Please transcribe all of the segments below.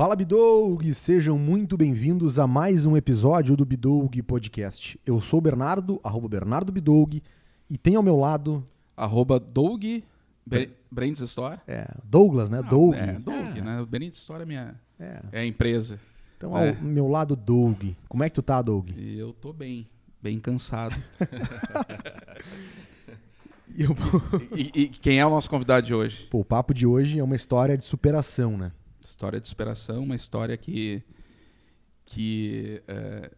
Fala Bidoug, sejam muito bem-vindos a mais um episódio do Bidoug Podcast. Eu sou o Bernardo, arroba Bernardo Bidoug, e tem ao meu lado... Arroba Doug Brands Store. É, Douglas, né? Ah, Doug. É, Doug, né? O Brands Store é minha É. é a empresa. Então, É. ao meu lado, Doug. Como é que tu tá, Doug? Eu tô bem, bem cansado. E e, e quem é o nosso convidado de hoje? Pô, o papo de hoje é uma história de superação, né? História de superação, uma história que, que é,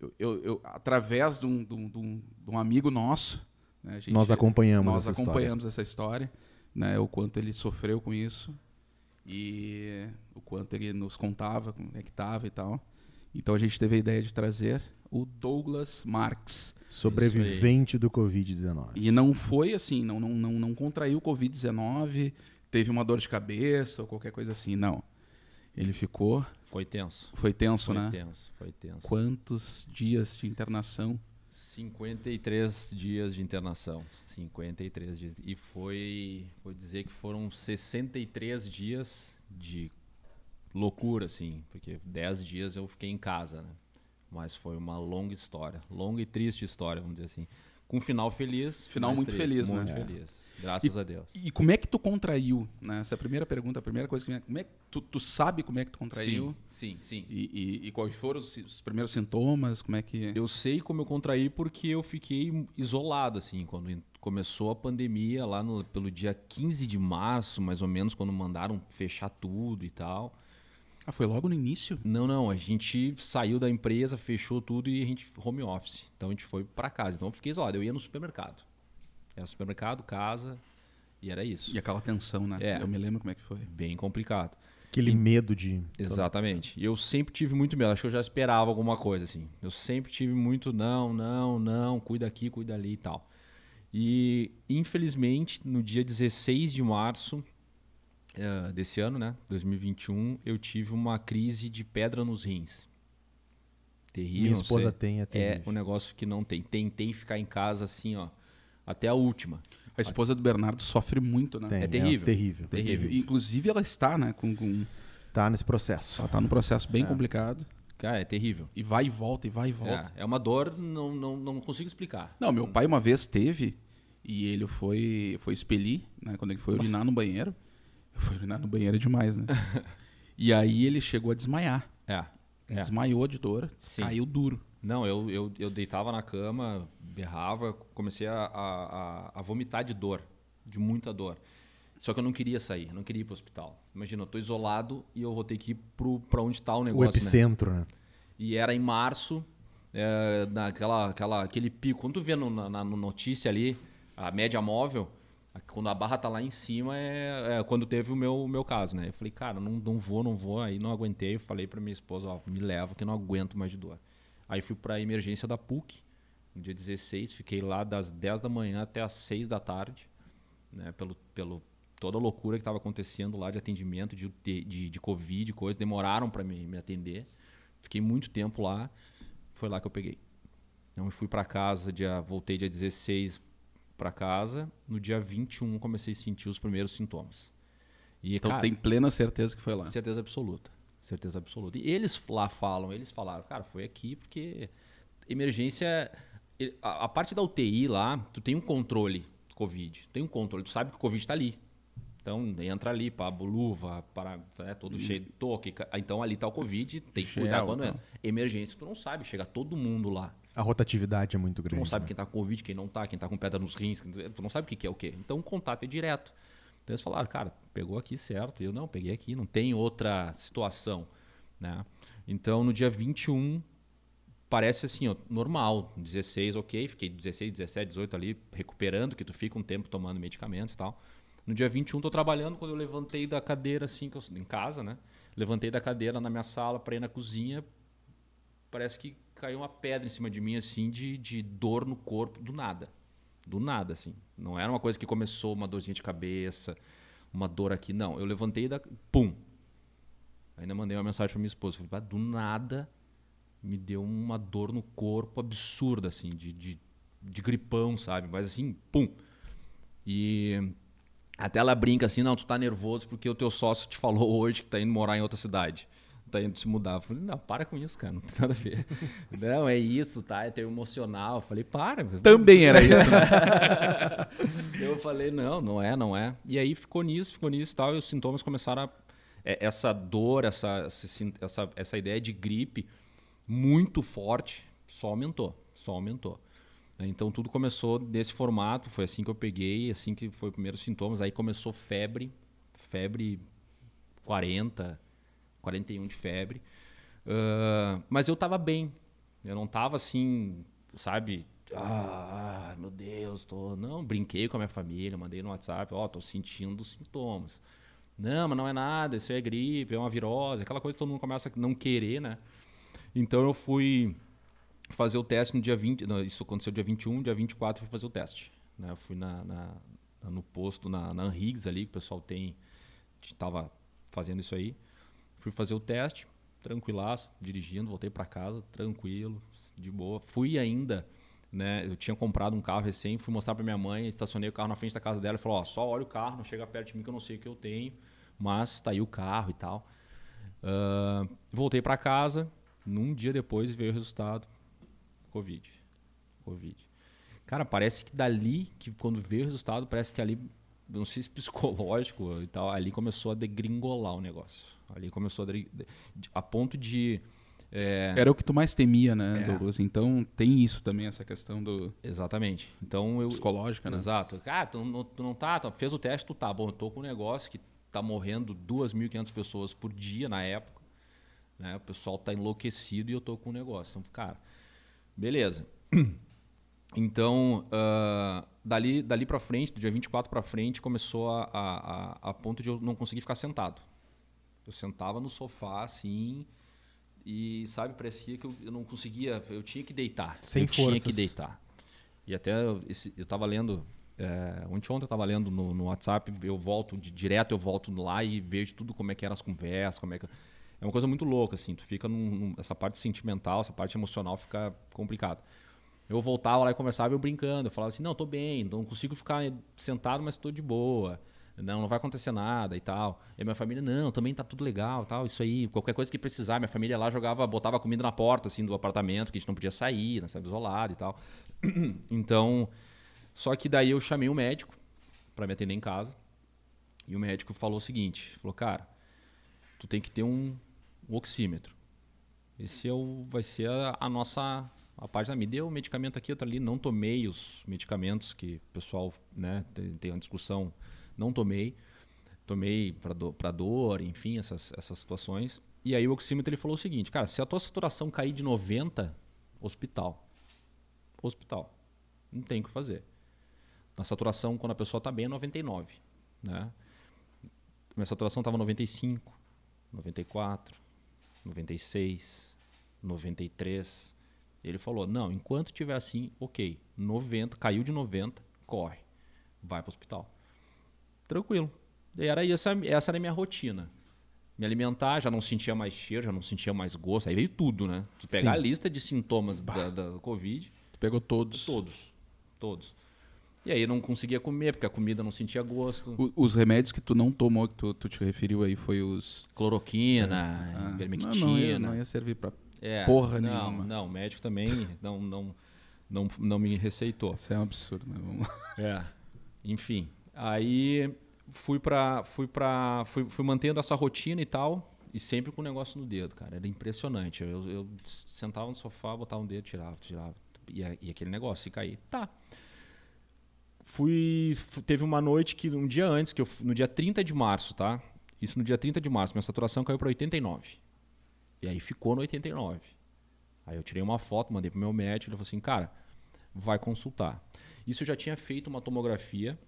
eu, eu- eu- através de um, de um- de um- amigo nosso, né, a gente- Nós acompanhamos nós essa história. acompanhamos essa história, né, o quanto ele sofreu com isso e o quanto ele nos contava como é que estava e tal. Então a gente teve a ideia de trazer o Douglas Marx. Sobrevivente do Covid-19. E não foi assim, não, não, não, não contraiu Covid-19, teve uma dor de cabeça ou qualquer coisa assim, não. Ele ficou, Foi tenso. foi tenso, Foi né? tenso, foi tenso. Quantos dias de internação? 53 dias de internação. 53 dias. E foi, vou dizer que foram 63 dias de loucura, assim, porque 10 dias eu fiquei em casa, né? Mas foi uma longa história, longa e triste história, vamos dizer assim. Com um final feliz. Final muito triste, feliz, muito né? feliz. Graças a Deus. E como é que tu contraiu? Né? Essa é a primeira pergunta, a primeira coisa que me... Como é que tu, tu sabe como é que tu contraiu? Sim, sim, sim. E, e- e quais foram os, os primeiros sintomas? Como é que... Eu sei como eu contraí porque eu fiquei isolado, assim, quando começou a pandemia, lá no- pelo dia 15 de março, mais ou menos, quando mandaram fechar tudo e tal. Ah, foi logo no início? Não, não, a gente saiu da empresa, fechou tudo e a gente home office. Então a gente foi para casa. Então eu fiquei isolado. Eu ia no supermercado. Era supermercado, casa e era isso. E aquela tensão, né? É. Eu me lembro como é que foi. Bem complicado. Aquele medo de... Exatamente. E eu sempre tive muito medo. Acho que eu já esperava alguma coisa, assim. Eu sempre tive muito não, não, não, cuida aqui, cuida ali e tal. E, infelizmente, no dia 16 de março eh, desse ano, né, 2021, eu tive uma crise de pedra nos rins. Terrível. Minha esposa tem, é É terrível. um negócio que não tem. Tentei ficar em casa assim, ó, até a última. A esposa do Bernardo sofre muito, né? Tem, é terrível. terrível. Terrível. Inclusive, ela está, né? Com, com... Tá nesse processo. Ela tá num processo bem complicado. Cara, é terrível. E vai e volta, e vai e volta. É, é uma dor, não, não, não consigo explicar. Não, meu pai uma vez teve e ele foi, foi expelir, né? Quando ele foi urinar no banheiro. Foi urinar no banheiro é demais, né? e aí ele chegou a desmaiar. É. É. Desmaiou de dor, Sim. caiu duro. Não, eu, eu, eu deitava na cama, berrava, comecei a, a, a- vomitar de dor, de muita dor. Só que eu não queria sair, não queria ir para o hospital. Imagina, eu tô isolado e eu vou ter que ir para onde está o O negócio, né? epicentro, né? E era em março, é, naquela, aquela, aquele pico. Quando tu vê no, na, na no notícia ali, a média móvel, quando a barra tá lá em cima, é, é quando teve o meu, o meu caso, né? Eu falei, cara, não, não vou, não vou. Aí não aguentei, eu falei pra minha esposa, ó, me leva que eu não aguento mais de dor. Aí fui pra emergência da PUC, no dia 16, fiquei lá das 10 da manhã até as 6 da tarde, né? Pelo, pelo toda a loucura que estava acontecendo lá de atendimento, de, de, de Covid, coisa, demoraram para me, me atender. Fiquei muito tempo lá, foi lá que eu peguei. Então eu fui para casa, dia, voltei dia 16 para casa, no dia 21 comecei a sentir os primeiros sintomas. E, Então cara, tem plena certeza que foi lá. Certeza absoluta. Certeza absoluta. E eles lá falam, eles falaram, cara, foi aqui porque emergência. A, a parte da UTI lá, tu tem um controle Covid. Tem um controle, tu sabe que o Covid está ali. Então entra ali, pá, luva, para, né, todo cheio de toque. Então ali tá o Covid, tem que Gel, cuidar quando então. entra. Emergência, tu não sabe, chega todo mundo lá. A rotatividade é muito Tu grande. não sabe né? quem tá com Covid, quem não tá, quem tá com pedra nos rins, tu não sabe o que, que é o quê. Então o contato é direto. Então eles falaram, cara, pegou aqui certo. Eu não, peguei aqui, não tem outra situação. Né? Então no dia 21, parece assim, ó, normal. 16, ok, fiquei 16, 17, 18 ali, recuperando, que tu fica um tempo tomando medicamento e tal. No dia 21, tô trabalhando, quando eu levantei da cadeira, assim, eu, em casa, né? Levantei da cadeira na minha sala para ir na cozinha, parece que caiu uma pedra em cima de mim, assim, de, de dor no corpo, do nada. Do nada, assim. Não era uma coisa que começou uma dorzinha de cabeça, uma dor aqui. Não, eu levantei da. Pum! Ainda mandei uma mensagem para minha esposa. Falei, "Ah, do nada me deu uma dor no corpo absurda, assim, de, de, de gripão, sabe? Mas assim, pum! E Até ela brinca assim, não, tu tá nervoso porque o teu sócio te falou hoje que tá indo morar em outra cidade. Tá indo se mudar. Eu falei, não, para com isso, cara, não tem nada a ver. não, é isso, tá? É teu emocional. Eu falei, para. Também era isso, né? eu falei, não, não é, não é. E aí ficou nisso, ficou nisso e tal, e os sintomas começaram a. é, Essa dor, essa, essa, essa, essa ideia de gripe muito forte só aumentou, só aumentou. Então tudo começou desse formato, foi assim que eu peguei, assim que foi os primeiros sintomas. Aí começou febre, febre 40, 41 de febre. Ah, mas eu tava bem, eu não tava assim, sabe? Ah, meu Deus, tô. Não, brinquei com a minha família, mandei no WhatsApp, ó, tô sentindo sintomas. Não, mas não é nada, isso é gripe, é uma virose, aquela coisa que todo mundo começa a não querer, né? Então eu fui fazer o teste no dia 20, não, isso aconteceu dia 21, dia 24 eu fui fazer o teste. Né? Eu fui na, na- no posto, na, na ali, que o pessoal tem, estava fazendo isso aí. Fui fazer o teste, tranquilaço, dirigindo, voltei para casa, tranquilo, de boa. Fui ainda, né? Eu tinha comprado um carro recém, fui mostrar para minha mãe, estacionei o carro na frente da casa dela e falou: só olha o carro, não chega perto de mim que eu não sei o que eu tenho, mas tá aí o carro e tal. Ah, voltei para casa, num dia depois veio o resultado: Covid. Covid. Cara, parece que dali, que quando veio o resultado, parece que ali, não sei se psicológico e tal, ali começou a degringolar o negócio. Ali começou a, a ponto de. é, Era o que tu mais temia, né, É. Douglas? Então tem isso também, essa questão do Exatamente. Então eu. psicológica, né? Exato. Cara, tu não, tu não tá, tu fez o teste, tu tá. Bom, eu tô com um negócio que tá morrendo 2.500 pessoas por dia na época. Né? O pessoal tá enlouquecido e eu tô com um negócio. Então, cara, beleza. Então, ah, dali, dali para frente, do dia 24 para frente, começou a, a, a, a ponto de eu não conseguir ficar sentado. Eu sentava no sofá, assim, e, sabe, parecia que eu, eu não conseguia, eu tinha que deitar. Sem eu tinha que forças. deitar. E até eu, esse, eu tava lendo, é, ontem, ontem eu tava lendo no, no WhatsApp, eu volto, de, direto eu volto lá e vejo tudo como é que eram as conversas, como é que... É uma coisa muito louca, assim, tu fica num, num- essa parte sentimental, essa parte emocional fica complicada. Eu voltava lá e conversava eu brincando, eu falava assim, não, tô bem, não consigo ficar sentado, mas tô de boa. Não, não vai acontecer nada e tal. E minha família, não, também tá tudo legal, tal, isso aí, qualquer coisa que precisar. Minha família lá jogava, botava comida na porta assim do apartamento, que a gente não podia sair, nós estava isolado e tal. Então, só que daí eu chamei um médico para me atender em casa. E o médico falou o seguinte, falou: "Cara, tu tem que ter um, um oxímetro. Esse é o, vai ser a, a nossa a da me deu o medicamento aqui, outro ali, não tomei os medicamentos que o pessoal, né, tem, tem uma discussão, não tomei. Tomei para pra dor, enfim, essas, essas situações. E aí o oxímetro ele falou o seguinte, cara, se a tua saturação cair de 90, hospital. Hospital. Não tem o que fazer. Na saturação, quando a pessoa está bem, é 99. Né? Minha saturação estava 95, 94, 96, 93. Ele falou: não, enquanto tiver assim, ok. 90, caiu de 90, corre. Vai para o hospital. Tranquilo. E era essa, essa era a minha rotina. Me alimentar, já não sentia mais cheiro, já não sentia mais gosto. Aí veio tudo, né? Tu pegar Sim. a lista de sintomas da, da Covid, Tu pegou todos. todos. Todos. E aí não conseguia comer, porque a comida não sentia gosto. O- os remédios que tu não tomou, que tu, tu te referiu aí, foi os. Cloroquina, Ah, ivermectina. não, não, ia, não ia servir pra. É, porra não, nenhuma. Não, o médico também não, não, não, não me receitou. Isso é um absurdo, né? Vamos lá. É. Enfim, aí fui pra, fui pra, fui, fui mantendo essa rotina e tal, e sempre com o negócio no dedo, cara. Era impressionante. Eu, eu sentava no sofá, botava um dedo, tirava, tirava. E, e aquele negócio, se cair, tá. Fui, fu- teve uma noite que um dia antes, que eu, no dia 30 de março, tá? Isso no dia 30 de março, minha saturação caiu para 89. E aí ficou no 89. Aí eu tirei uma foto, mandei pro meu médico, ele falou assim, cara, vai consultar. Isso eu já tinha feito uma tomografia,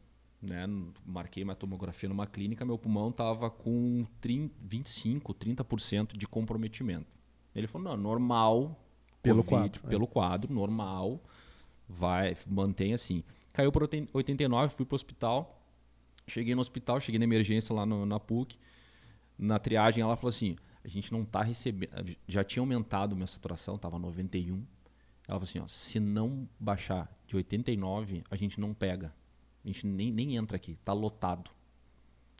né? Marquei uma tomografia numa clínica, meu pulmão estava com 30, 25, 30% de comprometimento. Ele falou, não, normal, Pelo Covid, quadro, é. pelo quadro, normal, vai, mantém assim. Caiu para 89, fui para o hospital, cheguei no hospital, cheguei na emergência lá no- na PUC, na triagem ela falou assim, a gente não está recebendo, já tinha aumentado minha saturação, estava 91, ela falou assim, ó, se não baixar de 89, a gente não pega, a gente nem, nem entra aqui, tá lotado,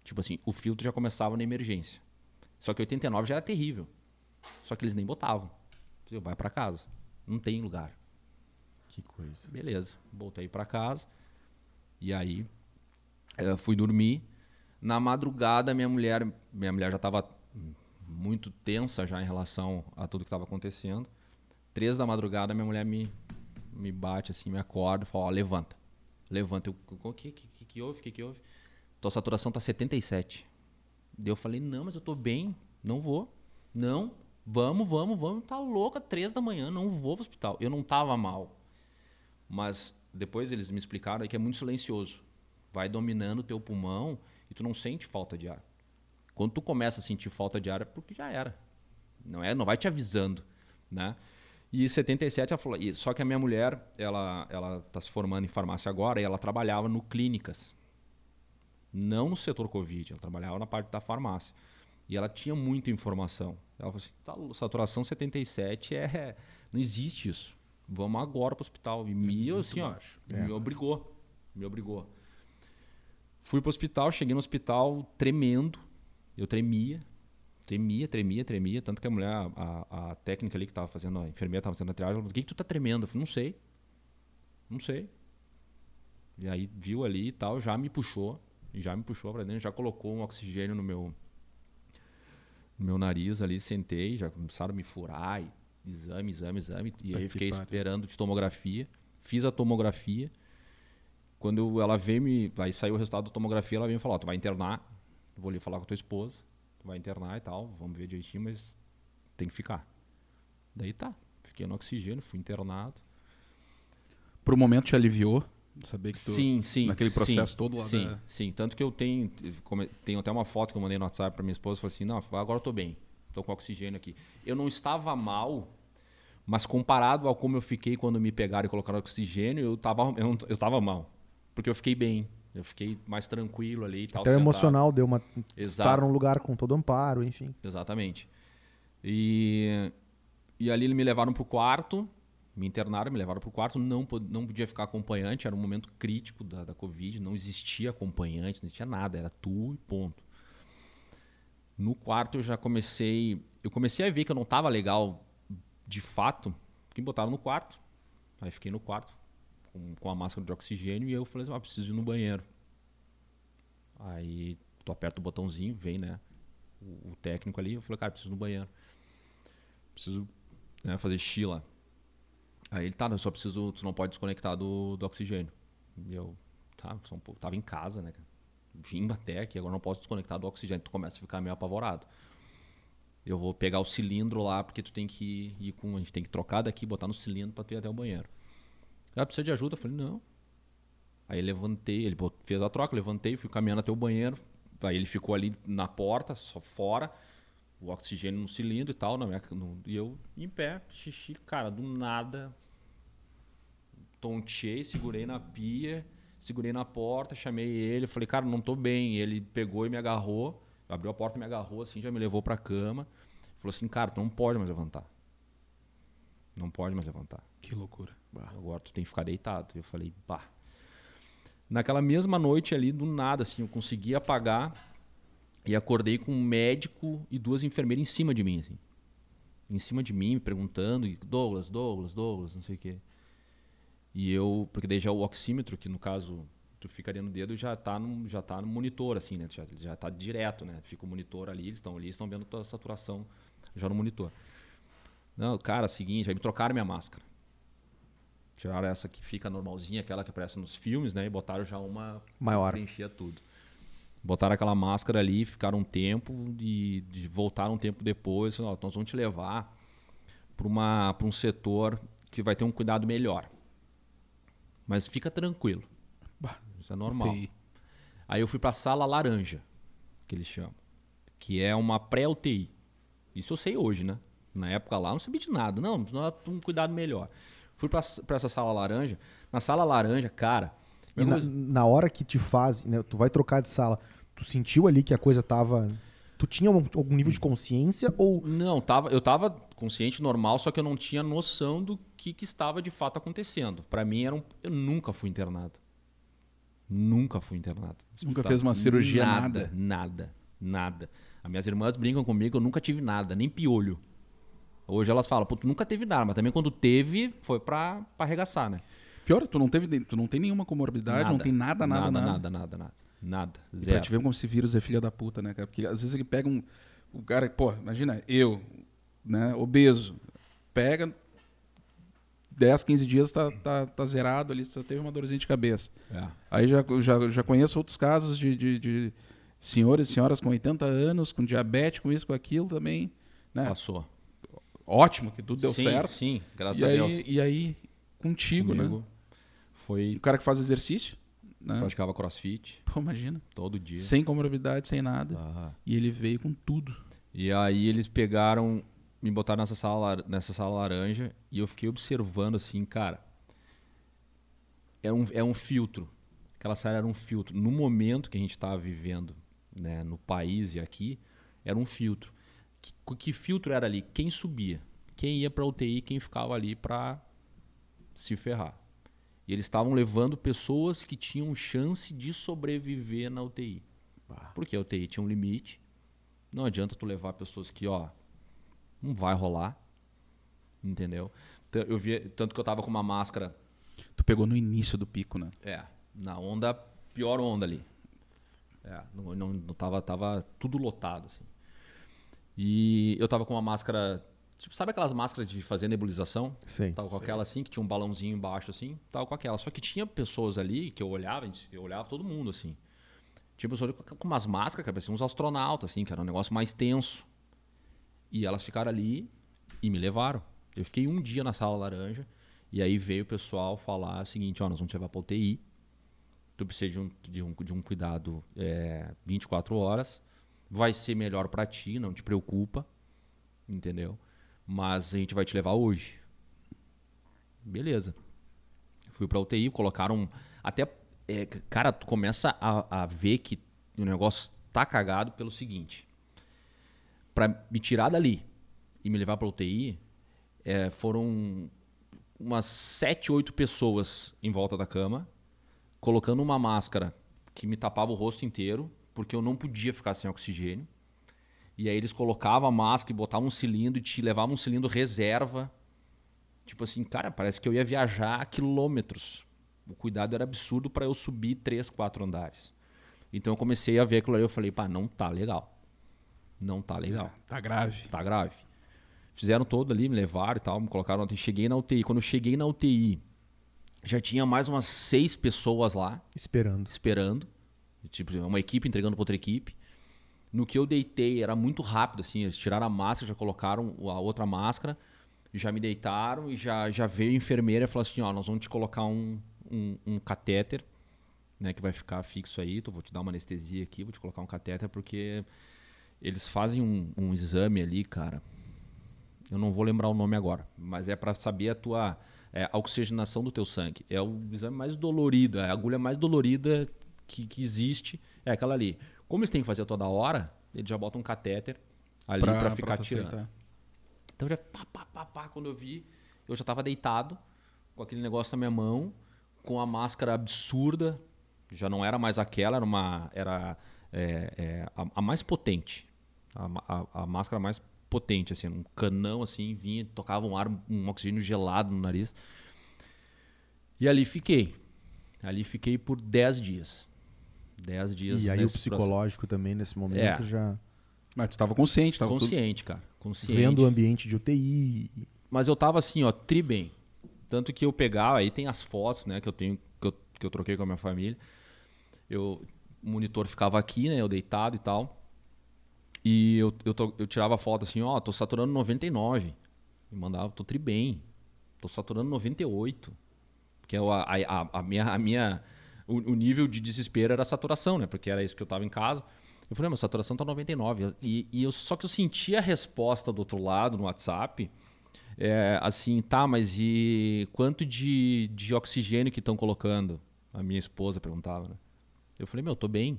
Tipo assim, o filtro já começava na emergência. Só que 89 já era terrível. Só que eles nem botavam. Vai para casa. Não tem lugar. Que coisa. Beleza. Voltei para casa. E aí eu fui dormir. Na madrugada minha mulher, minha mulher já estava muito tensa já em relação a tudo que estava acontecendo. Três da madrugada minha mulher me me bate assim, me acorda fala, ó, levanta. Levanta. Eu, o que, que, que houve? O que, que houve? Tua saturação tá 77. Daí eu falei, não, mas eu tô bem, não vou. Não, vamos, vamos, vamos. Tá louca, três da manhã, não vou pro hospital. Eu não tava mal. Mas depois eles me explicaram que é muito silencioso. Vai dominando o teu pulmão e tu não sente falta de ar. Quando tu começa a sentir falta de ar é porque já era. Não é, não vai te avisando, né? E em 77 ela falou, só que a minha mulher, ela ela tá se formando em farmácia agora e ela trabalhava no clínicas. Não no setor Covid, ela trabalhava na parte da farmácia. E ela tinha muita informação. Ela falou assim, tá, saturação 77 é não existe isso. Vamos agora para o hospital. E me, é assim, ó, é. me obrigou. Me obrigou. Fui para o hospital, cheguei no hospital tremendo. Eu tremia, Tremia, tremia, tremia. Tanto que a mulher, a, a técnica ali que estava fazendo, a enfermeira estava fazendo a triagem, falou: Por que, que tu tá tremendo? Eu falei: Não sei. Não sei. E aí viu ali e tal, já me puxou. Já me puxou para dentro, já colocou um oxigênio no meu, no meu nariz ali, sentei, já começaram a me furar. E exame, exame, exame. E aí fiquei esperando de tomografia. Fiz a tomografia. Quando ela veio me. Aí saiu o resultado da tomografia, ela veio me falar: Tu vai internar. Vou ali falar com a tua esposa vai internar e tal, vamos ver direitinho, mas tem que ficar. Daí tá, fiquei no oxigênio, fui internado. Pro momento te aliviou? Saber que tu, sim, sim, naquele processo sim, todo lá Sim, da... sim. Tanto que eu tenho, tenho até uma foto que eu mandei no WhatsApp para minha esposa, falei assim, não, agora eu tô bem, tô com oxigênio aqui. Eu não estava mal, mas comparado ao como eu fiquei quando me pegaram e colocaram oxigênio, eu tava, eu, eu tava mal. Porque eu fiquei bem, eu fiquei mais tranquilo ali e tal. Até o emocional deu uma. Exato. Estar num lugar com todo amparo, enfim. Exatamente. E, e ali me levaram pro quarto, me internaram, me levaram pro quarto. Não, não podia ficar acompanhante, era um momento crítico da, da Covid, não existia acompanhante, não existia nada, era tu e ponto. No quarto eu já comecei. Eu comecei a ver que eu não estava legal de fato, que me botaram no quarto. Aí fiquei no quarto, com, com a máscara de oxigênio e eu falei assim, ah, preciso ir no banheiro. Aí tu aperta o botãozinho, vem, né? O, o técnico ali, eu falei, cara, preciso ir no banheiro. Preciso né, fazer lá. Aí ele, tá, eu só preciso, tu não pode desconectar do, do oxigênio. E eu, tá, tava em casa, né? Vim até aqui, agora não posso desconectar do oxigênio. Tu começa a ficar meio apavorado. Eu vou pegar o cilindro lá, porque tu tem que ir com. A gente tem que trocar daqui, botar no cilindro para tu ir até o banheiro. Ela precisa de ajuda? Eu falei, não. Aí levantei, ele fez a troca, levantei, fui caminhando até o banheiro. Aí ele ficou ali na porta, só fora, o oxigênio no cilindro e tal, na minha, no, e eu em pé, xixi, cara, do nada. Tontei, segurei na pia, segurei na porta, chamei ele, falei, cara, não tô bem. Ele pegou e me agarrou, abriu a porta e me agarrou, assim, já me levou pra cama. Falou assim, cara, tu não pode mais levantar. Não pode mais levantar. Que loucura. Bah. Agora tu tem que ficar deitado. Eu falei, pá. Naquela mesma noite ali, do nada, assim, eu consegui apagar e acordei com um médico e duas enfermeiras em cima de mim, assim. Em cima de mim, me perguntando, Douglas, Douglas, Douglas, não sei o quê. E eu, porque daí já o oxímetro, que no caso tu ficaria no dedo, já está no, já tá no monitor, assim, né? Já, já tá direto, né? Fica o monitor ali, eles estão ali, estão vendo a tua saturação já no monitor. Não, cara, seguinte, aí me trocaram minha máscara. Tiraram essa que fica normalzinha, aquela que aparece nos filmes, né? E botaram já uma maior. Preenchia tudo. Botaram aquela máscara ali, ficaram um tempo e de voltaram um tempo depois. Nós vamos te levar para um setor que vai ter um cuidado melhor. Mas fica tranquilo. Isso é normal. Aí eu fui para a sala laranja, que eles chamam, que é uma pré-UTI. Isso eu sei hoje, né? Na época lá, não sabia de nada. Não, um cuidado melhor. Fui para essa sala laranja. Na sala laranja, cara. E na, na, hora que te faz, né, tu vai trocar de sala, tu sentiu ali que a coisa tava. Tu tinha algum nível de consciência ou. Não, tava, eu tava consciente normal, só que eu não tinha noção do que, que estava de fato acontecendo. Para mim, era um, eu nunca fui internado. Nunca fui internado. Nunca fez uma cirurgia, nada? Nada, nada, nada. As minhas irmãs brincam comigo, eu nunca tive nada, nem piolho. Hoje elas falam, pô, tu nunca teve nada, mas também quando teve, foi pra, pra arregaçar, né? Pior, tu não teve, tu não tem nenhuma comorbidade, não tem nada, nada, nada. Nada, nada, nada. Nada. E Pra Zero. te ver como esse vírus é filha da puta, né, cara? Porque às vezes ele pega um. O cara, pô, imagina, eu, né, obeso, pega 10, 15 dias, tá, tá, tá zerado ali, só teve uma dorzinha de cabeça. É. Aí já, já, já conheço outros casos de, de, de senhores e senhoras com 80 anos, com diabetes, com isso, com aquilo também. Né? Passou. Ótimo que tudo deu sim, certo. Sim, graças E a aí, Deus. e aí, contigo, né? Comigo, Foi. O cara que faz exercício, né? Praticava crossfit Pô, imagina. todo dia. Sem comorbidade, sem nada. Ah. E ele veio com tudo. E aí eles pegaram, me botaram nessa sala, nessa sala laranja e eu fiquei observando assim, cara. É um, é um filtro. Aquela sala era um filtro. No momento que a gente estava vivendo né, no país e aqui, era um filtro. Que, que filtro era ali? Quem subia? Quem ia para UTI, quem ficava ali para se ferrar. E eles estavam levando pessoas que tinham chance de sobreviver na UTI. Porque a UTI tinha um limite. Não adianta tu levar pessoas que, ó, não vai rolar. Entendeu? Eu vi, tanto que eu tava com uma máscara, Tu pegou no início do pico, né? é, na onda, pior onda ali. É, não, não, não tava, tava tudo lotado, assim. E eu tava com uma máscara, tipo, sabe aquelas máscaras de fazer nebulização? Sei. Tava com aquela assim, que tinha um balãozinho embaixo assim, tava com aquela. Só que tinha pessoas ali que eu olhava, eu olhava todo mundo assim. Tinha pessoas ali com umas máscaras que pareciam uns astronautas, assim, que era um negócio mais tenso. E elas ficaram ali e me levaram. Eu fiquei um dia na sala laranja e aí veio o pessoal falar o seguinte, ó, nós vamos te levar pra UTI. Tu precisa de um, de um, de um cuidado é, 24 horas. Vai ser melhor pra ti, não te preocupa. Entendeu? Mas a gente vai te levar hoje. Beleza. Fui pra UTI, colocaram. Até. é, cara, tu começa a, a ver que o negócio tá cagado pelo seguinte. Pra me tirar dali e me levar pra UTI, é, foram umas sete, oito pessoas em volta da cama, colocando uma máscara que me tapava o rosto inteiro, porque eu não podia ficar sem oxigênio. E aí eles colocavam a máscara e botavam um cilindro e te levavam um cilindro reserva. Tipo assim, cara, parece que eu ia viajar quilômetros. O cuidado era absurdo para eu subir três, quatro andares. Então eu comecei a ver aquilo ali, eu falei, pá, não tá legal. Não tá legal Tá grave. tá grave. Fizeram todo ali, me levaram e tal, me colocaram na UTI. Cheguei na UTI. Quando eu cheguei na UTI, já tinha mais umas seis pessoas lá Esperando. esperando. Tipo, uma equipe entregando para outra equipe. No que eu deitei, era muito rápido, assim. Eles tiraram a máscara, já colocaram a outra máscara, já me deitaram e já, já veio a enfermeira e falou assim: ó, nós vamos te colocar um, um, um catéter, né, que vai ficar fixo aí. Então, vou te dar uma anestesia aqui, vou te colocar um catéter, porque eles fazem um, um exame ali, cara. Eu não vou lembrar o nome agora, mas é para saber a tua é, a oxigenação do teu sangue. É o exame mais dolorido, é a agulha mais dolorida que, que existe, é aquela ali. Como eles têm que fazer toda hora, eles já botam um catéter ali Pra, para ficar pra tirando. Então já pá, pá, pá, pá, quando eu vi, eu já estava deitado com aquele negócio na minha mão, com a máscara absurda, já não era mais aquela, era uma era é, é, a, a mais potente, a, a, a máscara mais potente assim, um canão assim, vinha, tocava um ar, um oxigênio gelado no nariz. E ali fiquei. Ali fiquei por 10 dias. 10 dias. E aí o processo. psicológico também, nesse momento, É. já Mas tu tava consciente, tava tudo... Consciente, cara. Consciente. vendo o ambiente de UTI. Mas eu tava assim, ó, tri bem. Tanto que eu pegava, aí tem as fotos, né, que eu tenho, que eu, que eu troquei com a minha família. Eu, o monitor ficava aqui, né, eu deitado e tal. E eu, eu, to- eu tirava foto assim, ó, tô saturando 99. E mandava, tô tri bem. Tô saturando 98. Porque é o- a, a, a minha, a minha o, o nível de desespero era a saturação, né? Porque era isso que eu tava em casa. Eu falei, "Ah, mas a saturação tá 99. E, e eu, só que eu senti a resposta do outro lado no WhatsApp. É, assim, tá, mas e quanto de, de oxigênio que estão colocando? A minha esposa perguntava, né? Eu falei, meu, tô bem.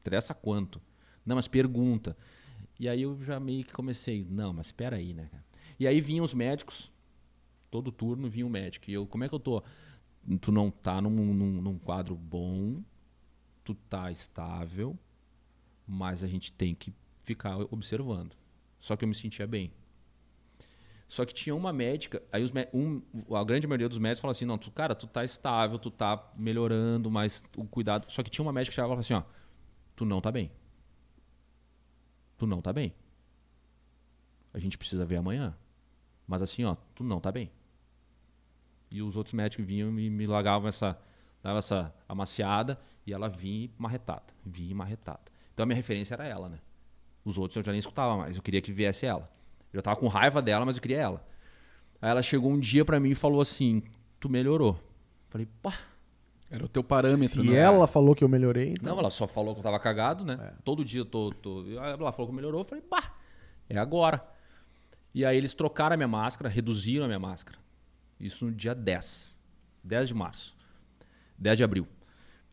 Interessa quanto? Não, mas pergunta. E aí eu já meio que comecei, não, mas espera aí, né? E aí vinham os médicos, todo turno vinha um médico. E eu, como é que eu tô? Tu não tá num, num, num quadro bom, tu tá estável, mas a gente tem que ficar observando. Só que eu me sentia bem. Só que tinha uma médica, aí os, um, a grande maioria dos médicos falou assim, não, tu, cara, tu tá estável, tu tá melhorando, mas o cuidado... Só que tinha uma médica que chegava e falava assim, ó, tu não tá bem. Tu não tá bem. A gente precisa ver amanhã. Mas assim, ó, tu não tá bem. E os outros médicos vinham e me largavam essa, dava essa amaciada e ela vinha marretada, vinha marretada. Então a minha referência era ela, né? Os outros eu já nem escutava mais, eu queria que viesse ela. Eu tava com raiva dela, mas eu queria ela. Aí ela chegou um dia para mim e falou assim: "Tu melhorou". Falei: "Pá, era o teu parâmetro, Se né? ela falou que eu melhorei, então... Não, ela só falou que eu tava cagado, né? É. Todo dia eu tô, tô... Ela falou que melhorou, eu falei, pá, é agora. E aí eles trocaram a minha máscara, reduziram a minha máscara. Isso no dia 10. 10 de março. 10 de abril.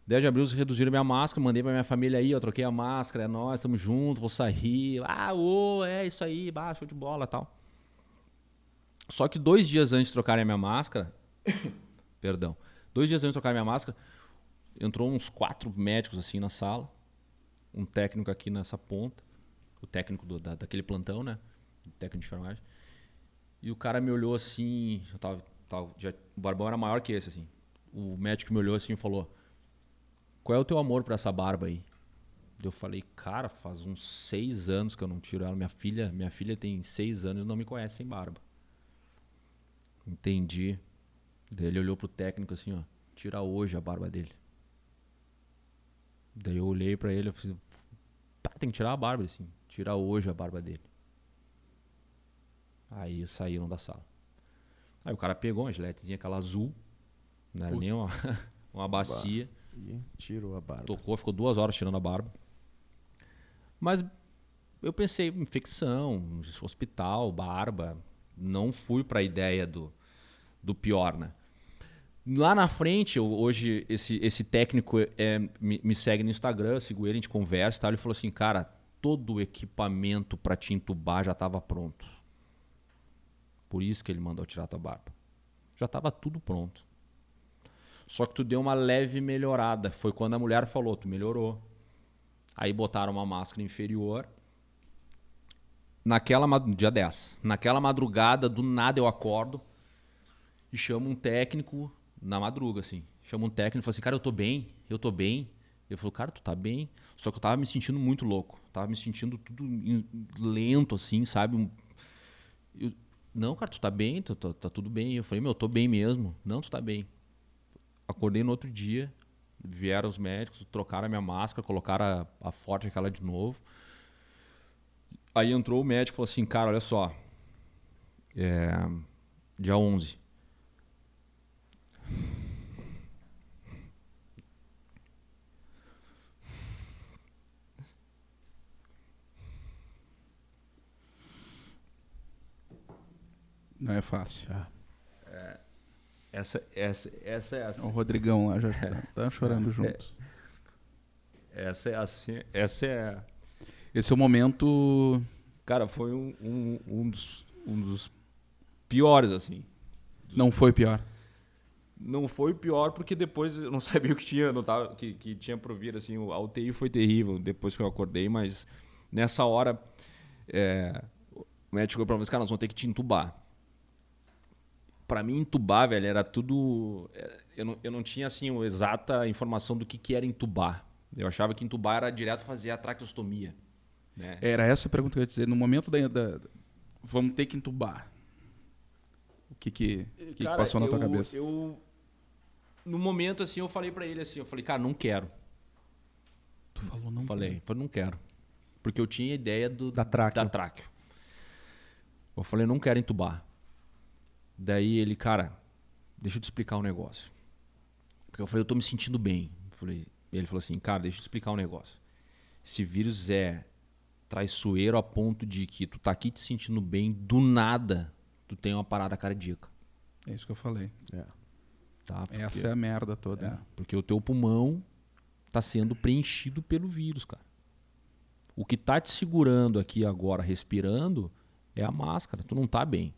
10 de abril eles reduziram a minha máscara, mandei pra minha família aí, eu troquei a máscara, é nós, estamos juntos, vou sair. Ah, ô, é isso aí, baixo de bola tal. Só que dois dias antes de trocarem a minha máscara, perdão, Dois dias antes de trocar minha máscara, entrou uns quatro médicos assim na sala, um técnico aqui nessa ponta, o técnico do, da, daquele plantão, né? O técnico de enfermagem. E o cara me olhou assim, eu tava, tava, já, o barbão era maior que esse, assim. O médico me olhou assim e falou: Qual é o teu amor para essa barba aí? Eu falei, cara, faz uns seis anos que eu não tiro ela. Minha filha, minha filha tem seis anos e não me conhece sem barba. Entendi. Daí ele olhou pro técnico assim, ó, tira hoje a barba dele. Daí eu olhei para ele e falei, tem que tirar a barba assim, tira hoje a barba dele. Aí saíram da sala. Aí o cara pegou uma giletezinha, aquela azul, não era nem uma, uma bacia. E tirou a barba. Tocou, ficou duas horas tirando a barba. Mas eu pensei, infecção, hospital, barba. Não fui para a ideia do, do pior, né? Lá na frente, hoje, esse, esse técnico é, me, me, segue no Instagram, sigo ele, a gente conversa e tal. Ele falou assim, cara, todo o equipamento para te entubar já estava pronto. Por isso que ele mandou tirar tua barba. Já estava tudo pronto. Só que tu deu uma leve melhorada. Foi quando a mulher falou, tu melhorou. Aí botaram uma máscara inferior. Naquela, dia 10. Naquela madrugada, do nada eu acordo e chamo um técnico na madruga, assim. Chamo um técnico e falo assim, cara, eu tô bem, eu tô bem. Ele falou, cara, tu tá bem. Só que eu tava me sentindo muito louco. Tava me sentindo tudo lento, assim, sabe? Eu, não, cara, tu tá bem, tu, tá, tá tudo bem. Eu falei, meu, eu tô bem mesmo. Não, tu tá bem. Acordei no outro dia, vieram os médicos, trocaram a minha máscara, colocaram a, a forte aquela de novo. Aí entrou o médico e falou assim, cara, olha só. É, dia 11 não é fácil. É. É, essa, essa, essa é assim. O Rodrigão lá já está tá chorando é, juntos. Essa é assim. Essa é. Esse é o momento. Cara, foi um, um, um, dos, um dos piores, assim. Não foi pior. Não foi pior porque depois eu não sabia o que tinha, não tava, que, que tinha por vir. Assim, a UTI foi terrível depois que eu acordei, mas nessa hora é, o médico chegou para mim, cara, nós vamos ter que te entubar. Para mim, entubar, velho, era tudo. É, eu não, eu não tinha assim a exata informação do que, que era entubar. Eu achava que entubar era direto fazer a traqueostomia. Né? Era essa a pergunta que eu ia dizer. No momento da, da vamos ter que entubar. O que que, que, Cara, que passou na tua cabeça? Eu no momento, assim, eu falei para ele assim, eu falei, cara, não quero. Tu falou não Falei, falei, não quero. Porque eu tinha ideia do, da tráqueo. Da tráqueo. Eu falei, não quero entubar. Daí ele, cara, deixa eu te explicar um negócio. Porque eu falei, eu tô me sentindo bem. falei, ele falou assim, cara, deixa eu te explicar um negócio. Esse vírus é traiçoeiro a ponto de que tu tá aqui te sentindo bem, do nada tu tem uma parada cardíaca. É isso que eu falei. É. Tá? Porque, Essa é a merda toda. É, porque o teu pulmão está sendo preenchido pelo vírus, cara. O que está te segurando aqui agora, respirando, é a máscara. Tu não tá bem.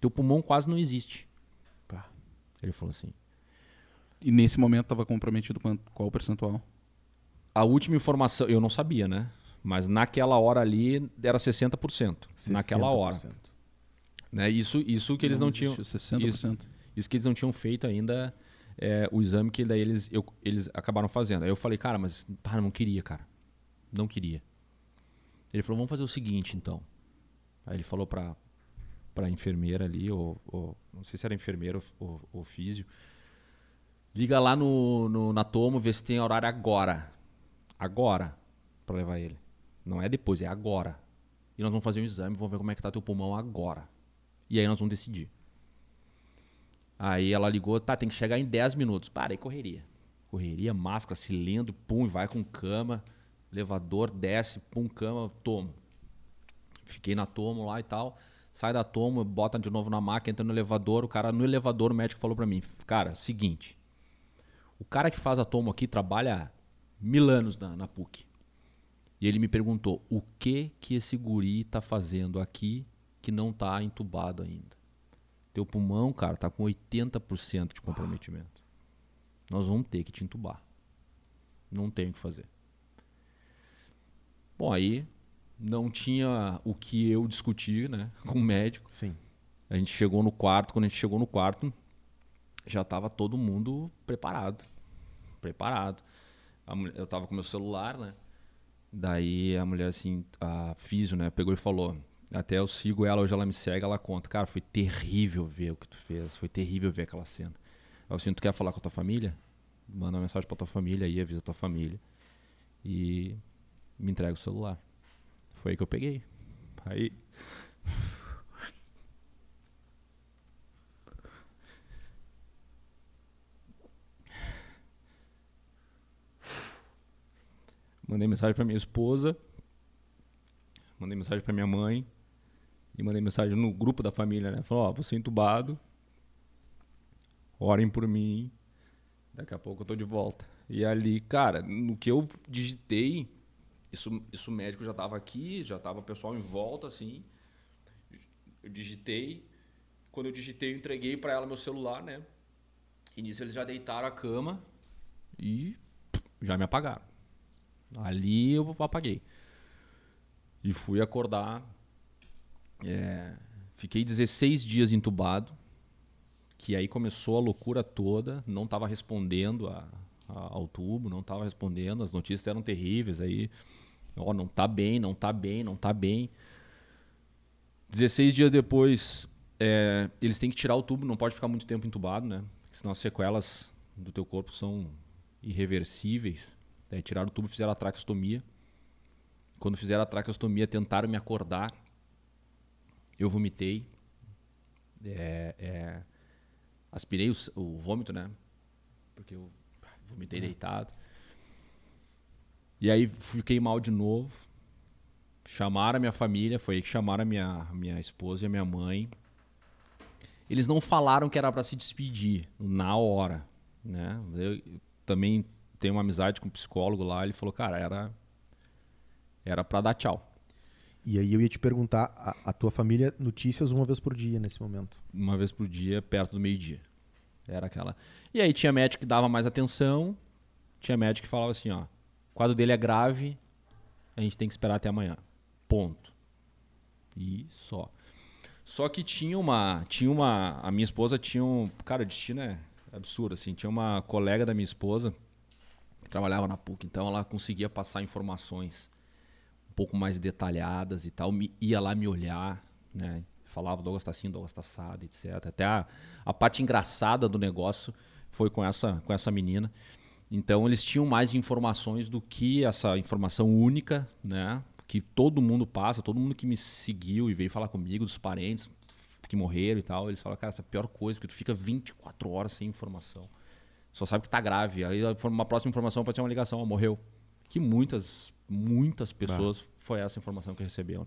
Teu pulmão quase não existe. Pá. Ele falou assim. E nesse momento estava comprometido qual o percentual? A última informação, eu não sabia, né? Mas naquela hora ali era 60%. Naquela hora. 60%. Né? Isso, isso que eles não, tinham. existe, 60%. Isso que eles não tinham feito ainda, é, o exame que daí eles, eu- eles acabaram fazendo. Aí eu falei, cara, mas tá, não queria, cara. Não queria. Ele falou, vamos fazer o seguinte, então. Aí ele falou pra, pra enfermeira ali, ou, ou- não sei se era enfermeira ou, ou, físio. Liga lá no, no, na Tomo, vê se tem horário agora. Agora, pra levar ele. Não é depois, é agora. E nós vamos fazer um exame, vamos ver como é que tá teu pulmão agora. E aí nós vamos decidir. Aí ela ligou, tá, tem que chegar em 10 minutos. Para, aí correria. Correria, máscara, cilindro, pum, vai com cama, elevador, desce, pum, cama, tomo. Fiquei na tomo lá e tal. Sai da tomo, bota de novo na maca, entra no elevador. O cara no elevador, o médico falou pra mim: Cara, seguinte. O cara que faz a tomo aqui trabalha mil anos na, na PUC. E ele me perguntou: o que que esse guri tá fazendo aqui que não tá entubado ainda? Teu pulmão, cara, tá com 80% de comprometimento. Nós vamos ter que te entubar. Não tem o que fazer. Bom, aí não tinha o que eu discutir, né, com o médico. Sim. A gente chegou no quarto, quando a gente chegou no quarto, já estava todo mundo preparado. Preparado. Mulher- eu tava com meu celular, né? Daí a mulher, assim, a físio, né, pegou e falou. Até eu sigo ela, hoje ela me segue, ela conta. Cara, foi terrível ver o que tu fez. Foi terrível ver aquela cena. Ela assim, tu quer falar com a tua família? Manda uma mensagem pra tua família aí, avisa a tua família. E me entrega o celular. Foi aí que eu peguei. Aí Mandei mensagem pra minha esposa, mandei mensagem pra minha mãe e mandei mensagem no grupo da família, né? Falou, ó, vou ser entubado. Orem por mim. Daqui a pouco eu tô de volta. E ali, cara, no que eu digitei, isso, isso médico já tava aqui, já tava o pessoal em volta, assim. Eu digitei. Quando eu digitei, eu entreguei pra ela meu celular, né? E nisso eles já deitaram a cama e já me apagaram. Ali eu apaguei. E fui acordar. é, fiquei 16 dias entubado. Que aí começou a loucura toda. Não estava respondendo a- a- ao tubo, não estava respondendo. As notícias eram terríveis. Aí, ó, não tá bem, não tá bem, não tá bem. 16 dias depois, é, eles têm que tirar o tubo, não pode ficar muito tempo entubado, né? Senão as sequelas do teu corpo são irreversíveis. Daí tiraram o tubo e fizeram a traqueostomia. Quando fizeram a traqueostomia, tentaram me acordar. Eu vomitei. É, é, aspirei o, o vômito, né? Porque eu vomitei deitado. E aí fiquei mal de novo. Chamaram a minha família, foi aí que chamaram a minha, minha esposa e a minha mãe. Eles não falaram que era para se despedir na hora, né? Eu também tenho uma amizade com um psicólogo lá, ele falou, cara, era era para dar tchau. E aí eu ia te perguntar, a, a tua família, notícias uma vez por dia nesse momento. uma vez por dia, perto do meio-dia. Era aquela. E aí tinha médico que dava mais atenção, tinha médico que falava assim, ó, o quadro dele é grave, a gente tem que esperar até amanhã. Ponto. E só. Só que tinha uma, tinha uma, a minha esposa tinha um, cara, o destino é absurdo assim, tinha uma colega da minha esposa que trabalhava na PUC, então ela conseguia passar informações um pouco mais detalhadas e tal, me, ia lá me olhar, né? Falava, Douglas tá assim, Douglas tá assado, etc. Até a, a parte engraçada do negócio foi com essa, com essa menina. Então eles tinham mais informações do que essa informação única, né? Que todo mundo passa, todo mundo que me seguiu e veio falar comigo, dos parentes que morreram e tal, eles falam, cara, essa é a pior coisa, porque tu fica 24 horas sem informação. Só sabe que tá grave. Aí uma próxima informação pode ser uma ligação, ó, morreu. Que muitas, muitas pessoas foi essa informação que receberam.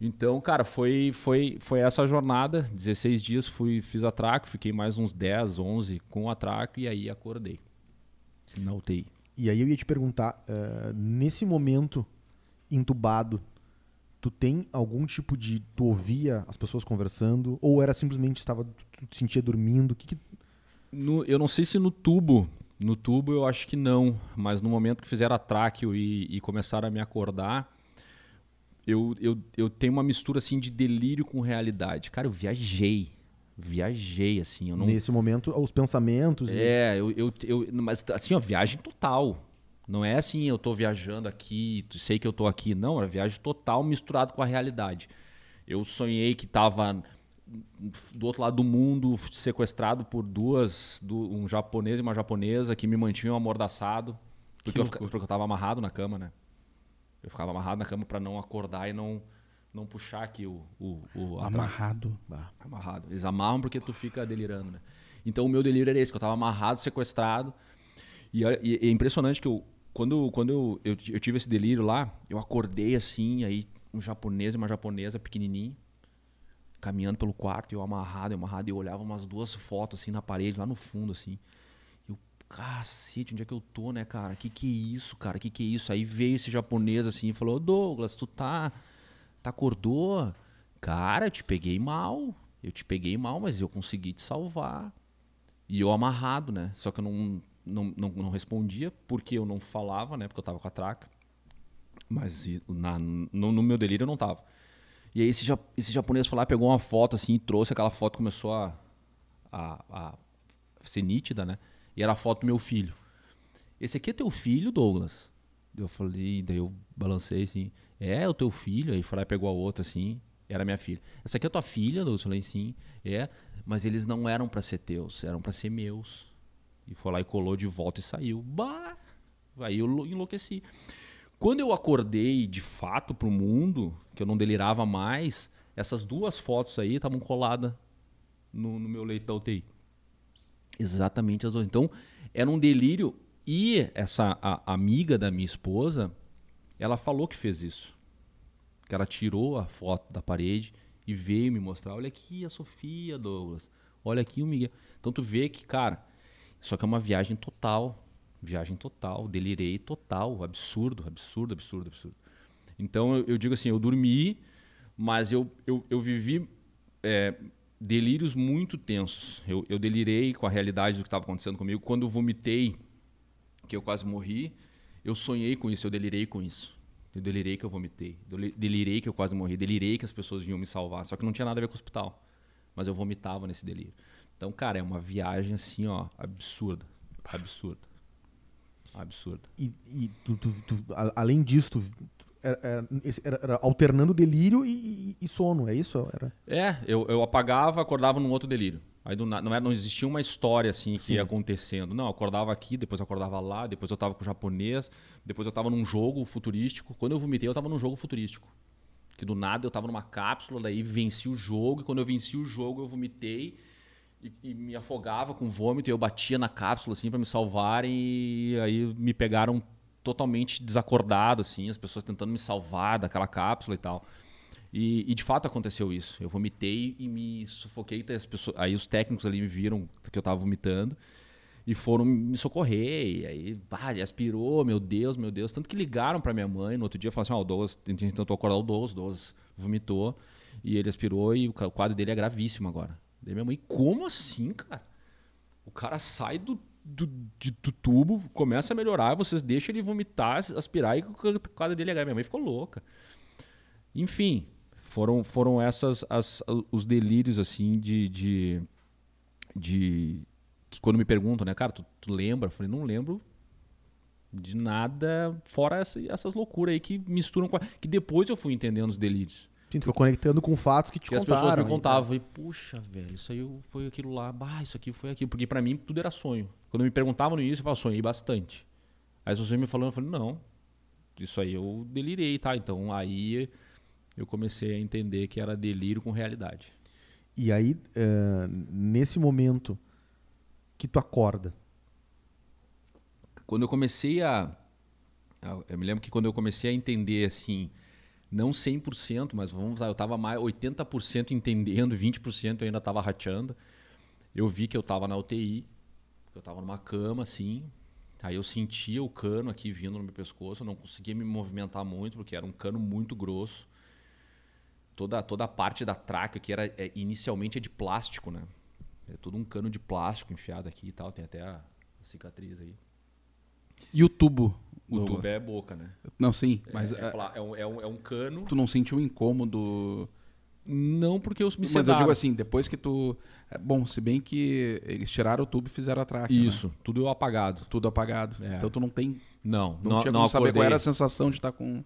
Então, cara, foi, foi, foi essa jornada. 16 dias fui, fiz atraco, fiquei mais uns 10, 11 com atraco e aí acordei. Na UTI. E aí eu ia te perguntar, eh, nesse momento entubado, tu tem algum tipo de. Tu ouvia as pessoas conversando? Ou era simplesmente estava, tu te sentia dormindo? Que que- No- eu não sei se no tubo No tubo eu acho que não, mas no momento que fizeram a tráqueo e, e começaram a me acordar, eu, eu, eu tenho uma mistura assim de delírio com realidade. Cara, eu viajei. Viajei, assim. Eu não... Nesse momento, os pensamentos. e- É, eu, eu, eu- Mas assim, ó, viagem total. Não é assim, eu tô viajando aqui, sei que eu tô aqui. Não, era viagem total misturado com a realidade. Eu sonhei que tava do outro lado do mundo, sequestrado por duas, du- um japonês e uma japonesa que me mantinham amordaçado. Porque eu, porque eu tava amarrado na cama, né? Eu ficava amarrado na cama para não acordar e não, não puxar aqui o, o, o Amarrado. Amarrado. Eles amarram porque tu fica delirando, né? Então o meu delírio era esse, que eu tava amarrado, sequestrado. E, e é impressionante que eu, quando, quando eu, eu, eu tive esse delírio lá, eu acordei assim, aí um japonês e uma japonesa pequenininho, caminhando pelo quarto, e eu amarrado, eu amarrado, e eu olhava umas duas fotos assim na parede, lá no fundo, assim. E eu, cacete, onde é que eu tô, né, cara? Que que é isso, cara? Que que é isso? Aí veio esse japonês assim e falou, "Ô, Douglas, tu tá, tá acordou? Cara, eu te peguei mal. Eu te peguei mal, mas eu consegui te salvar. E eu amarrado, né? Só que eu não, não, não, não respondia porque eu não falava, né? Porque eu tava com a traca. Mas na, no, no meu delírio eu não tava. E aí esse, esse japonês foi lá, pegou uma foto assim, trouxe aquela foto, começou a, a, a ser nítida, né? E era a foto do meu filho. Esse aqui é teu filho, Douglas? Eu falei, daí eu balancei assim, é, o teu filho? Aí foi lá e pegou a outra assim, era minha filha. Essa aqui é tua filha, Douglas? Eu falei, sim, é, mas eles não eram pra ser teus, eram pra ser meus. E foi lá e colou de volta e saiu. Bah! Aí eu lo- enlouqueci. Quando eu acordei de fato pro mundo, que eu não delirava mais, essas duas fotos aí estavam coladas no, no meu leito da UTI. Exatamente as duas. Então, era um delírio. E essa amiga da minha esposa, ela falou que fez isso. Que ela tirou a foto da parede e veio me mostrar. Olha aqui a Sofia, Douglas. Olha aqui o Miguel. Então tu vê que, cara, só que é uma viagem total. Viagem total. Delirei total. Absurdo, absurdo, absurdo, absurdo. Então eu, eu digo assim, eu dormi, mas eu, eu, eu vivi é, delírios muito tensos. Eu, eu delirei com a realidade do que estava acontecendo comigo. Quando eu vomitei, que eu quase morri, eu sonhei com isso, eu delirei com isso. Eu delirei que eu vomitei. Delirei que eu quase morri. Delirei que as pessoas vinham me salvar. Só que não tinha nada a ver com o hospital. Mas eu vomitava nesse delírio. Então, cara, é uma viagem assim, ó, absurda. Absurda. Absurda. E, e tu- tu- tu- além disso, tu, era, era- era alternando delírio e, e- e sono, é isso? Era... É, eu, eu apagava, acordava num outro delírio. Aí do não, era, não existia uma história assim que Sim. ia acontecendo. Não, eu acordava aqui, depois eu acordava lá, depois eu tava com o japonês, depois eu tava num jogo futurístico. Quando eu vomitei, eu tava num jogo futurístico. Que do nada eu tava numa cápsula, daí venci o jogo, e quando eu venci o jogo, eu vomitei e, e me afogava com vômito, e eu batia na cápsula assim para me salvarem, e aí me pegaram totalmente desacordado assim, as pessoas tentando me salvar daquela cápsula e tal. E, e de fato aconteceu isso. Eu vomitei e me sufoquei. As pessoas, aí os técnicos ali me viram que eu estava vomitando e foram me socorrer. E aí, ele aspirou, meu Deus, meu Deus. Tanto que ligaram para minha mãe no outro dia falaram assim: Ó, o Douglas, tentou acordar o Douglas, o Douglas vomitou e ele aspirou e o quadro dele é gravíssimo agora. Daí minha mãe, como assim, cara? O cara sai do, do, de- do tubo, começa a melhorar, vocês deixam ele vomitar, aspirar e o quadro dele é grave. Minha mãe ficou louca. Enfim, foram, foram essas as, os delírios assim de, de, de que quando me perguntam, né, cara, tu, tu lembra? Eu falei, não lembro de nada fora essa- essas loucuras aí que misturam com a, que depois eu fui entendendo os delírios. Sim, tu foi conectando com fatos que te Que as contaram. pessoas me aí, contavam, eu falei, puxa, velho, isso aí foi aquilo lá, bah, isso aqui foi aquilo, porque pra mim tudo era sonho. Quando me perguntavam no início, eu falava, sonhei bastante. Aí as pessoas me falando, eu falei, não, isso aí eu delirei, tá? Então aí eu comecei a entender que era delírio com realidade. E aí, eh, nesse momento que tu acorda, Quando eu comecei a. Eu me lembro que quando eu comecei a entender, assim, não 100%, mas vamos lá, eu estava mais 80% entendendo, 20% eu ainda estava rateando. Eu vi que eu estava na UTI, eu estava numa cama, assim. Aí eu sentia o cano aqui vindo no meu pescoço, eu não conseguia me movimentar muito, porque era um cano muito grosso. Toda, toda a parte da tráquea que era é, inicialmente é de plástico, né? É todo um cano de plástico enfiado aqui e tal. Tem até a, cicatriz aí. E o tubo? O Douglas? tubo é boca, né? Não, sim, mas é, é é, é um, é um- é um cano. tu não sentiu incômodo? Não porque os me Mas eu digo assim, depois que tu... é, Bom, se bem que eles tiraram o tubo e fizeram a traca. né? Isso, tudo apagado. Tudo apagado. É. Então tu não tem... Não, Não, não, tinha não como saber qual era a sensação de estar com...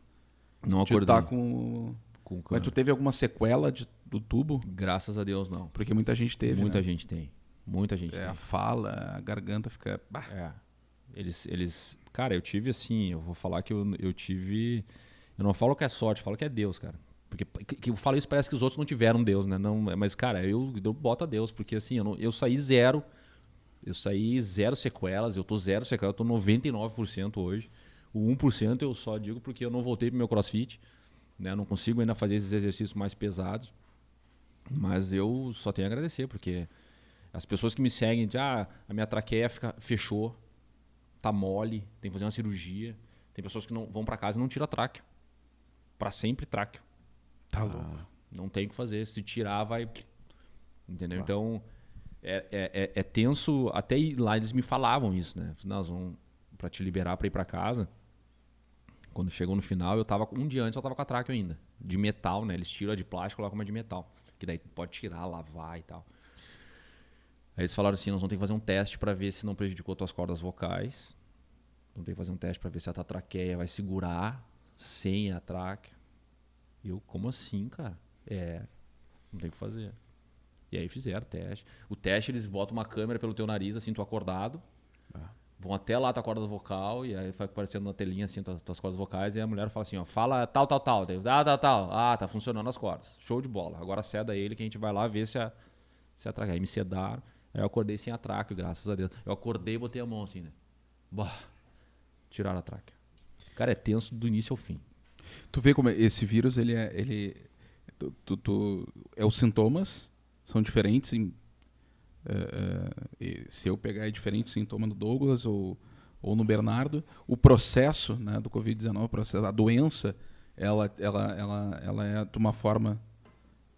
Não De acordei estar com... com o Mas tu teve alguma sequela de- do tubo? Graças a Deus, não. Porque muita gente teve, Muita né? gente tem. Muita gente É, tem. a fala, a garganta fica... bah, É. Eles, eles. Cara, eu tive assim, eu vou falar que eu, eu tive. Eu não falo que é sorte, eu falo que é Deus, cara. Porque que, que eu falo isso, parece que os outros não tiveram Deus, né? Não, mas, cara, eu, eu boto a Deus, porque assim, eu, não- eu saí zero. Eu saí zero sequelas, eu tô zero sequelas, eu tô 99% hoje. O 1% eu só digo porque eu não voltei pro meu crossfit. Né? Eu não consigo ainda fazer esses exercícios mais pesados. Mas eu só tenho a agradecer, porque as pessoas que me seguem, de, ah, a minha traqueia fica, fechou, tá mole, tem que fazer uma cirurgia. Tem pessoas que não vão para casa e não tiram a tráqueo. Para sempre tráqueo. Tá louco. Não tem o que fazer. Se tirar, vai. Entendeu? Então, é, é, é- é tenso. Até lá eles me falavam isso, né? Nós vamos para te liberar para ir para casa. Quando chegou no final, eu tava. Um dia antes eu tava com a tráqueo ainda. De metal, né? Eles tiram a de plástico e colocam uma de metal. Que daí pode tirar, lavar e tal. Aí eles falaram assim: nós vamos ter que fazer um teste para ver se não prejudicou tuas cordas vocais. Vamos ter que fazer um teste para ver se a tua traqueia vai segurar sem a tráqueo. Eu, como assim, cara? É, não tem o que fazer. E aí fizeram o teste. O teste, eles botam uma câmera pelo teu nariz, assim, tu acordado. Vão até lá tua corda vocal, e aí vai aparecendo na telinha, assim, tuas, tuas cordas vocais, e a mulher fala assim, ó, fala tal, tal, tal. Daí, ah, tal, tal. Ah, tá funcionando as cordas. Show de bola. Agora ceda ele que a gente vai lá ver se a, se a. Aí me sedaram. Aí eu acordei sem a traca, graças a Deus. Eu acordei e botei a mão assim, né? Bah, tiraram a traca. Cara, é tenso do início ao fim. Tu vê como esse vírus, ele é. Ele, tu, tu- tu- é os sintomas são diferentes. Em, e se eu pegar é diferente o sintoma no Douglas ou, ou no Bernardo, o processo né, do Covid-19, o processo, a doença, ela, ela, ela, ela é de uma forma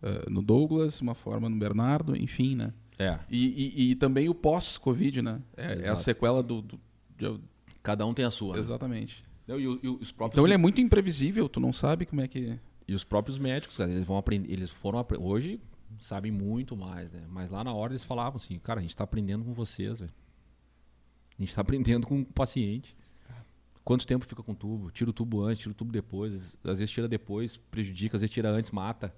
é, no Douglas, uma forma no Bernardo, enfim, né? É. E, e, e também o pós-Covid, né? É, é a sequela do. do- de- Cada um tem a sua. né? exatamente. Não, e, e os próprios Então ele é muito imprevisível, tu não sabe como é que. E os próprios médicos, cara, eles vão aprender, eles foram hoje sabem muito mais, né? Mas lá na hora eles falavam assim, cara, a gente tá aprendendo com vocês, velho. A gente tá aprendendo com o paciente. Quanto tempo fica com o tubo? Tira o tubo antes, tira o tubo depois. Às vezes tira depois, prejudica, às vezes tira antes, mata.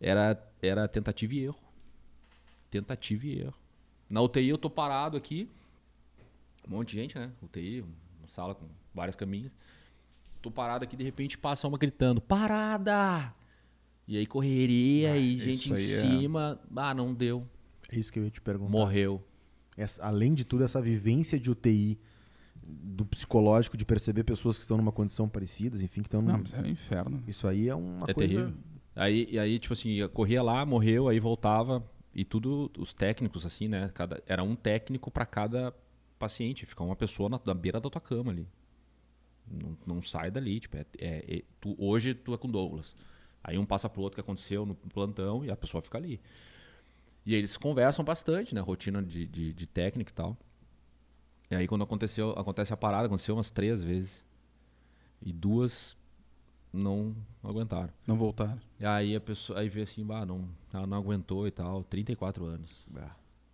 Era, era tentativa e erro. Tentativa e erro. Na UTI eu tô parado aqui. Um monte de gente, né? UTI, uma sala com várias caminhas. Tô parado aqui, de repente passa uma gritando, parada! E aí correria e gente em é- cima. Ah, não deu. É isso que eu ia te perguntar. Morreu. Essa- além de tudo, essa vivência de UTI, do psicológico, de perceber pessoas que estão numa condição parecida, enfim, que estão num- Não, mas é um inferno. Isso aí é uma é coisa. terrível. Aí, e aí, tipo assim, corria lá, morreu, aí voltava. E tudo, os técnicos, assim, né? Cada, era um técnico para cada paciente. Fica uma pessoa na, na beira da tua cama ali. Não, não sai dali. Tipo, é, é- é- tu- hoje tu é com Douglas. Aí um passa pro outro que aconteceu no plantão e a pessoa fica ali. E eles conversam bastante, né? Rotina de, de, de técnico e tal. E aí quando aconteceu, acontece a parada, aconteceu umas três vezes. E duas não aguentaram. Não voltaram. E aí a pessoa aí vê assim, bah, não, ela não aguentou e tal, 34 anos.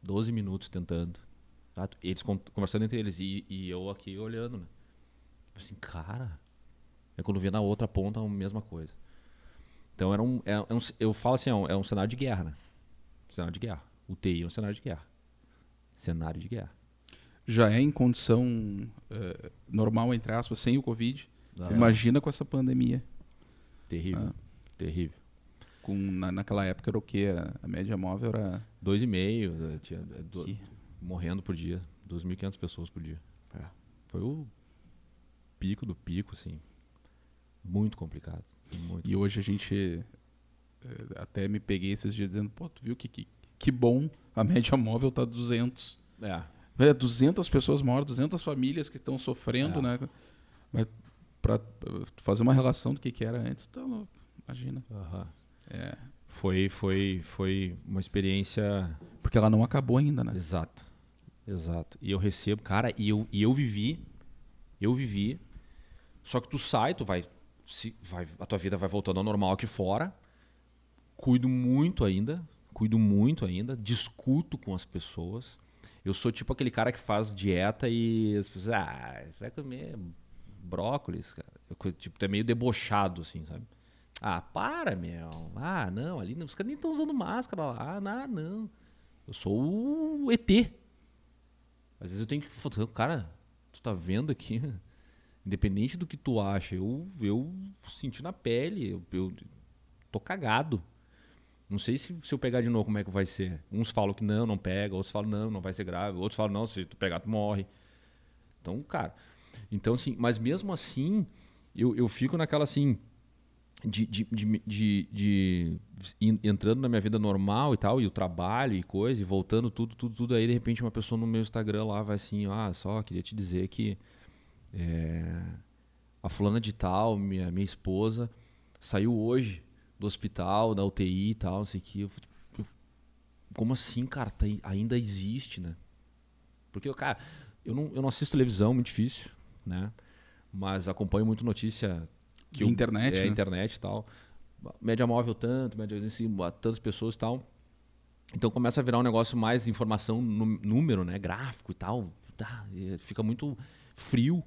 12 minutos tentando. Tá? Eles con- conversando entre eles e, e eu aqui olhando, né? Assim, cara. É quando vê na outra ponta a mesma coisa. Então era um, é, é um eu falo assim, é um, é um cenário de guerra, né? Cenário de guerra. UTI é um cenário de guerra. Cenário de guerra. Já é em condição eh, normal, entre aspas, sem o Covid. Ah. Imagina com essa pandemia. Terrível. Terrível. Com, na, naquela época era o quê? A, a média móvel era. Dois e meio, eh, tinha eh, do- morrendo por dia. 2.500 pessoas por dia. É. Foi o pico do pico, assim. Muito complicado. Muito. E hoje a gente. eh, até me peguei esses dias dizendo, pô, tu viu que, que, que bom, a média móvel tá 200. É. É, 200 pessoas mortas, 200 famílias que estão sofrendo, É. né? Mas pra eh, fazer uma relação do que, que era antes, tá louco. Imagina. aham. É, Foi, foi, foi uma experiência porque ela não acabou ainda, né? exata. Exato. E eu recebo, cara, e eu, e eu vivi, eu vivi, só que tu sai, tu vai, se, vai, a tua vida vai voltando ao normal aqui fora, cuido muito ainda, cuido muito ainda, discuto com as pessoas. Eu sou tipo aquele cara que faz dieta e as pessoas, ah, vai comer brócolis, cara. Eu, tipo, é meio debochado, assim, sabe? Ah, para, meu. Ah, não, ali os caras nem estão usando máscara lá. Ah, não, não. Eu sou o ET. Às vezes eu tenho que. Cara, tu tá vendo aqui? Independente do que tu acha, eu, eu senti na pele. Eu, eu tô cagado. Não sei se, se eu pegar de novo como é que vai ser. Uns falam que não, não pega, outros falam não, não vai ser grave, outros falam não, se tu pegar tu morre. Então, cara, então assim, mas mesmo assim, eu, eu fico naquela assim de, de, de, de, entrando na minha vida normal e tal, e o trabalho e coisa, e voltando tudo, tudo, tudo aí, de repente uma pessoa no meu Instagram lá vai assim, ah, só queria te dizer que é, a fulana de tal, minha, minha esposa, saiu hoje do hospital, da UTI e tal, não sei o que. Eu, eu, como assim, cara? Tá, ainda existe, né? Porque, cara, eu não, eu não assisto televisão, muito difícil, né? Mas acompanho muito notícia que eu, internet, é né? internet e tal. Média móvel tanto, média assim, tantas pessoas e tal. Então começa a virar um negócio mais informação, número, né? Gráfico e tal. Tá, fica muito frio.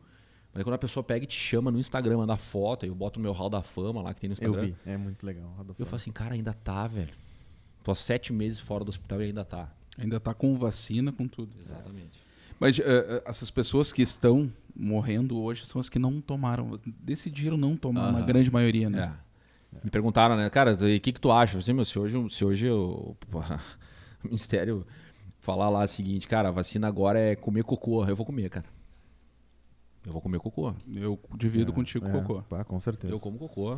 Mas quando a pessoa pega e te chama no Instagram, manda foto, eu boto no meu hall da fama lá que tem no Instagram. Eu vi, é muito legal. Eu falo assim, cara, ainda tá, velho. Tô há sete meses fora do hospital e ainda tá. Ainda tá com vacina, com tudo. Exatamente. Mas uh, essas pessoas que estão morrendo hoje são as que não tomaram, decidiram não tomar, uma grande maioria, né? É. Me perguntaram, né, cara, o que, que tu acha? Assim, meu, se hoje, se hoje o, o Ministério falar lá o seguinte, cara, a vacina agora é comer cocô, eu vou comer, cara. Eu vou comer cocô. Eu divido é, contigo é, cocô. Ah, com certeza. Eu como cocô.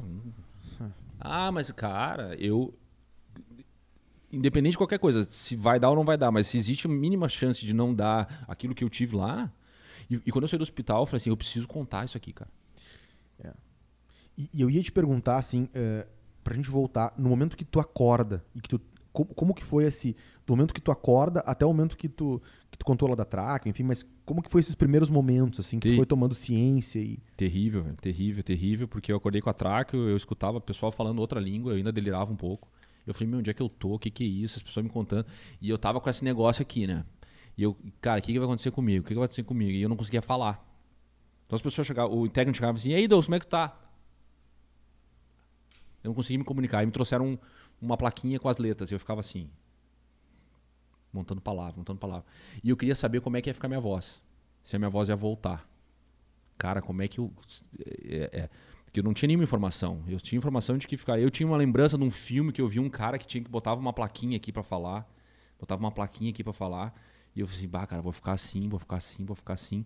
Ah, mas cara, eu. Independente de qualquer coisa, se vai dar ou não vai dar, mas se existe a mínima chance de não dar aquilo que eu tive lá. E, e quando eu saí do hospital, eu falei assim: eu preciso contar isso aqui, cara. É. E, e, eu ia te perguntar, assim, uh, pra gente voltar, no momento que tu acorda e que tu. Como, como que foi esse. Do momento que tu acorda até o momento que tu, que tu contou lá da traca, enfim, mas como que foi esses primeiros momentos, assim, que Ter... tu foi tomando ciência e... Terrível, velho. Terrível, terrível, porque eu acordei com a traca, eu, eu escutava o pessoal falando outra língua, eu ainda delirava um pouco. Eu falei, meu, onde é que eu tô? O que que é isso? As pessoas me contando. E eu tava com esse negócio aqui, né? E eu, cara, o que, que vai acontecer comigo? O que, que vai acontecer comigo? E eu não conseguia falar. Então as pessoas chegavam, o técnico chegava assim, e aí, Douglas, como é que tu tá? Eu não conseguia me comunicar. E me trouxeram um, uma plaquinha com as letras. E eu ficava assim montando palavra, montando palavra. E eu queria saber como é que ia ficar minha voz. Se a minha voz ia voltar. Cara, como é que eu. É, é, que eu não tinha nenhuma informação. Eu tinha informação de que ficar. Eu tinha uma lembrança de um filme que eu vi um cara que tinha que botava uma plaquinha aqui para falar. Botava uma plaquinha aqui para falar. E eu falei assim, bah, cara, vou ficar assim, vou ficar assim, vou ficar assim.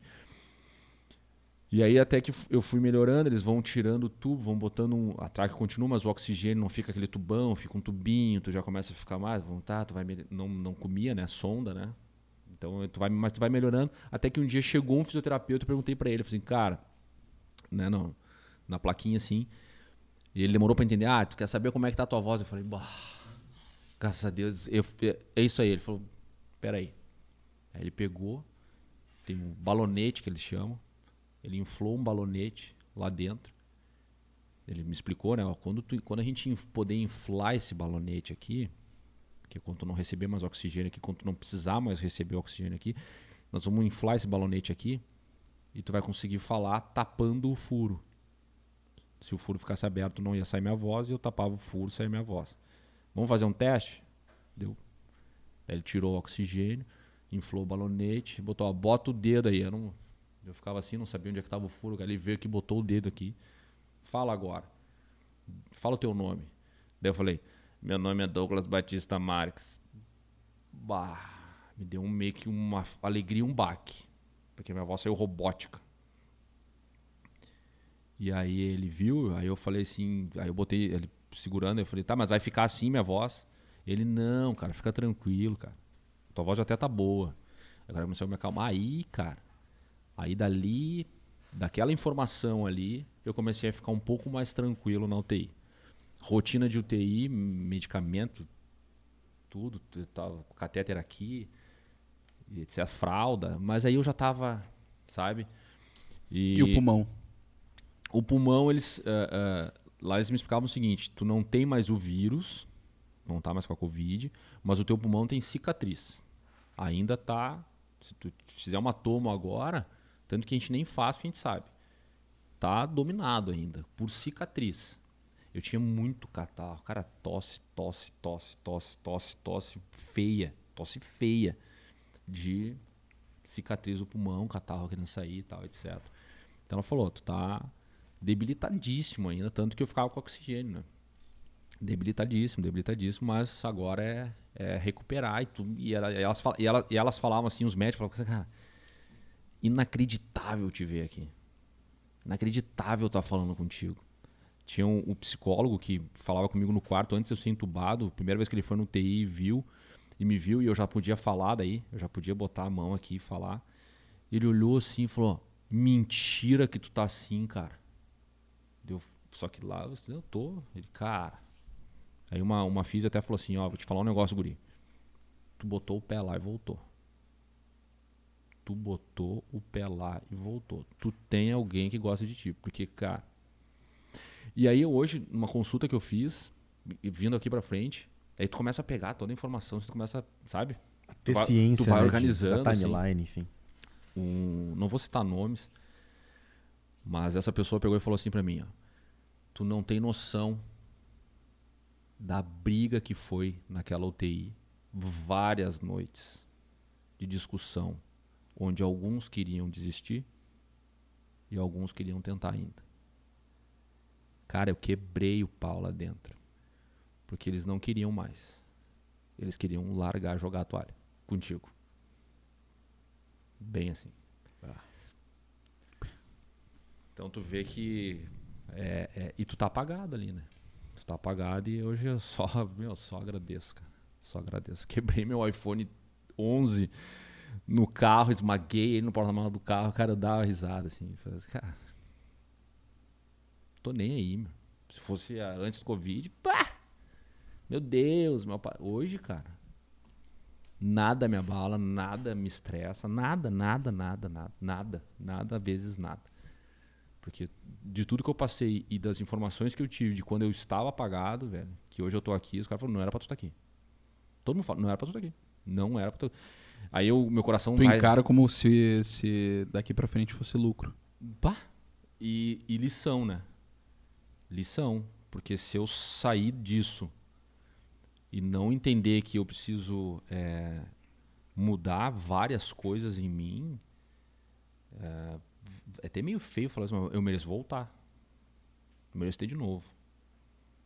E aí até que eu fui melhorando, eles vão tirando o tubo, vão botando um, a traca continua, mas o oxigênio não fica aquele tubão, fica um tubinho, tu já começa a ficar mais, vão tá, tu vai não não comia, né, sonda, né? Então tu vai, mas tu vai melhorando, até que um dia chegou um fisioterapeuta, eu perguntei para ele, eu falei assim, cara, né, não, na plaquinha assim, e ele demorou para entender, ah, tu quer saber como é que tá a tua voz? Eu falei, bah, graças a Deus, eu, é isso aí. Ele falou, peraí. Aí ele pegou, tem um balonete que eles chamam, ele inflou um balonete lá dentro. Ele me explicou, né? Ó, quando, tu, quando a gente poder inflar esse balonete aqui, que é quando tu não receber mais oxigênio aqui, quando tu não precisar mais receber oxigênio aqui, nós vamos inflar esse balonete aqui e tu vai conseguir falar tapando o furo. Se o furo ficasse aberto, não ia sair minha voz, e eu tapava o furo, saía minha voz. Vamos fazer um teste? Deu. Ele tirou o oxigênio, inflou o balonete, botou, ó, bota o dedo aí. Era um, eu ficava assim, não sabia onde é que estava o furo. Ele veio que botou o dedo aqui. Fala agora. Fala o teu nome. Daí eu falei, meu nome é Douglas Batista Marques. Bah, me deu um meio que uma alegria, um baque. Porque minha voz saiu robótica. E aí ele viu, aí eu falei assim, aí eu botei ele segurando, eu falei, tá, mas vai ficar assim minha voz? Ele, não, cara, fica tranquilo, cara. Tua voz até tá boa. Agora começou a me acalmar. Aí, cara, Aí dali, daquela informação ali, eu comecei a ficar um pouco mais tranquilo na UTI. Rotina de UTI, medicamento, tudo, tal, catéter aqui. etc. Fralda, mas aí eu já tava, sabe? E, e o pulmão? O pulmão, eles. Uh, uh, lá eles me explicavam o seguinte: tu não tem mais o vírus, não tá mais com a Covid, mas o teu pulmão tem cicatriz. Ainda tá. Se tu fizer uma tomo agora, tanto que a gente nem faz porque a gente sabe. Tá dominado ainda, por cicatriz. Eu tinha muito catarro. Cara, tosse, tosse, tosse, tosse, tosse, tosse feia. Tosse feia. De cicatriz do pulmão, catarro querendo sair e tal, etc. Então ela falou, tu tá debilitadíssimo ainda, tanto que eu ficava com oxigênio, né? Debilitadíssimo, debilitadíssimo, mas agora é, é recuperar e tudo. E, ela, e, elas, e, e elas falavam assim, os médicos falavam, cara, inacreditável te ver aqui. Inacreditável estar tá falando contigo. Tinha um, um, psicólogo que falava comigo no quarto antes de eu ser entubado. Primeira vez que ele foi no TI viu e me viu e eu já podia falar daí, eu já podia botar a mão aqui e falar. Ele olhou assim e falou: "Mentira que tu tá assim, cara". Deu, só que lá eu tô, ele, cara. Aí uma uma física até falou assim: "Ó, vou te falar um negócio, guri. Tu botou o pé lá e voltou. Tu botou o pé lá e voltou. Tu tem alguém que gosta de ti, porque cara, e aí hoje, numa consulta que eu fiz, vindo aqui para frente, aí tu começa a pegar toda a informação, tu começa, sabe? A ter tu ciência, tu vai né, organizando. Da assim. timeline, assim, enfim. Um, não vou citar nomes, mas essa pessoa pegou e falou assim para mim, ó, tu não tem noção da briga que foi naquela UTI, várias noites de discussão, onde alguns queriam desistir e alguns queriam tentar ainda. Cara, eu quebrei o pau lá dentro. Porque eles não queriam mais. Eles queriam largar, jogar a toalha contigo. Bem assim. Ah. Então tu vê que. É, é, e tu tá apagado ali, né? Tu tá apagado e hoje eu só, meu, só agradeço, cara. Só agradeço. Quebrei meu iPhone 11 no carro, esmaguei ele no porta-malas do carro, cara, eu dava risada assim. Falei, cara, tô nem aí, meu. Se fosse antes do Covid, pá! Meu Deus, meu pai. Hoje, cara, nada me abala, nada me estressa, nada, nada, nada, nada, nada, nada vezes nada. Porque de tudo que eu passei e das informações que eu tive de quando eu estava apagado, velho, que hoje eu tô aqui, os caras falaram, não era pra tu estar aqui. Todo mundo fala, não era pra tu estar aqui. Não era pra tu. Aí eu, meu coração. Tu mais... encara como se, se daqui pra frente fosse lucro. Pá! E, e lição, né? lição, porque se eu sair disso e não entender que eu preciso é, mudar várias coisas em mim, é, é até meio feio falar assim, eu mereço voltar. Eu mereço ter de novo.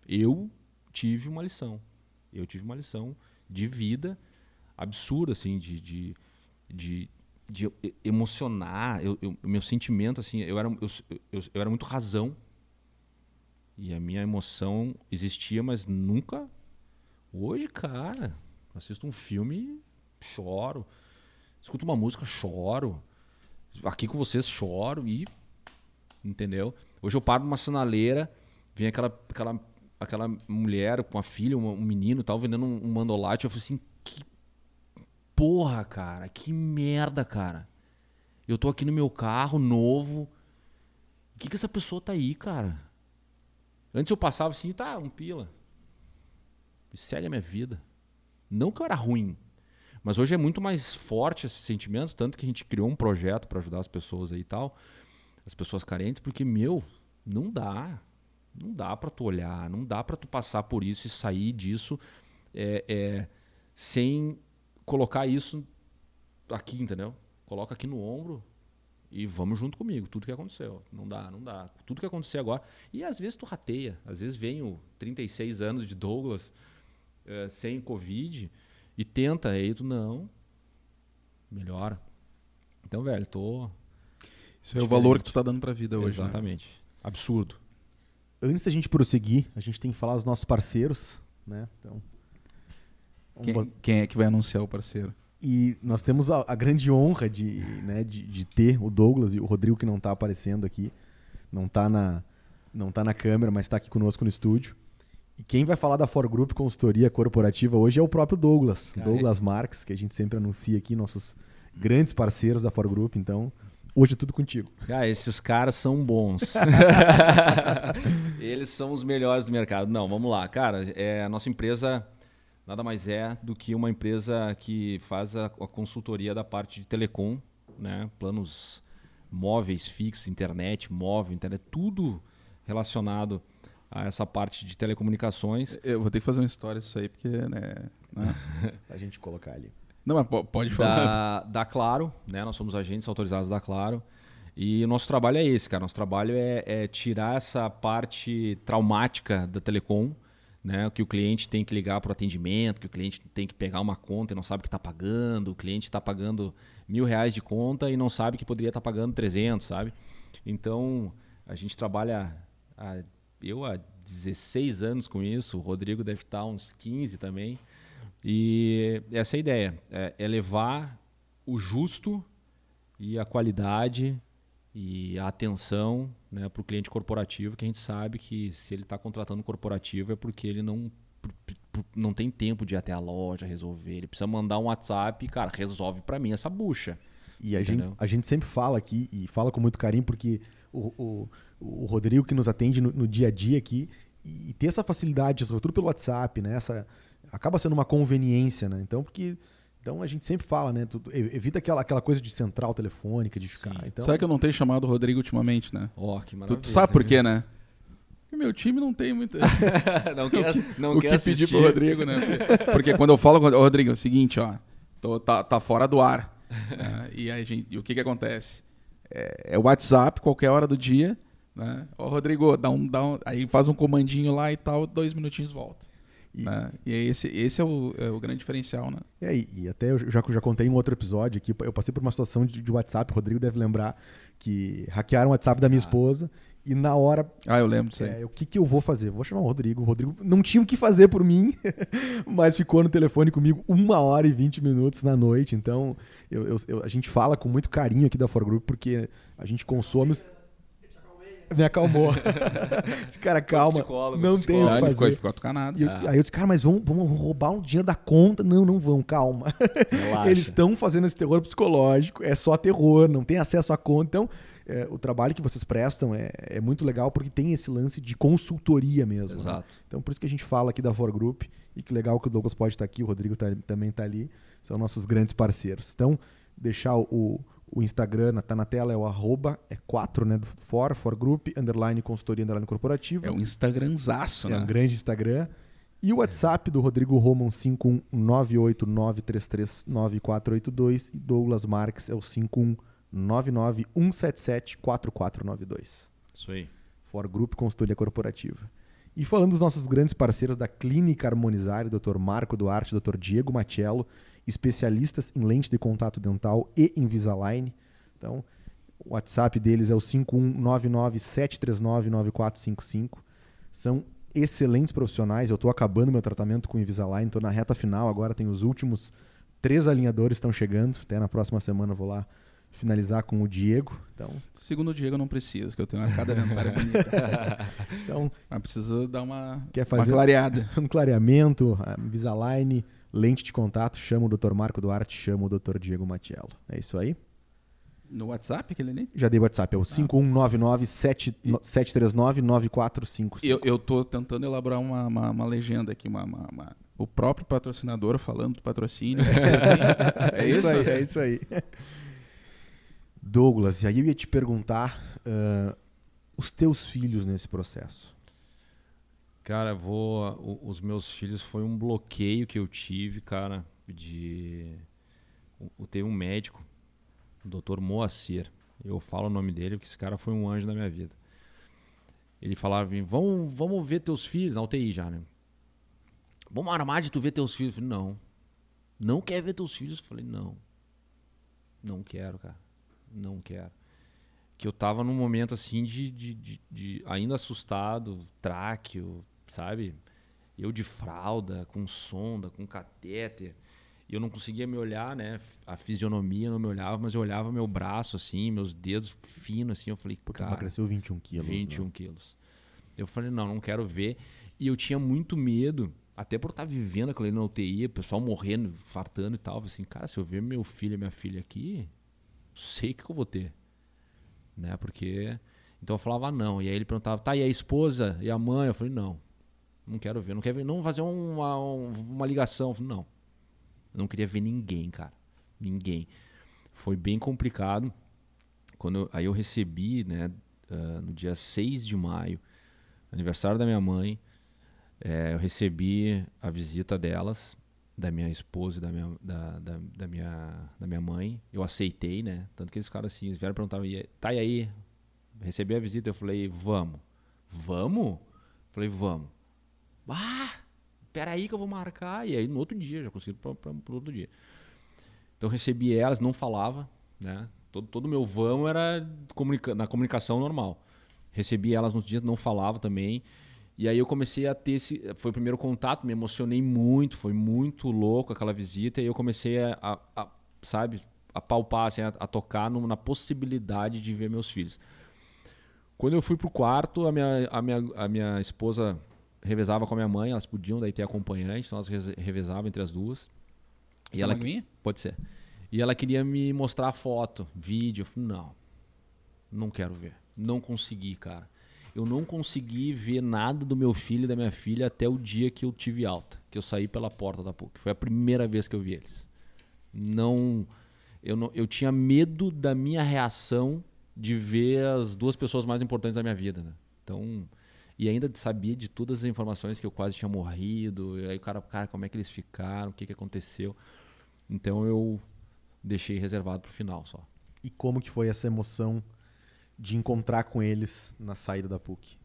Eu tive uma lição. Eu tive uma lição de vida absurda, assim, de, de, de, de emocionar. Eu, eu, meu sentimento, assim, eu era, eu, eu, eu era muito razão e a minha emoção existia, mas nunca. Hoje, cara, assisto um filme, choro. Escuto uma música, choro. Aqui com vocês, choro e. Entendeu? Hoje eu paro numa sinaleira, vem aquela, aquela, aquela mulher com a filha, um, um menino tal, vendendo um, um mandolate. Eu falei assim: que porra, cara, que merda, cara. Eu tô aqui no meu carro novo. O que, que essa pessoa tá aí, cara? Antes eu passava assim, tá, um pila. E segue a minha vida. Não que eu era ruim, mas hoje é muito mais forte esse sentimento, tanto que a gente criou um projeto para ajudar as pessoas aí e tal, as pessoas carentes, porque, meu, não dá. Não dá para tu olhar, não dá para tu passar por isso e sair disso é, é, sem colocar isso aqui, entendeu? Coloca aqui no ombro, e vamos junto comigo, tudo que aconteceu. Não dá, não dá. Tudo que acontecer agora. E às vezes tu rateia. Às vezes vem o 36 anos de Douglas uh, sem Covid e tenta, aí tu não. Melhora. Então, velho, tô. Isso é o valor que tu tá dando pra vida hoje. Né? Exatamente. Né? Absurdo. Antes da gente prosseguir, a gente tem que falar dos nossos parceiros, né? Então. Quem, quem é que vai anunciar o parceiro? E nós temos a, a grande honra de, né, de, de, ter o Douglas e o Rodrigo que não está aparecendo aqui. Não está na, não tá na câmera, mas está aqui conosco no estúdio. E quem vai falar da For Group Consultoria Corporativa hoje é o próprio Douglas, Cara, Douglas Marques, que a gente sempre anuncia aqui, nossos grandes parceiros da For Group. Então, hoje é tudo contigo. Cara, esses caras são bons. Eles são os melhores do mercado. Não, vamos lá. Cara, é, a nossa empresa nada mais é do que uma empresa que faz a, a consultoria da parte de telecom, né? planos móveis, fixos, internet, móvel, internet, tudo relacionado a essa parte de telecomunicações. Eu vou ter que fazer uma história disso aí, porque, né? né? a gente colocar ali. Não, mas po- pode falar. da, da Claro, né? Nós somos agentes autorizados da Claro. E o nosso trabalho é esse, cara. Nosso trabalho é, é tirar essa parte traumática da telecom, né? Que o cliente tem que ligar para o atendimento, que o cliente tem que pegar uma conta e não sabe que está pagando, o cliente está pagando mil reais de conta e não sabe que poderia estar pagando 300, sabe? Então, a gente trabalha, há- eu há 16 anos com isso, o Rodrigo deve estar uns 15 também. E essa é a ideia, é, é levar o justo e a qualidade e a atenção né, para o cliente corporativo, que a gente sabe que se ele está contratando um corporativo é porque ele não, não tem tempo de ir até a loja resolver. Ele precisa mandar um WhatsApp e, cara, resolve para mim essa bucha. E a gente, a gente sempre fala aqui, e fala com muito carinho, porque o, o, o Rodrigo que nos atende no, no dia a dia aqui, e ter essa facilidade, sobretudo pelo WhatsApp, né? Essa, acaba sendo uma conveniência, né? Então, porque. Então a gente sempre fala, né? Tu, tu evita aquela, aquela coisa de central telefônica, de ficar. Então, Sabe que eu não tenho chamado o Rodrigo ultimamente, né? Ó, que Tu, maravilha. tu sabe por quê, né? Porque meu time não tem muita. não quer, não o quer que assistir. pedir pro Rodrigo, né? Porque, porque quando eu falo com o Rodrigo, é o seguinte, ó. tô- tá, tá fora do ar. né? e, aí, gente, e o que que acontece? É, é o WhatsApp, qualquer hora do dia. Né? Ó, Rodrigo, dá um, dá um, aí faz um comandinho lá e tal, dois minutinhos volta. E- né? E esse, esse é, o, é o grande diferencial, né? E, aí, e até eu já, já contei em um outro episódio aqui, eu passei por uma situação de, de WhatsApp, o Rodrigo deve lembrar, que hackearam o WhatsApp da minha esposa e na hora, Ah, eu lembro disso é, o que, que eu vou fazer? Vou chamar o Rodrigo. O Rodrigo não tinha o que fazer por mim, mas ficou no telefone comigo uma hora e 20 minutos na noite. Então, eu- eu- a gente fala com muito carinho aqui da For Group, porque a gente consome os... Me acalmou. Esse cara, calma, psicólogo, não tem o que ele fazer. ficou, ele ficou atucanado. E eu- Ah. aí eu disse, cara, mas vamos, vamos roubar o dinheiro da conta? Não, não vão, calma. Relaxa. Eles estão fazendo esse terror psicológico, é só terror, não tem acesso à conta. Então, é, o trabalho que vocês prestam é, é muito legal porque tem esse lance de consultoria mesmo. né? Exato. Então, por isso que a gente fala aqui da For Group e que legal que o Douglas pode estar aqui, o Rodrigo tá- também está ali, são nossos grandes parceiros. Então, deixar o, o Instagram, tá na tela, é o arroba, é 4, né, do For, For Group, underline consultoria, underline corporativa. É um Instagramzaço, É né? um grande Instagram. E o WhatsApp do Rodrigo Roman 51989339482 e Douglas Marques é o 51991774492. Isso aí. For Group Consultoria Corporativa. E falando dos nossos grandes parceiros da Clínica Harmonizar, Dr. Marco Duarte, Dr. Diego Matiello, especialistas em lente de contato dental e Invisalign. Então, o WhatsApp deles é o 51997399455. São excelentes profissionais. Eu estou acabando meu tratamento com Invisalign, estou na reta final agora, tem os últimos três alinhadores estão chegando. Até na próxima semana eu vou lá finalizar com o Diego. Então, Segundo o Diego, eu não preciso, que eu tenho uma arcada dentária bonita. então Mas preciso dar uma, Quer uma fazer- clareada. um clareamento, Invisalign, lente de contato, chama o Dr. Marco Duarte, chama o Dr. Diego Matiello. É isso aí? No WhatsApp, aquele ali? Já dei o WhatsApp, é o 5199-739-9455. Eu, eu tô tentando elaborar uma, uma, uma legenda aqui, uma, uma- uma- o próprio patrocinador falando do patrocínio. é isso? aí, é isso aí. Douglas, e aí eu ia te perguntar ah, os teus filhos nesse processo. Cara, eu vou. o- os meus filhos foi um bloqueio que eu tive, cara, de. o- o- Teve um médico, o Dr. Moacir. Eu falo o nome dele porque esse cara foi um anjo na minha vida. Ele falava, vamos, vamos ver teus filhos, na UTI já, né? Vamos armar de tu ver teus filhos. Eu falei, não. Não quer ver teus filhos? Eu falei, não. Não quero, cara. Não quero. Que eu tava num momento assim de, de, de- de ainda assustado, tráqueo, sabe? Eu de fralda, com sonda, com catéter. E eu não conseguia me olhar, né? A fisionomia não me olhava, mas eu olhava meu braço assim, meus dedos finos assim. Eu falei, Porque cara, emagreceu 21 quilos. 21 né? quilos. Eu falei, não, não quero ver. E eu tinha muito medo, até por estar vivendo aquilo ali na UTI, o pessoal morrendo, fartando e tal. Assim, cara, se eu ver meu filho e minha filha aqui, sei o que, que eu vou ter. Né? Porque. Então eu falava não. E aí ele perguntava, tá, e a esposa e a mãe? Eu falei, não. Não quero ver. Não quero ver. Não fazer uma, uma ligação. Não. Eu não queria ver ninguém, cara. Ninguém. Foi bem complicado. Quando eu, aí eu recebi, né, uh, no dia 6 de maio, aniversário da minha mãe, é, eu recebi a visita delas, da minha esposa e da minha, da, da, da, minha, da minha mãe. Eu aceitei, né? Tanto que eles ficaram assim, vieram perguntar, tá e aí? Recebi a visita, eu falei, vamos. Vamos? Falei, vamos. Ah, peraí que eu vou marcar. E aí no outro dia, já consegui para o outro dia. Então recebi elas, não falava, né? Todo, todo meu vão era comunica na comunicação normal. Recebi elas nos dias, não falava também. E aí eu comecei a ter esse. Foi o primeiro contato, me emocionei muito, foi muito louco aquela visita. E eu comecei a, a, a sabe, a palpar, assim, a, a tocar na possibilidade de ver meus filhos. Quando eu fui pro quarto, a minha, a minha, a minha esposa revezava com a minha mãe, elas podiam daí ter acompanhante, então elas revezavam entre as duas. E ela pode ser. E ela queria me mostrar foto, vídeo. Eu falei, não, não quero ver. Não consegui, cara. Eu não consegui ver nada do meu filho e da minha filha até o dia que eu tive alta, que eu saí pela porta da PUC. Foi a primeira vez que eu vi eles. Não, eu não, eu tinha medo da minha reação de ver as duas pessoas mais importantes da minha vida, né? Então, e ainda sabia de todas as informações que eu quase tinha morrido. E aí o cara, cara, como é que eles ficaram? O que que aconteceu? Então eu deixei reservado para o final só. E como que foi essa emoção de encontrar com eles na saída da PUC?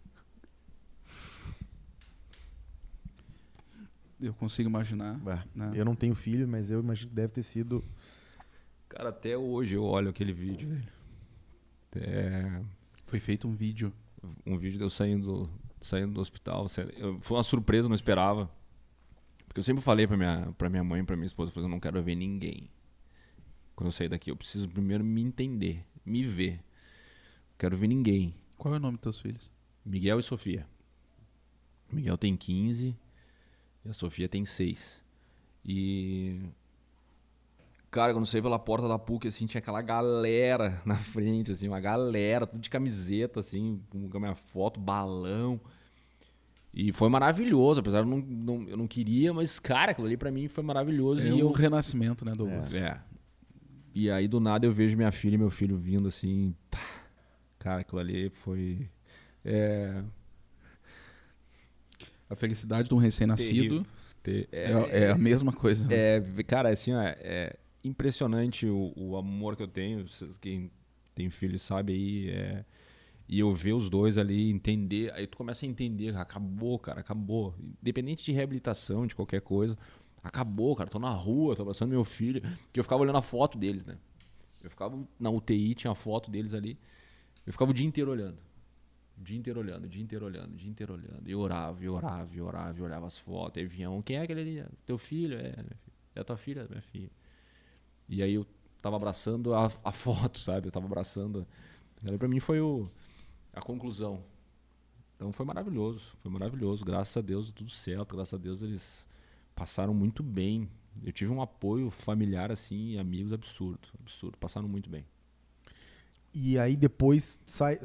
Eu consigo imaginar. né? Eu não tenho filho, mas eu imagino que deve ter sido. Cara, até hoje eu olho aquele vídeo, velho. É... Foi feito um vídeo. Um vídeo de eu saindo, saindo do hospital. Foi uma surpresa, não esperava. Porque eu sempre falei pra minha, pra minha mãe, pra minha esposa, eu, eu não quero ver ninguém quando eu sair daqui. Eu preciso primeiro me entender, me ver. Quero ver ninguém. Qual é o nome dos teus filhos? Miguel e Sofia. Miguel tem 15 e a Sofia tem 6. E. Cara, quando eu saí pela porta da PUC, assim, tinha aquela galera na frente, assim, uma galera, tudo de camiseta, assim, com a minha foto, balão. E foi maravilhoso, apesar de eu não, não, eu não queria, mas, cara, aquilo ali pra mim foi maravilhoso. É e um eu... renascimento, né, Douglas? É, é. E aí do nada eu vejo minha filha e meu filho vindo assim. Cara, aquilo ali foi. É... A felicidade de um recém-nascido é, é, é, a mesma coisa. Né? É, cara, assim, ó, é impressionante o, o, amor que eu tenho. Quem tem filho sabe aí. É, e eu ver os dois ali, entender. Aí tu começa a entender, acabou, cara, acabou. Independente de reabilitação, de qualquer coisa. Acabou, cara. Tô na rua, tô abraçando meu filho. Que eu ficava olhando a foto deles, né? Eu ficava na UTI, tinha a foto deles ali. Eu ficava o dia inteiro olhando. O dia inteiro olhando, o dia inteiro olhando, o dia inteiro olhando. E orava, e orava, e orava, e olhava as fotos, e vinha um. Quem é aquele ali? Teu filho? É, é a tua filha? Minha filha. E aí eu tava abraçando a, a foto, sabe? Eu tava abraçando. Pra mim foi o, a conclusão. Então foi maravilhoso, foi maravilhoso. Graças a Deus, tudo certo. Graças a Deus eles passaram muito bem. Eu tive um apoio familiar assim, amigos absurdo, absurdo. Passaram muito bem. E aí depois sai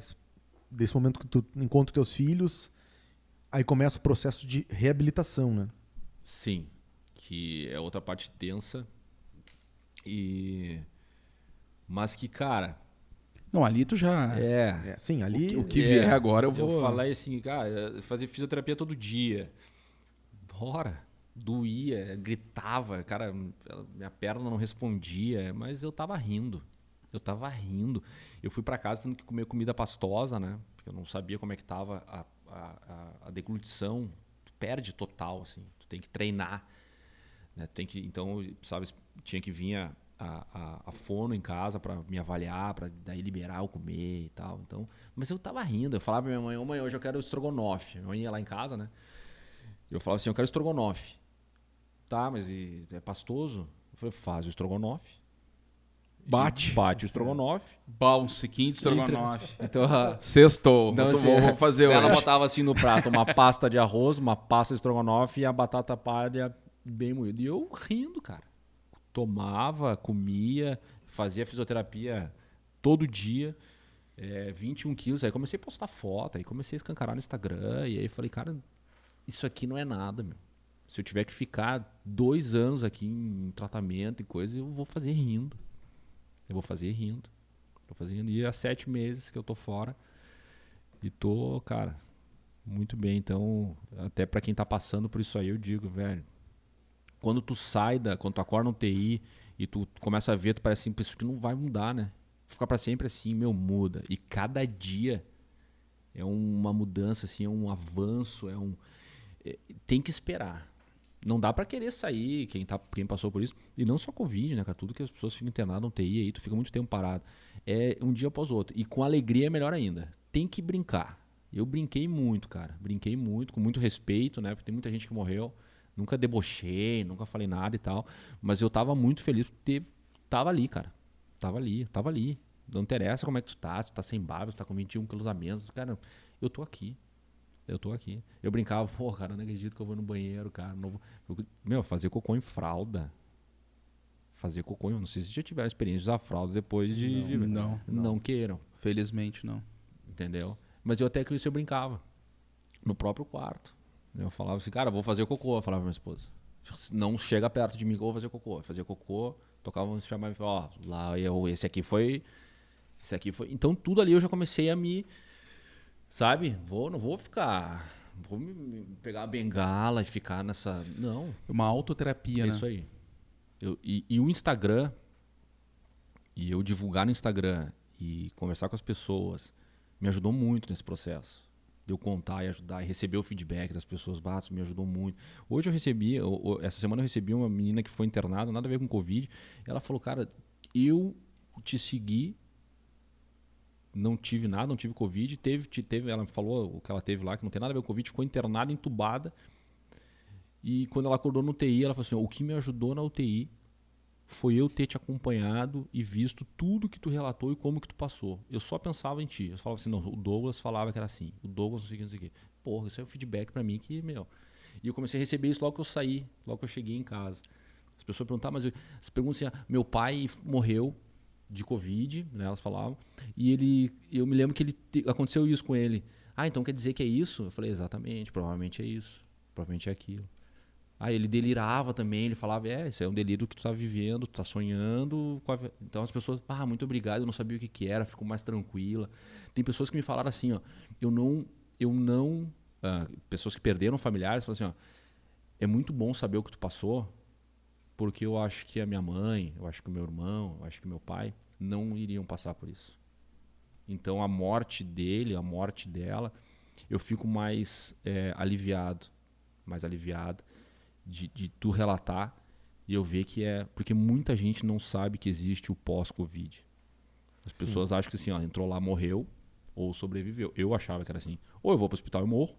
desse momento que tu encontra teus filhos, aí começa o processo de reabilitação, né? Sim, que é outra parte tensa e mas que cara, não, ali tu já. É. é sim, ali. O que, o que vier agora eu vou. Eu falei assim, cara, fazer fisioterapia todo dia. Bora doía, gritava, cara, minha perna não respondia, mas eu tava rindo. Eu tava rindo. Eu fui para casa tendo que comer comida pastosa, né? Porque eu não sabia como é que tava a, a, a deglutição. Tu perde total, assim. Tu tem que treinar. Né? Tu tem que, então, sabe, tinha que vir a, a, a fono em casa para me avaliar, para daí liberar o comer e tal. Então, mas eu tava rindo. Eu falava pra minha mãe, ô mãe, hoje eu quero estrogonofe. Minha mãe ia lá em casa, né? Eu falava assim, eu quero estrogonofe. Tá, mas é pastoso? Eu falei, faz o estrogonofe. Bate. Bate o estrogonofe. Bah, um sequinho de estrogonofe. Então, a- Sextou. Não, Muito assim, bom, vou fazer Ela hoje. botava assim no prato uma pasta de arroz, uma pasta de estrogonofe e a batata palha bem moída. E eu rindo, cara. Tomava, comia, fazia fisioterapia todo dia. É, 21 quilos. Aí comecei a postar foto, aí comecei a escancarar no Instagram. E aí falei, cara, isso aqui não é nada, meu. Se eu tiver que ficar dois anos aqui em tratamento e coisa, eu vou fazer rindo. Eu vou fazer rindo. Tô fazendo. E há sete meses que eu tô fora. E tô, cara, muito bem. Então, até pra quem tá passando por isso aí, eu digo, velho. Quando tu sai da. Quando tu acorda no TI e tu começa a ver, tu parece assim, "Pô, isso que não vai mudar, né? Ficar pra sempre assim, meu, muda. E cada dia é uma mudança, assim, é um avanço, é um. é- tem que esperar. Não dá pra querer sair, quem, tá, quem passou por isso. E não só Covid, né, cara? Tudo que as pessoas ficam internadas no TI aí, tu fica muito tempo parado. É um dia após outro. E com alegria é melhor ainda. Tem que brincar. Eu brinquei muito, cara. Brinquei muito, com muito respeito, né? Porque tem muita gente que morreu. Nunca debochei, nunca falei nada e tal. Mas eu tava muito feliz por ter. Tava ali, cara. Tava ali, tava ali. Não interessa como é que tu tá, se tu tá sem barba, se tu tá com 21 quilos a menos. Cara, eu tô aqui. Eu tô aqui. Eu brincava, pô, cara, não acredito que eu vou no banheiro, cara. Não vou... eu- Meu, fazer cocô em fralda. Fazer cocô, eu não sei se já tiveram experiência de usar fralda depois de. de- Não, não queiram, Felizmente não. entendeu? Mas eu até que isso eu brincava. No próprio quarto. Eu falava assim, cara, vou fazer cocô. Eu falava pra minha esposa. Não chega perto de mim que eu vou fazer cocô. Eu fazia cocô, tocava um chamava e falava, ó, lá eu, esse aqui foi. Esse aqui foi. Então tudo ali eu já comecei a me. Sabe? Vou, não vou ficar. Vou me, me pegar a bengala e ficar nessa. Não. Uma autoterapia, É né? isso aí. Eu- e, e o Instagram, e eu divulgar no Instagram e conversar com as pessoas, me ajudou muito nesse processo. De eu contar e ajudar e receber o feedback das pessoas, batos, me ajudou muito. Hoje eu recebi, essa semana eu recebi uma menina que foi internada, nada a ver com Covid. Ela falou, cara, eu te segui, não tive nada, não tive Covid, teve, te- teve, ela me falou o que ela teve lá, que não tem nada a ver com Covid, ficou internada, entubada. E quando ela acordou no UTI, ela falou assim: o que me ajudou na UTI foi eu ter te acompanhado e visto tudo que tu relatou e como que tu passou. Eu só pensava em ti. Eu falava assim: não, o Douglas falava que era assim. O Douglas não sei o que, não sei o que. Porra, isso é um feedback pra mim que, meu. E eu comecei a receber isso logo que eu saí, logo que eu cheguei em casa. As pessoas perguntavam, mas eu, as perguntam assim: ah, meu pai morreu de Covid, né? Elas falavam. E ele, eu me lembro que ele te- aconteceu isso com ele. Ah, então quer dizer que é isso? Eu falei, exatamente, provavelmente é isso. Provavelmente é aquilo. Ah, ele delirava também, ele falava, é, isso é um delírio que tu tá vivendo, tu tá sonhando. com a ve-" Então as pessoas, ah, muito obrigado, eu não sabia o que que era, ficou mais tranquila. Tem pessoas que me falaram assim, ó, eu não, eu não, ah, pessoas que perderam familiares, falaram assim, ó, é muito bom saber o que tu passou, porque eu acho que a minha mãe, eu acho que o meu irmão, eu acho que meu pai não iriam passar por isso. Então a morte dele, a morte dela, eu fico mais eh, aliviado, mais aliviado de, de tu relatar e eu ver que é porque muita gente não sabe que existe o pós-Covid. As Sim. pessoas acham que assim, ó, entrou lá, morreu ou sobreviveu. Eu achava que era assim. Ou eu vou pro hospital e morro,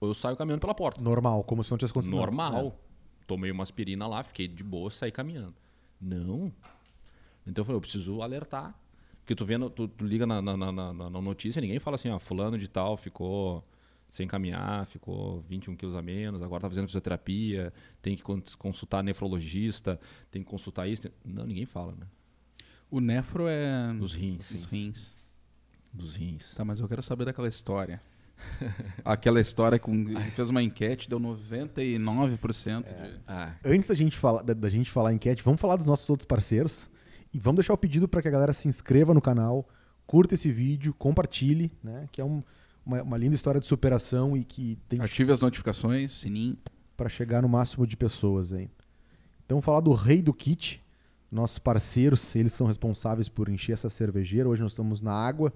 ou eu saio caminhando pela porta. Normal, como se não tivesse acontecido. Normal. Tomei uma aspirina lá, fiquei de boa, saí caminhando. Não. Então eu falei, eu preciso alertar. Porque tu vendo, tu, tu liga na, na, na, na- na notícia, ninguém fala assim, ó, fulano de tal ficou sem caminhar, ficou 21 quilos a menos, agora tá fazendo fisioterapia, tem que cons- consultar nefrologista, tem que consultar isso. tem- Não, ninguém fala, né? O nefro é. Dos rins. Dos rins. Dos rins. Tá, mas eu quero saber daquela história. Aquela história com. Ele fez uma enquete, deu 99% de. Ah, Antes da gente, falar, da, da gente falar enquete, vamos falar dos nossos outros parceiros. E vamos deixar o pedido para que a galera se inscreva no canal, curta esse vídeo, compartilhe, né? Que é um- uma, uma linda história de superação e que tem Ative as notificações, sininho. para chegar no máximo de pessoas aí. Então vamos falar do Rei do Kit, nossos parceiros, eles são responsáveis por encher essa cervejeira. Hoje nós estamos na água,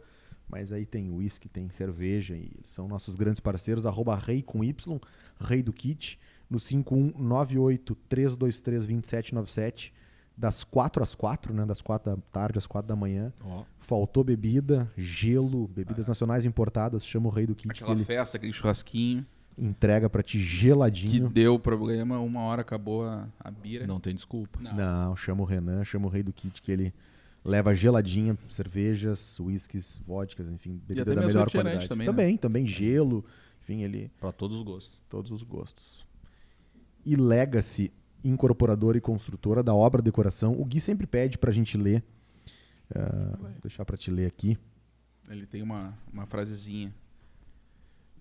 mas aí tem uísque, tem cerveja e eles são nossos grandes parceiros. Arroba Rei com Y, Rei do Kit, no 5198-323-2797, das 4 às 4, né? Das 4 da tarde às 4 da manhã. ó. Faltou bebida, gelo, bebidas nacionais importadas, chama o Rei do Kit. que Aquela ele- festa, aquele churrasquinho. entrega pra ti Que geladinho. deu problema, uma hora acabou a, a bira. Não tem desculpa. Não. Não, chama o Renan, chama o rei do kit, que ele leva geladinha, cervejas, uísques, vodkas, enfim, bebida da melhor qualidade. também, né? também, também gelo, enfim, ele Pra todos os gostos. todos os gostos. E Legacy, incorporadora e construtora da obra decoração. O Gui sempre pede pra gente ler. Ah, vou deixar pra te ler aqui. Ele tem uma, uma frasezinha.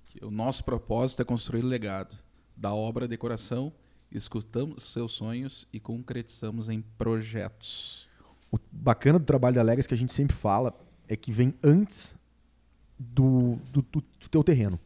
Que o nosso propósito é construir legado. Da obra decoração, escutamos seus sonhos e concretizamos em projetos. O bacana do trabalho da Legacy que a gente sempre fala é que vem antes do, do, do- do teu terreno.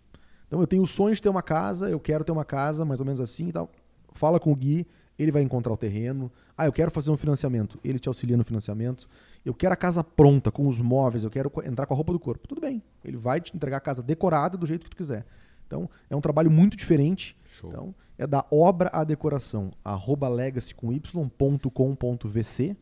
Então eu tenho o sonho de ter uma casa, eu quero ter uma casa mais ou menos assim e tal. Fala com o Gui, ele vai encontrar o terreno. Ah, eu quero fazer um financiamento, ele te auxilia no financiamento. Eu quero a casa pronta, com os móveis, eu quero entrar com a roupa do corpo. Tudo bem, ele vai te entregar a casa decorada do jeito que tu quiser. Então é um trabalho muito diferente. Show. Então é da obra à decoração, arroba legacy com y.com.vc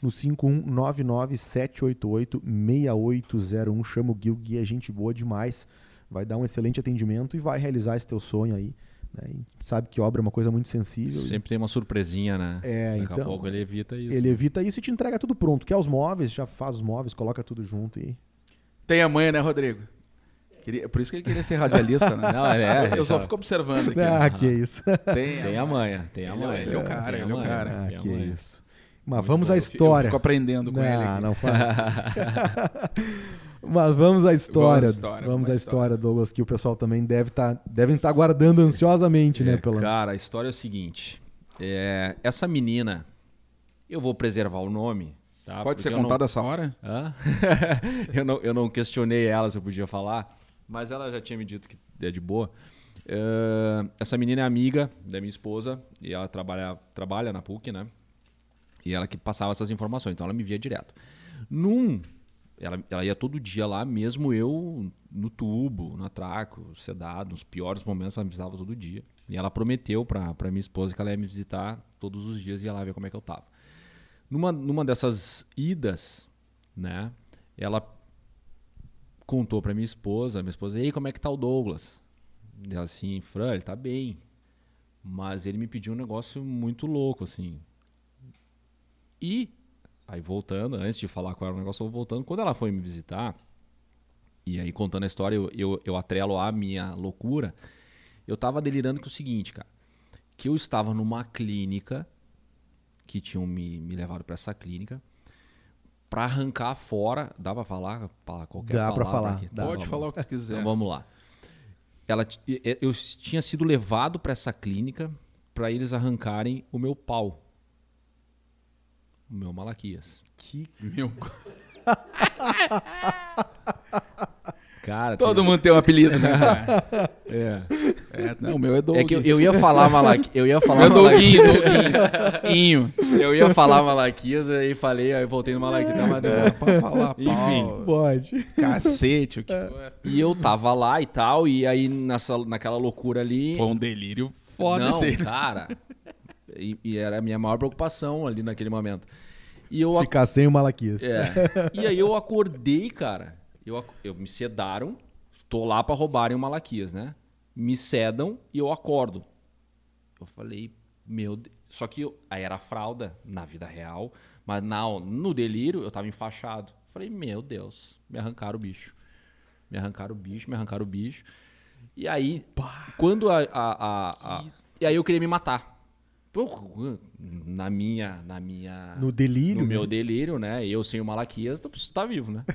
no 5199-788-6801. Chama o Gui, o Gui é gente boa demais. Vai dar um excelente atendimento e vai realizar esse teu sonho aí. Né? E sabe que obra é uma coisa muito sensível. e Sempre tem uma surpresinha, né? É, Daqui a então- pouco ele evita isso. Ele evita isso e te entrega tudo pronto. Quer os móveis, já faz os móveis, coloca tudo junto e. Tem a manha, né, Rodrigo? Queria- por isso que ele queria ser radialista, né? Não, é, eu, só fico observando aqui. Ah, né? que isso. Tem, Tem a manha, tem a Ele é- manha. ele é o cara, a ele é o cara. Ah, a que isso. Mas vamos à história. Eu fico aprendendo com ele. Não, aqui. não fala. Mas vamos à história. Vamos à história, Vamos à história, Douglas, que o pessoal também deve estar devem estar aguardando ansiosamente, né? É, Pela... Cara, a história é o seguinte. é, essa menina, eu vou preservar o nome. Tá? Pode ser Porque eu não- contado essa hora? Hã? eu, não, eu não questionei ela se eu podia falar, mas ela já tinha me dito que é de boa. Eh, essa menina é amiga da minha esposa e ela trabalha, trabalha na PUC, né? E ela que passava essas informações, então ela me via direto. Num. Ela, ela ia todo dia lá, mesmo eu no tubo, no atraco, sedado, nos piores momentos, ela me visitava todo dia. E ela prometeu pra minha esposa que ela ia me visitar todos os dias e ia lá ver como é que eu tava. Numa, numa dessas idas, né? Ela contou pra minha esposa, minha esposa, e aí, como é que tá o Douglas? E ela assim, Fran, ele tá bem. Mas ele me pediu um negócio muito louco, assim. E, aí voltando, antes de falar qual era o negócio, eu vou voltando, quando ela foi me visitar, e aí contando a história, eu, eu, eu atrelo a minha loucura, eu tava delirando com o seguinte, cara, que eu estava numa clínica, que tinham me, me levado pra essa clínica, pra arrancar fora, dá pra falar pa- qualquer Dá pra palavra falar, aqui? dá. Tá, Pode vamos falar o que quiser. então vamos lá. Ela, eu tinha sido levado para essa clínica para eles arrancarem o meu pau. O meu Malaquias. Que... Meu, Cara, todo tem- mundo tem um apelido, né? É. É, não, o meu é Doug. É que eu, eu ia falar Malaquias. Eu ia falar Meu Douguinho, Malaquias. Douguinho. Eu ia falar Malaquias, aí falei, aí voltei no Malaquias. Tá, mas É, pode falar pau, Enfim. Pode. cacete, o que for. E eu tava lá e tal, e aí nessa, naquela loucura ali. Pô, um delírio foda não, cara. E, e era a minha maior preocupação ali naquele momento. E eu Ficar sem o Malaquias. É. E aí eu acordei, cara. Eu, ac- eu me sedaram. Tô lá pra roubarem o Malaquias, né? Me sedam e eu acordo. Eu falei, meu Deus. Só que eu, aí era fralda na vida real, mas na, no delírio eu tava enfaixado. Falei, meu Deus, me arrancaram o bicho. Me arrancaram o bicho, me arrancaram o bicho. E aí, quando a, a- a- a- E aí eu queria me matar. Pô, Na minha. Na minha No delírio. no meu né? delírio, né? Eu sem o Malaquias, tá vivo, né?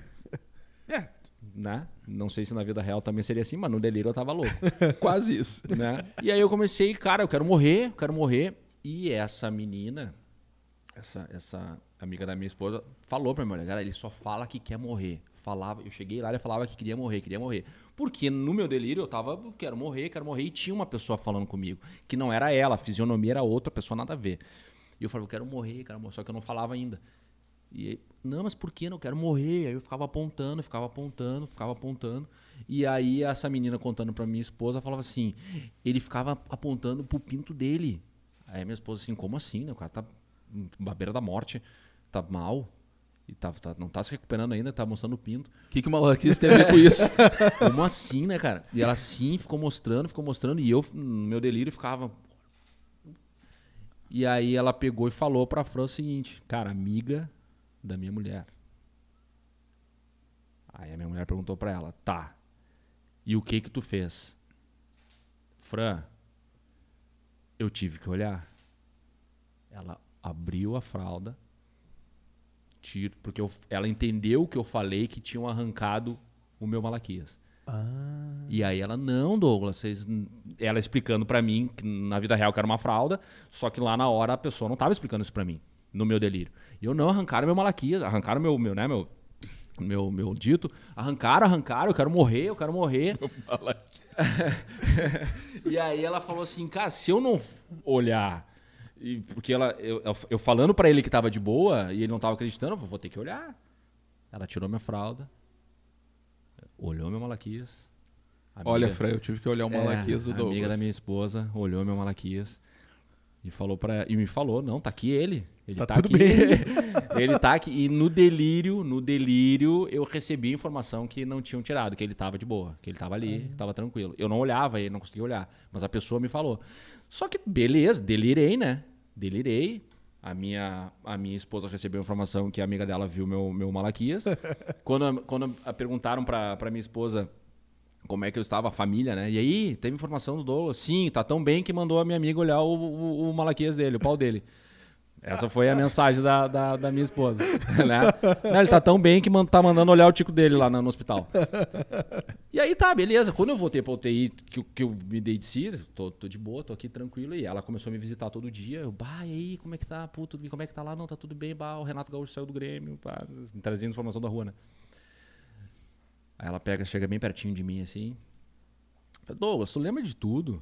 É, né? Não sei se na vida real também seria assim, mas no delírio eu tava louco, quase isso. né? E aí eu comecei, cara, eu quero morrer, eu quero morrer. E essa menina, essa, essa amiga da minha esposa, falou pra mim, olha, cara, ele só fala que quer morrer. Falava, eu cheguei lá, ele falava que queria morrer, queria morrer. Porque no meu delírio eu tava, quero morrer, quero morrer, e tinha uma pessoa falando comigo, que não era ela, a fisionomia era outra pessoa, nada a ver. E eu falava, eu quero morrer, quero morrer, só que eu não falava ainda. E não, mas por que não quero morrer? Aí eu ficava apontando, ficava apontando, ficava apontando. E aí essa menina contando pra minha esposa falava assim: ele ficava apontando pro pinto dele. Aí minha esposa assim: como assim? Né? O cara tá na beira da morte, tá mal. E tá, tá- não tá se recuperando ainda, tá mostrando o pinto. O que, que o Malaquias tem a ver com isso? Como assim, né, cara? E ela assim ficou mostrando, ficou mostrando, e eu, no meu delírio, ficava. E aí ela pegou e falou pra Fran o seguinte, cara, amiga da minha mulher. Aí a minha mulher perguntou pra ela, tá. E o que que tu fez? Fran, eu tive que olhar. Ela abriu a fralda, tiro, porque eu- ela entendeu que eu falei que tinham arrancado o meu Malaquias. Ah. E aí ela, não, Douglas, vocês... ela explicando pra mim que na vida real que era uma fralda, só que lá na hora a pessoa não tava explicando isso pra mim, no meu delírio. E eu não, arrancaram meu Malaquias, arrancaram meu, meu, né, meu, meu, meu dito, arrancaram, arrancaram, eu quero morrer, eu quero morrer. e aí ela falou assim, cara, se eu não olhar, e- porque ela, eu, eu- falando pra ele que tava de boa e ele não tava acreditando, eu vou ter que olhar. Ela tirou minha fralda, olhou meu Malaquias. Olha, amiga- Fran, eu tive que olhar o Malaquias do é, Douglas. amiga da minha esposa olhou meu Malaquias e falou para e me falou, não, tá aqui ele. Ele Tá tá, tudo aqui. bem. ele tá aqui e no delírio, no delírio eu recebi informação que não tinham tirado, que ele tava de boa, que ele tava ali, que tava tranquilo. Eu não olhava, ele não conseguia olhar, mas a pessoa me falou. Só que beleza, delirei, né? Delirei. A minha, a minha esposa recebeu a informação que a amiga dela viu meu, meu Malaquias. quando, quando perguntaram pra minha esposa como é que eu estava, a família, né? E aí, teve informação do Douglas? Sim, tá tão bem que mandou a minha amiga olhar o, o, o Malaquias dele, o pau dele. Essa foi a mensagem da, da, da minha esposa. Né? Não, ele tá tão bem que man, tá mandando olhar o tico dele lá no, no hospital. E aí tá, beleza. Quando eu voltei pra UTI, que, eu- que eu me dei de si, tô, tô de boa, tô aqui tranquilo. E ela começou a me visitar todo dia. Eu, bah, e aí, como é que tá? Pô, tudo bem? Como é que tá lá? Não, tá tudo bem, bah, o Renato Gaúcho saiu do Grêmio, pá, me trazendo informação da rua, né? Aí ela pega, chega bem pertinho de mim assim. Douglas, tu lembra de tudo?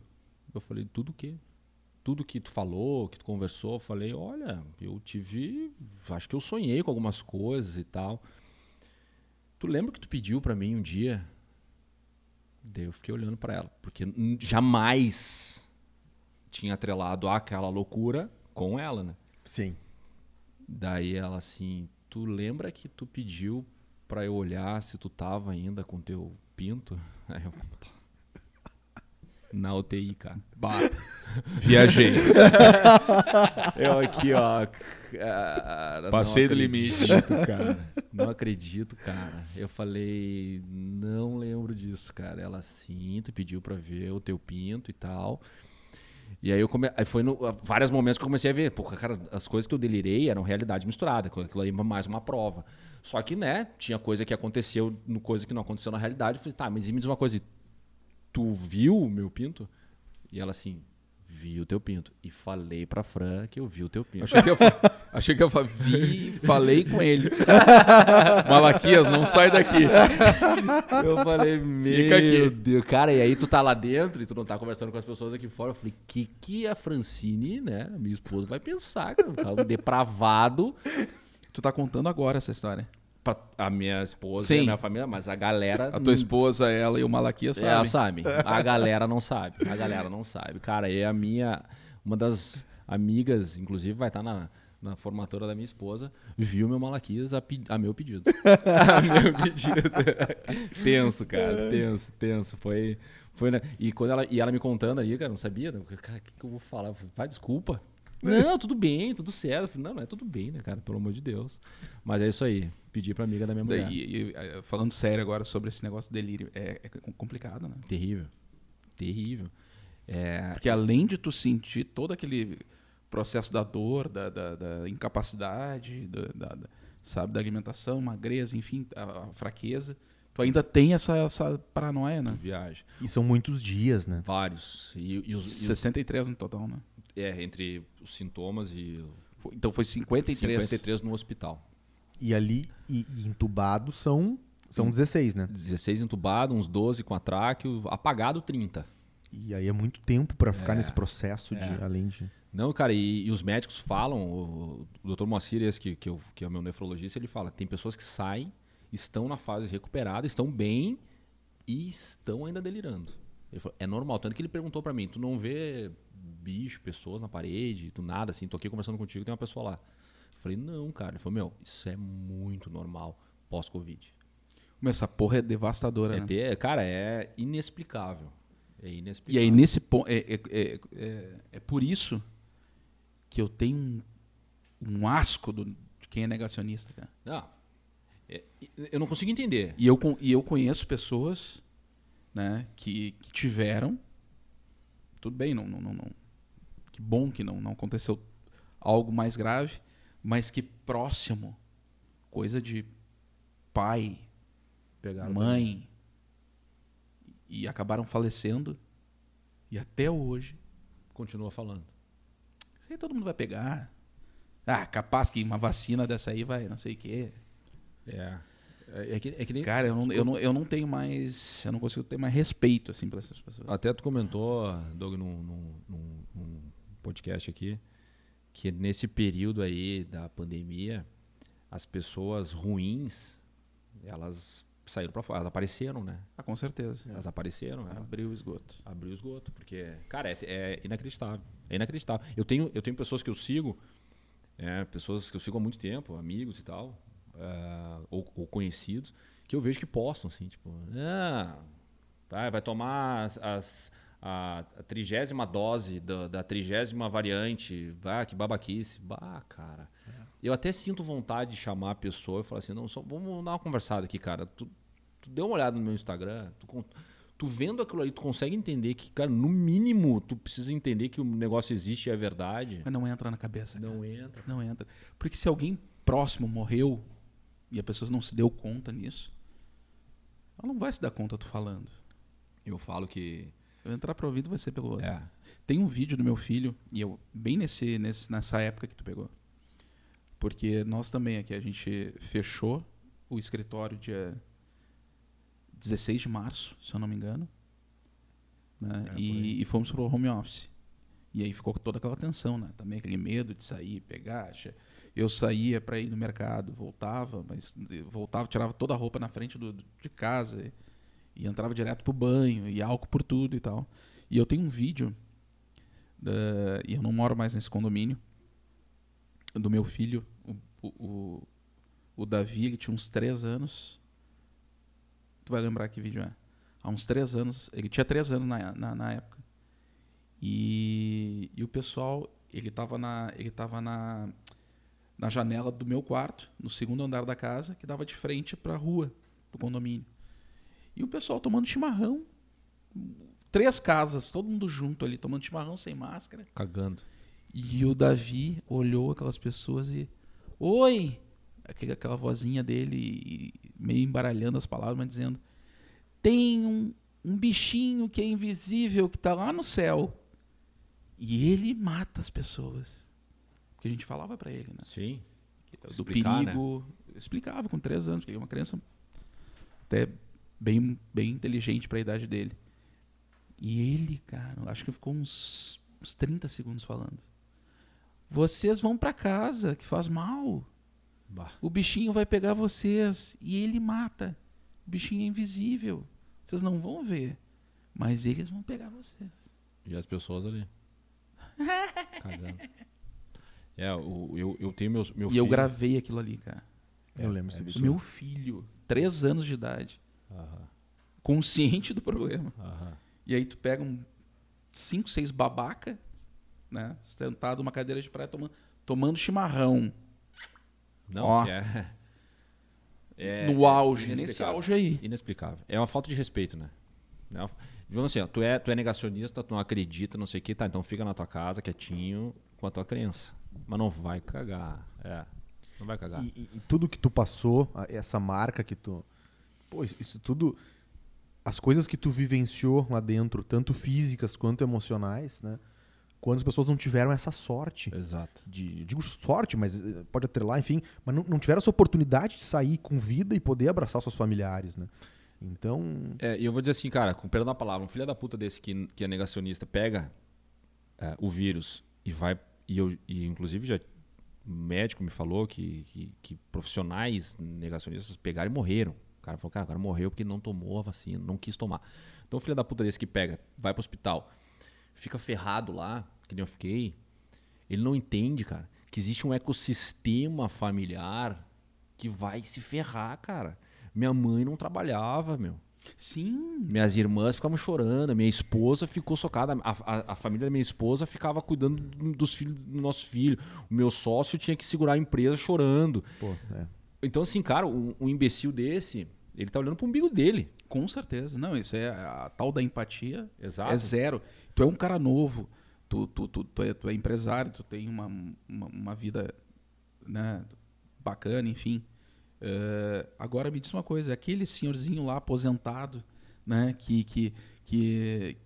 Eu falei, tudo o quê? Tudo que tu falou, que tu conversou, eu falei, olha, eu tive. Acho que eu sonhei com algumas coisas e tal. Tu lembra que tu pediu pra mim um dia? Daí eu fiquei olhando pra ela, porque jamais tinha atrelado aquela loucura com ela, né? Sim. Daí ela assim, tu lembra que tu pediu pra eu olhar se tu tava ainda com teu pinto? Aí eu. Na UTI, cara. Bah, viajei. Eu aqui, ó. Cara, Passei do limite. acredito, cara. Não acredito, cara. Eu falei, não lembro disso, cara. Ela sim, tu pediu pra ver o teu pinto e tal. E aí eu come... aí foi no vários momentos que eu comecei a ver, pô, cara, as coisas que eu delirei eram realidade misturada, aquilo aí é mais uma prova. Só que, né, tinha coisa que aconteceu, coisa que não aconteceu na realidade. Eu falei, tá, mas me diz uma coisa, tu viu o meu pinto? E ela assim, vi o teu pinto. E falei pra Fran que eu vi o teu pinto. Achei que eu, achei que eu vi, falei com ele. Malaquias, não sai daqui. Eu falei, meu aqui. Deus. Cara, e aí tu tá lá dentro e tu não tá conversando com as pessoas aqui fora. Eu falei, que que a Francine, né, minha esposa, vai pensar, cara? Um depravado. Tu tá contando agora essa história. Pra a minha esposa Sim. e a minha família, mas a galera... A tua esposa, ela e o Malaquias Ela sabem. sabe. A galera não sabe. A galera não sabe. Cara, e a minha. Uma das amigas, inclusive, vai estar na, na formatura da minha esposa, viu meu Malaquias a, a meu pedido. a meu pedido. tenso, cara. Tenso, tenso. Foi. Foi, né? E quando ela, e ela me contando aí, cara, não sabia. né? Cara, o que, que eu vou falar? Eu falei, Vai, desculpa. Não, tudo bem, tudo certo. Falei, Não, não é tudo bem, né, cara? Pelo amor de Deus. Mas é isso aí. Pedi pra amiga da minha mulher. E- e, falando sério agora sobre esse negócio do delírio, é, é complicado, né? Terrível. Terrível. É, Porque além de tu sentir todo aquele processo da dor, da, da- da incapacidade, da, da- da- sabe, da alimentação, magreza, enfim, a, a fraqueza, tu ainda tem essa, essa paranoia, né? viagem. E são muitos dias, né? Vários. E, e os, e os- 63 no total, né? É, entre os sintomas e Foi- Então foi 53. 53 no hospital. E ali, e, e entubado são, são 16, né? 16 entubado, uns 12 com atráqueo, apagado 30. E aí é muito tempo pra ficar É. nesse processo de, É. além de... Não, cara, e, e os médicos falam, o, o Dr. Moacir, esse que, que, eu- que é o meu nefrologista, ele fala, tem pessoas que saem, estão na fase recuperada, estão bem e estão ainda delirando. Ele falou, é normal, tanto que ele perguntou pra mim, tu não vê bicho, pessoas na parede, tu nada assim, tô aqui conversando contigo, tem uma pessoa lá. Eu falei, não, cara. Ele falou, meu, isso é muito normal pós-Covid. Mas essa porra é devastadora, É né? ter- cara, é inexplicável. É inexplicável. E aí, nesse ponto. É, é, é, é, é por isso que eu tenho um, um asco do, de quem é negacionista, cara. Não, é- eu não consigo entender. E eu, e eu conheço pessoas né, que, que tiveram. Tudo bem, não, não, não, não- que bom que não, não aconteceu algo mais grave, mas que próximo, coisa de pai, Pegaram mãe, e acabaram falecendo. E até hoje, Continua falando. isso aí todo mundo vai pegar. Ah, capaz que uma vacina dessa aí vai, não sei o quê. É. É, é que, é que nem. Cara, eu não, eu, não, eu não tenho mais. Eu não consigo ter mais respeito, assim, por essas pessoas. Até tu comentou, Doug, num, num- num- num podcast aqui, que nesse período aí da pandemia, as pessoas ruins, elas saíram pra fora. Elas apareceram, né? Ah, com certeza. Elas apareceram. né? Abriu o esgoto. Abriu o esgoto, porque, cara, é, é inacreditável. É inacreditável. Eu tenho, eu tenho pessoas que eu sigo, é, pessoas que eu sigo há muito tempo, amigos e tal, é, ou, ou conhecidos, que eu vejo que postam assim, tipo, ah, vai, vai tomar as, as- a, a trigésima dose da, da trigésima variante, bah, que babaquice. Bah, cara. Eu até sinto vontade de chamar a pessoa e falar assim, não, só vamos dar uma conversada aqui, cara. Tu, tu deu uma olhada no meu Instagram, tu, tu vendo aquilo ali, tu consegue entender que, cara, no mínimo, tu precisa entender que o negócio existe e é verdade. Mas não entra na cabeça. cara. Não entra. Não entra. Porque se alguém próximo morreu e a pessoa não se deu conta nisso, ela não vai se dar conta tu falando. Eu falo que. Eu entrar pro ouvido vai ser pelo outro. É. Tem um vídeo do meu filho, e eu, bem nesse, nesse, nessa época que tu pegou. Porque nós também aqui, a gente fechou o escritório dia 16 de março, se eu não me engano. né? É, e, e fomos pro home office. E aí ficou toda aquela tensão, né? Também aquele medo de sair, pegar. Eu saía para ir no mercado, voltava, mas voltava, tirava toda a roupa na frente do, de casa e, e entrava direto pro banho, e álcool por tudo e tal. E eu tenho um vídeo, e eu não moro mais nesse condomínio, do meu filho, o, o, o, Davi, ele tinha uns três anos. Tu vai lembrar que vídeo é. Há uns três anos, ele tinha três anos na, na, na época. E, e o pessoal, ele estava na, ele tava na, na janela do meu quarto, no segundo andar da casa, que dava de frente para a rua do condomínio. E o pessoal tomando chimarrão, três casas, todo mundo junto ali, tomando chimarrão sem máscara. Cagando. E o Davi olhou aquelas pessoas e. Oi! Aquela vozinha dele, meio embaralhando as palavras, mas dizendo: Tem um, um bichinho que é invisível, que está lá no céu. E ele mata as pessoas. Porque a gente falava para ele, né? Sim. do Explicar, né? perigo. Eu explicava com três anos, porque é uma criança até bem, bem inteligente para a idade dele. E ele, cara, acho que ficou uns, uns 30 segundos falando. Vocês vão para casa, que faz mal. Bah. O bichinho vai pegar vocês e ele mata. O bichinho é invisível. Vocês não vão ver, mas eles vão pegar vocês. E as pessoas ali. Cagando. É, o, eu, eu tenho meus, meu e filho. eu gravei aquilo ali, cara. Eu lembro desse é vídeo. Meu filho, três anos de idade, Aham, consciente do problema. aham. E aí tu pega um cinco, seis babaca, né? Sentado numa cadeira de praia tomando, tomando chimarrão. Não, Ó. é, é no auge, nesse auge aí. Inexplicável. É uma falta de respeito, né? É uma- Digamos assim, ó, tu, é, tu é negacionista, tu não acredita, não sei o que, tá, então fica na tua casa, quietinho, com a tua crença. Mas não vai cagar. É. Não vai cagar. E, e- e tudo que tu passou, essa marca que tu. Pô, isso, tudo. As coisas que tu vivenciou lá dentro, tanto físicas quanto emocionais, né? Quando as pessoas não tiveram essa sorte. Exato. De, digo sorte, mas eh, pode atrelar, enfim, mas não, não tiveram essa oportunidade de sair com vida e poder abraçar seus familiares, né? Então, É, e eu vou dizer assim, cara, com perdão da palavra, um filho da puta desse que, que é negacionista pega é, o vírus e vai. E eu, e inclusive, já médico me falou que, que, que profissionais negacionistas pegaram e morreram. O cara falou, cara, o cara morreu porque não tomou a vacina, não quis tomar. Então, o filho da puta desse que pega, vai pro hospital, fica ferrado lá, que nem eu fiquei, ele não entende, cara, que existe um ecossistema familiar que vai se ferrar, cara. Minha mãe não trabalhava, meu. Sim. Minhas irmãs ficavam chorando, minha esposa ficou socada, a, a, a família da minha esposa ficava cuidando do- dos filhos do nosso filho. O meu sócio tinha que segurar a empresa chorando. Pô, é. Então, assim, cara, um, um imbecil desse, ele tá olhando pro umbigo dele. Com certeza. Não, isso é a tal da empatia. Exato. É zero. Tu é um cara novo, tu, tu, tu, tu, é, tu é empresário, tu tem uma, uma, uma vida né, bacana, enfim. Eh, agora me diz uma coisa, aquele senhorzinho lá aposentado, né, que, que, que,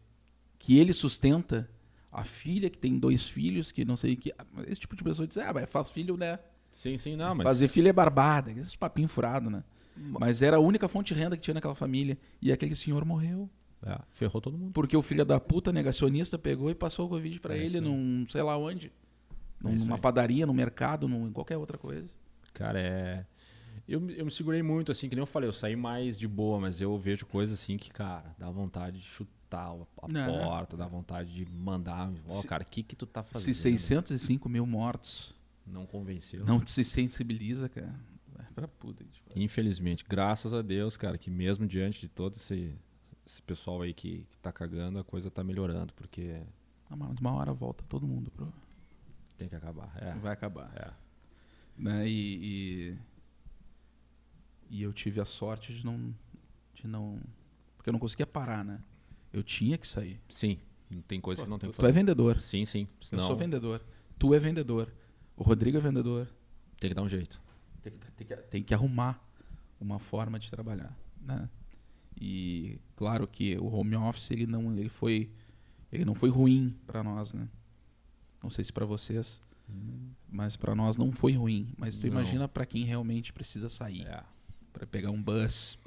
que ele sustenta a filha que tem dois filhos, que não sei o que. Esse tipo de pessoa diz, ah, mas faz filho, né? Sim, sim, não, mas. Fazer filho é barbada, esses papinho furado, né? Mas era a única fonte de renda que tinha naquela família. E aquele senhor morreu. É, ferrou todo mundo. Porque o filho da puta negacionista pegou e passou o Covid pra É ele num sei lá onde. Num- É numa padaria, no mercado, num, em qualquer outra coisa. Cara, é. Eu, me- eu me segurei muito, assim, que nem eu falei, eu saí mais de boa, mas eu vejo coisas assim que, cara, dá vontade de chutar a, porta, dá vontade de mandar. Ó, Se- cara, o que que tu tá fazendo? Se 605 mil mortos Não convenceu. não te sensibiliza, cara. Vai pra puta. gente. Infelizmente, graças a Deus, cara, que mesmo diante de todo esse, esse pessoal aí que, que tá cagando, a coisa tá melhorando, porque Ah, Mas uma hora volta todo mundo pro. tem que acabar. É. Vai acabar. É. Né? E, e, e eu tive a sorte de não, de não. Porque eu não conseguia parar, né? Eu tinha que sair. Sim, tem coisa que não tem que tu é fazer. vendedor. Sim, sim. Eu Senão, sou vendedor. Tu é vendedor. O Rodrigo é vendedor. tem que dar um jeito. Tem que, tem que- tem que arrumar uma forma de trabalhar, né? E claro que o home office ele não ele foi ele não foi ruim para nós, né? Não sei se para vocês, mas para nós não foi ruim. Mas tu Não. imagina para quem realmente precisa sair, É. para pegar um bus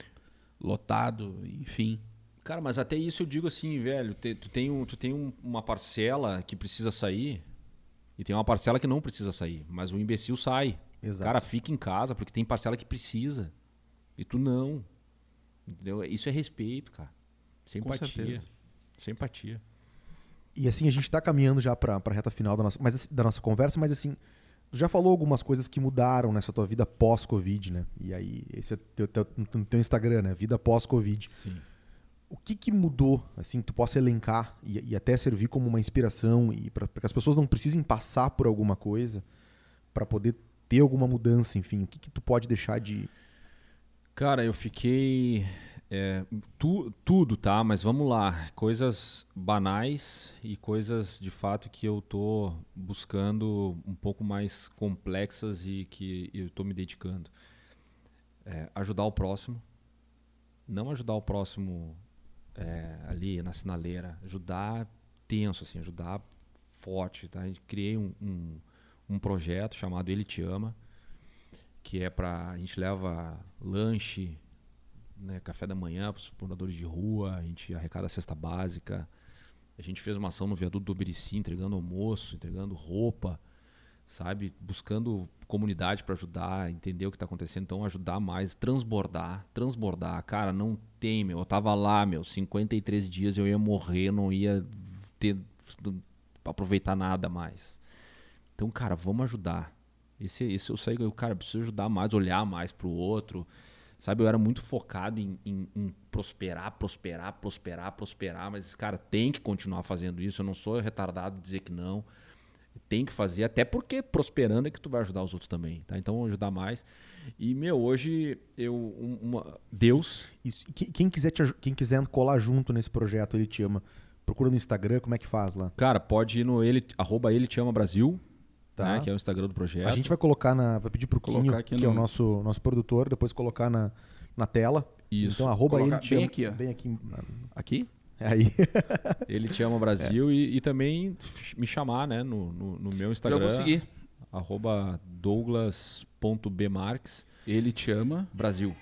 lotado, enfim. Cara, mas até isso eu digo assim, velho, te- tu tem, um, tu tem um- uma parcela que precisa sair e tem uma parcela que não precisa sair, mas o imbecil sai. Exato. Cara, fica em casa porque tem parcela que precisa e tu não. Entendeu? Isso é respeito, cara. É Com empatia. certeza. É empatia. E assim, a gente tá caminhando já pra, pra reta final da nossa, mas, assim, da nossa conversa, mas assim, tu já falou algumas coisas que mudaram nessa tua vida pós-Covid, né? E aí, esse é teu, teu, no teu Instagram, né? Vida pós-Covid. Sim. O que que mudou, assim, que tu possa elencar e, e até servir como uma inspiração e para que as pessoas não precisem passar por alguma coisa pra poder ter alguma mudança, enfim, o que que tu pode deixar de Cara, eu fiquei. é, tu- tudo, tá? Mas vamos lá. Coisas banais e coisas de fato que eu tô buscando um pouco mais complexas e que eu tô me dedicando. É, ajudar o próximo. Não ajudar o próximo é, ali na sinaleira. Ajudar tenso, assim, ajudar forte. Tá? A gente criei um, um, um projeto chamado Ele Te Ama que é para a gente leva lanche, né, café da manhã para os moradores de rua, a gente arrecada cesta básica, a gente fez uma ação no viaduto do Oberici, entregando almoço, entregando roupa, sabe, buscando comunidade para ajudar, entender o que está acontecendo, então ajudar mais, transbordar, transbordar, cara, não tem, meu, eu tava lá, meu, 53 dias eu ia morrer, não ia ter aproveitar nada mais. Então, cara, vamos ajudar. Esse, esse eu saí, eu, cara, eu preciso ajudar mais, olhar mais pro outro. Sabe, eu era muito focado em, em- em prosperar, prosperar, prosperar, prosperar, mas, cara, tem que continuar fazendo isso. Eu não sou retardado de dizer que não. Tem que fazer, até porque prosperando é que tu vai ajudar os outros também, tá? Então, ajudar mais. E, meu, hoje, eu. um- uma- Deus. Isso. Que- Quem quiser, te quem quiser colar junto nesse projeto, ele te ama. Procura no Instagram, como é que faz lá? Cara, pode ir no ele, arroba ele te ama Brasil, Tá. né, que é o Instagram do projeto. A gente vai colocar na. Vai pedir pro Colocar Quinho, aqui que é o no- nosso, nosso produtor, depois colocar na, na tela. Isso. Então, arroba ele te bem ama. aqui, ó. Bem aqui. Aqui? É aí. Ele te ama Brasil e, e também me chamar, né, no, no, no meu Instagram. Eu vou seguir. Arroba douglas.bmarques Ele te ama. Brasil.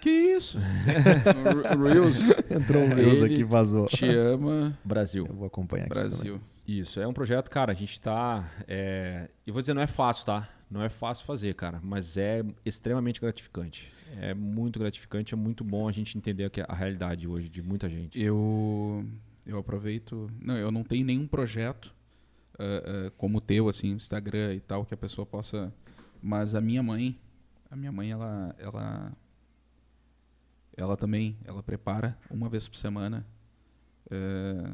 Que isso? Reels. Entrou um Reels Ele aqui e vazou. te ama. Brasil. Eu vou acompanhar aqui. também. Brasil. Isso, é um projeto, cara, a gente tá. É, eu vou dizer, não é fácil, tá? Não é fácil fazer, cara, mas é extremamente gratificante. É muito gratificante, é muito bom a gente entender é a realidade hoje de muita gente. Eu, eu aproveito. Não, eu não tenho nenhum projeto ah, ah, como o teu, assim, Instagram e tal, que a pessoa possa. Mas a minha mãe, a minha mãe, ela, ela, ela também, ela prepara uma vez por semana. eh,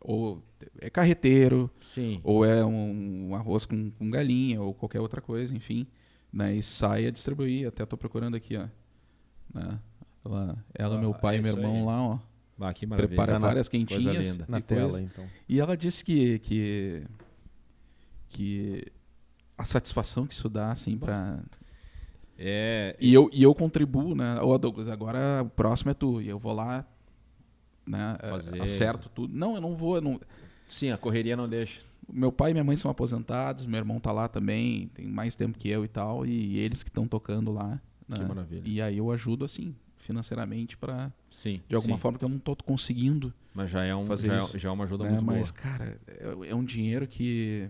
ou é carreteiro, Sim. ou é um, um arroz com, com galinha, ou qualquer outra coisa, enfim. Né, e sai a distribuir. Até tô procurando aqui, ó. Né, ela, ela Ah, meu pai é e meu irmão aí. lá, ó. Ah, que maravilha. Prepara Tá na- várias coisa quentinhas linda. Na e tela, coisa. então. E ela disse que, que, que a satisfação que isso dá, assim, pra... É, E eu, e eu contribuo, né? Ô, Douglas, agora o próximo é tu. E eu vou lá, né? eh, Fazer. Acerto tudo. Não, eu não vou. eu não- sim, a correria não deixa. Meu pai e minha mãe são aposentados, meu irmão tá lá também, tem mais tempo que eu e tal. E eles que estão tocando lá. Que né? maravilha. E aí eu ajudo, assim, financeiramente, para Sim. de alguma sim. forma que eu não tô conseguindo. Mas já é, um, fazer já, é- isso, já é uma ajuda né? muito boa. Mas, cara, é, é um dinheiro que.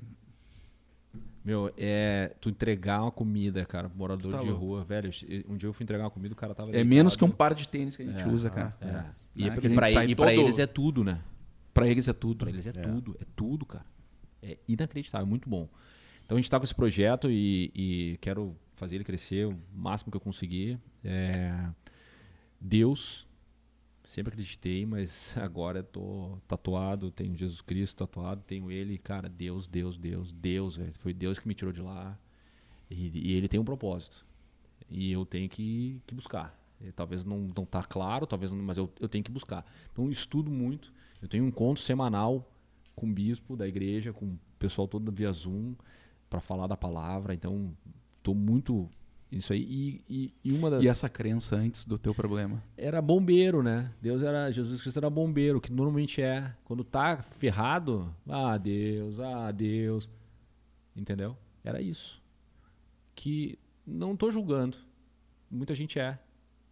Meu, é tu entregar uma comida, cara, morador tá de louco. rua, velho. Um dia eu fui entregar uma comida, o cara tava É menos que um deitado. par de tênis que a gente É, usa, cara. É. Né? E, Que a gente pra, sai e pra todo- eles é tudo, né? Pra eles é tudo. Pra eles é, tudo, é tudo, cara. É inacreditável, é muito bom. Então a gente tá com esse projeto e, e quero fazer ele crescer o máximo que eu conseguir. É, Deus, sempre acreditei, mas agora tô tatuado, tenho Jesus Cristo tatuado, tenho ele, cara, Deus, Deus, Deus, Deus, velho. Foi Deus que me tirou de lá. E, e ele tem um propósito. E eu tenho que, que buscar. E talvez não, não tá claro, talvez não, mas eu, eu tenho que buscar. Então eu estudo muito. Eu tenho um encontro semanal com o bispo da igreja, com o pessoal todo via Zoom, para falar da palavra. Então, estou muito isso aí. E, e, e uma das E essa crença antes do teu problema. era bombeiro, né? Deus era Jesus Cristo era bombeiro, que normalmente é quando tá ferrado, ah, Deus, ah, Deus. Entendeu? Era isso. Que não tô julgando. Muita gente é.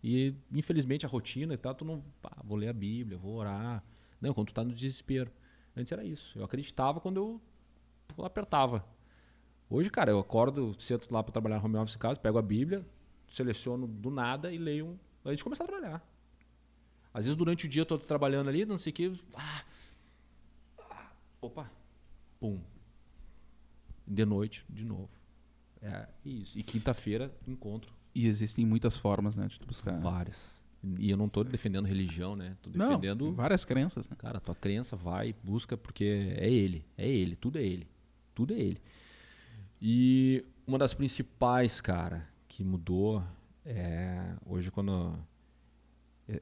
E infelizmente a rotina e tal, tu não, vou ler a Bíblia, vou orar. Não, quando tu tá no desespero. Antes era isso. Eu acreditava quando eu eu apertava. Hoje, cara, eu acordo, sento lá para trabalhar no home office em casa, pego a Bíblia, seleciono do nada e leio um, antes de começar a trabalhar. Às vezes durante o dia eu tô trabalhando ali, não sei o que. Ah, ah, opa, pum. De noite, de novo. É isso. E quinta-feira, encontro. E existem muitas formas, né, de tu buscar. Várias. E eu não tô defendendo religião, né? Tô Não, defendendo. várias crenças, né? Cara, tua crença vai, busca, porque é ele. É ele, tudo é ele. Tudo é ele. E uma das principais, cara, que mudou é hoje quando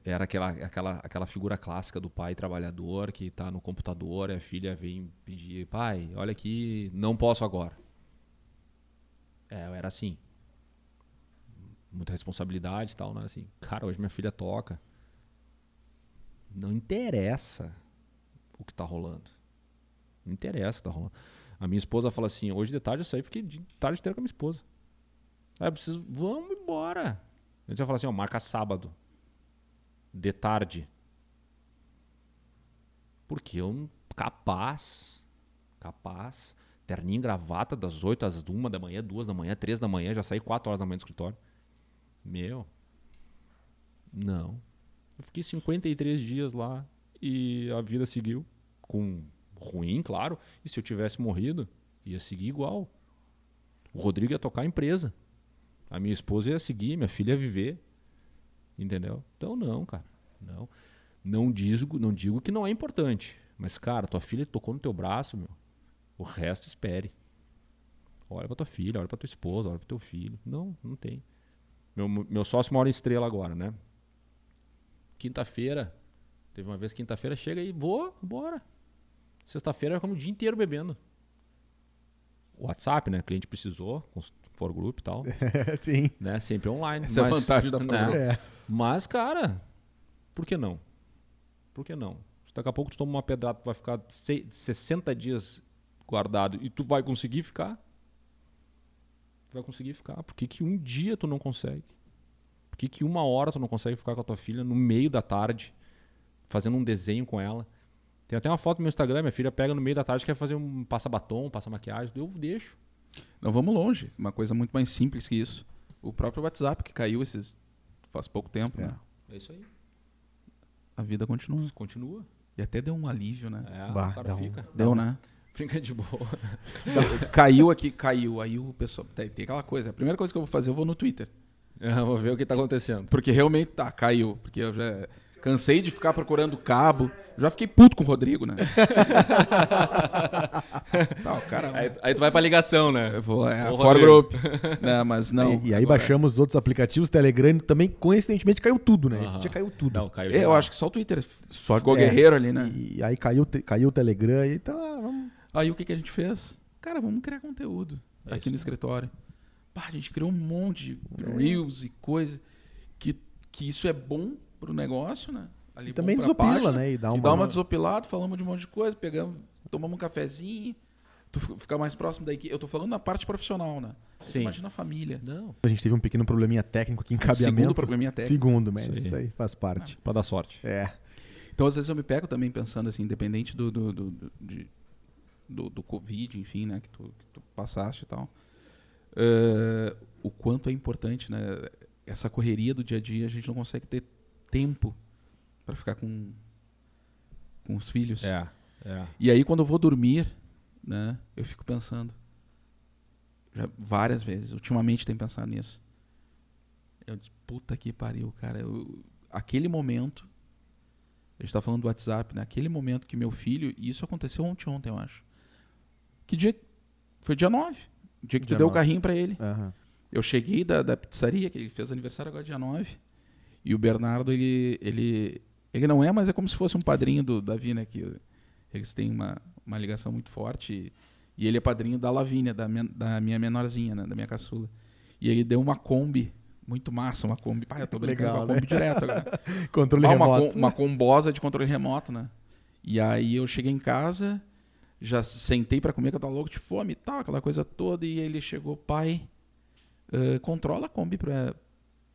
era aquela, aquela, aquela figura clássica do pai trabalhador que tá no computador e a filha vem pedir, pai, olha aqui, não posso agora. É, era assim. Muita responsabilidade e tal, né? Assim, cara, hoje minha filha toca. Não interessa o que tá rolando. Não interessa o que tá rolando. A minha esposa fala assim: hoje de tarde eu saí, fiquei de tarde inteira com a minha esposa. Aí eu preciso, vamos embora. A gente vai falar assim: ó, marca sábado, de tarde. Porque eu, capaz, capaz, terninho gravata das 8 às 1 da manhã, 2 da manhã, 3 da manhã, já saí 4 horas da manhã do escritório. Meu, não. Eu fiquei 53 dias lá e a vida seguiu. Com ruim, claro. E se eu tivesse morrido, ia seguir igual. O Rodrigo ia tocar a empresa. A minha esposa ia seguir, minha filha ia viver. Entendeu? Então não, cara. Não. Não digo, não digo que não é importante. Mas, cara, tua filha tocou no teu braço, meu. O resto espere. Olha pra tua filha, olha pra tua esposa, olha pro teu filho. Não, não tem. Meu, meu sócio mora em estrela agora, né? Quinta-feira, teve uma vez quinta-feira, chega aí, vou, bora. Sexta-feira, como o dia inteiro bebendo. WhatsApp, né? O cliente precisou, for group e tal, Sim. né? Sempre online. Essa é a mas, vantagem da né? É. Mas, cara, por que não? Por que não? Daqui a pouco tu toma uma pedrada, tu vai ficar se- 60 dias guardado e tu vai conseguir ficar? Tu vai conseguir ficar. Por que, que um dia tu não consegue? Por que, que uma hora tu não consegue ficar com a tua filha no meio da tarde, fazendo um desenho com ela? Tem até uma foto no meu Instagram, minha filha pega no meio da tarde, quer fazer um passa-batom, passa-maquiagem, eu deixo. Não vamos longe. Uma coisa muito mais simples que isso. O próprio WhatsApp que caiu esses faz pouco tempo, É. né? É isso aí. A vida continua. Continua. E até deu um alívio, né? É, Bah, o cara dá um- fica. Deu, né? Brinca de boa. caiu aqui, caiu. Aí o pessoal. Tem, tem aquela coisa. A primeira coisa que eu vou fazer, eu vou no Twitter. Eu vou ver o que tá acontecendo. Porque realmente tá, caiu. Porque eu já cansei de ficar procurando cabo. Já fiquei puto com o Rodrigo, né? tá, o cara. Aí, aí tu vai pra ligação, né? Eu vou, é, Ô, For Rodrigo. Group. Não, mas não. E, e aí Agora- baixamos os outros aplicativos, Telegram, também coincidentemente caiu tudo, né? Esse dia caiu tudo. Não, caiu. Eu geral. acho que só o Twitter Só ficou é, guerreiro ali, né? E aí caiu, caiu o Telegram e então, ah, vamos. Aí o que, que a gente fez? Cara, vamos criar conteúdo É aqui no isso, escritório. Pá, a gente criou um monte de É. reels e coisa que, que isso é bom pro negócio, né? Ali E também desopila, página, né? E dá uma. dá uma desopilada, falamos de um monte de coisa, pegamos, tomamos um cafezinho, tu fi- fica mais próximo da equipe. Eu tô falando na parte profissional, né? Sim. Imagina a família. Não, A gente teve um pequeno probleminha técnico aqui, encabeamento. Segundo probleminha técnico. Segundo, mas Isso aí. isso aí faz parte. pra dar sorte. É. Então, às vezes, eu me pego também pensando assim, independente do, do, do, do, de- do, do Covid, enfim, né, que tu, que tu passaste e tal, eh, o quanto é importante, né, essa correria do dia a dia, a gente não consegue ter tempo para ficar com, com os filhos. É, é. E aí, quando eu vou dormir, né, eu fico pensando, já várias vezes, ultimamente tenho pensado nisso. Eu disse, puta que pariu, cara. Eu, aquele momento, a gente tá falando do WhatsApp, né? Aquele momento que meu filho, e isso aconteceu ontem, ontem, eu acho. Que dia? Foi dia 9. O dia que Dia tu deu o 9. carrinho pra ele. Aham. Eu cheguei da, da pizzaria, que ele fez aniversário agora dia 9. E o Bernardo, ele, ele, ele não é, mas é como se fosse um padrinho do Davi, né? Que eles têm uma, uma ligação muito forte. E, e ele é padrinho da Lavínia, da minha, da minha menorzinha, né? Da minha caçula. E ele deu uma Kombi, muito massa, uma Kombi. Pai, eu tô brincando Legal, com a Kombi né? direto agora. Controle Ah, uma, remoto. com- uma combosa de controle remoto, né? E aí eu cheguei em casa, já sentei pra comer, que eu tava louco de fome e tal, aquela coisa toda, e ele chegou, pai, eh, controla a Kombi pra,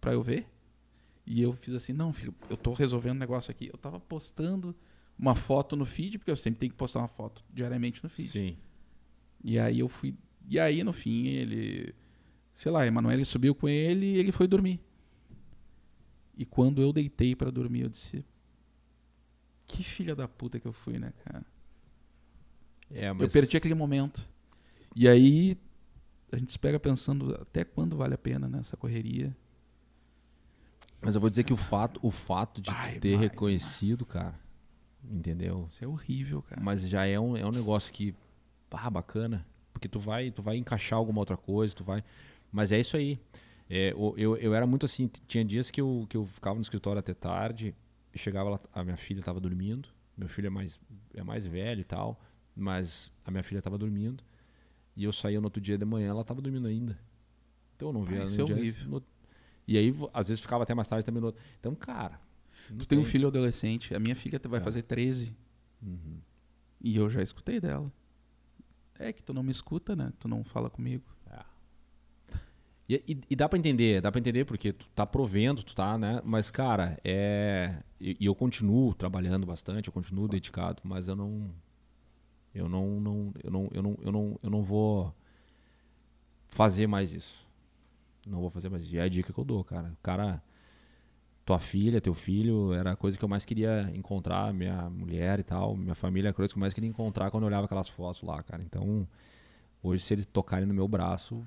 pra eu ver. E eu fiz assim, não, filho, eu tô resolvendo um negócio aqui. Eu tava postando uma foto no feed, porque eu sempre tenho que postar uma foto diariamente no feed. Sim. E aí eu fui. E aí, no fim, ele. Sei lá, Emanuele subiu com ele e ele foi dormir. E quando eu deitei pra dormir, eu disse. Que filha da puta que eu fui, né, cara? É, Eu mas... perdi aquele momento. E aí a gente se pega pensando até quando vale a pena nessa correria. Mas eu vou dizer que o fato, o fato de Vai, ter vai, reconhecido, cara, entendeu? Isso é horrível, cara. Mas já é um, é um negócio que, ah, bacana, porque tu vai, tu vai encaixar alguma outra coisa, tu vai. Mas é isso aí. É, eu, eu era muito assim, tinha dias que eu, que eu ficava no escritório até tarde, e chegava lá, a minha filha estava dormindo, meu filho é mais, é mais velho e tal, mas a minha filha estava dormindo, e eu saía no outro dia de manhã, ela estava dormindo ainda. Então eu não via Ah, ela isso no é horrível. no- e aí, às vezes, ficava até mais tarde também no outro. Então, cara. Tu tem um filho adolescente, a minha filha vai É. fazer 13 Uhum. e eu já escutei dela. É que tu não me escuta, né? Tu não fala comigo. E, e- e dá pra entender, dá pra entender porque tu tá provendo, tu tá, né? Mas, cara, é. E, e eu continuo trabalhando bastante, eu continuo dedicado, mas eu não. Eu não, não, eu não, eu não, eu não, eu não vou fazer mais isso. Não vou fazer mais isso. E é a dica que eu dou, cara. O cara, tua filha, teu filho, era a coisa que eu mais queria encontrar, minha mulher e tal, minha família, a coisa que eu mais queria encontrar quando eu olhava aquelas fotos lá, cara. Então, hoje, se eles tocarem no meu braço,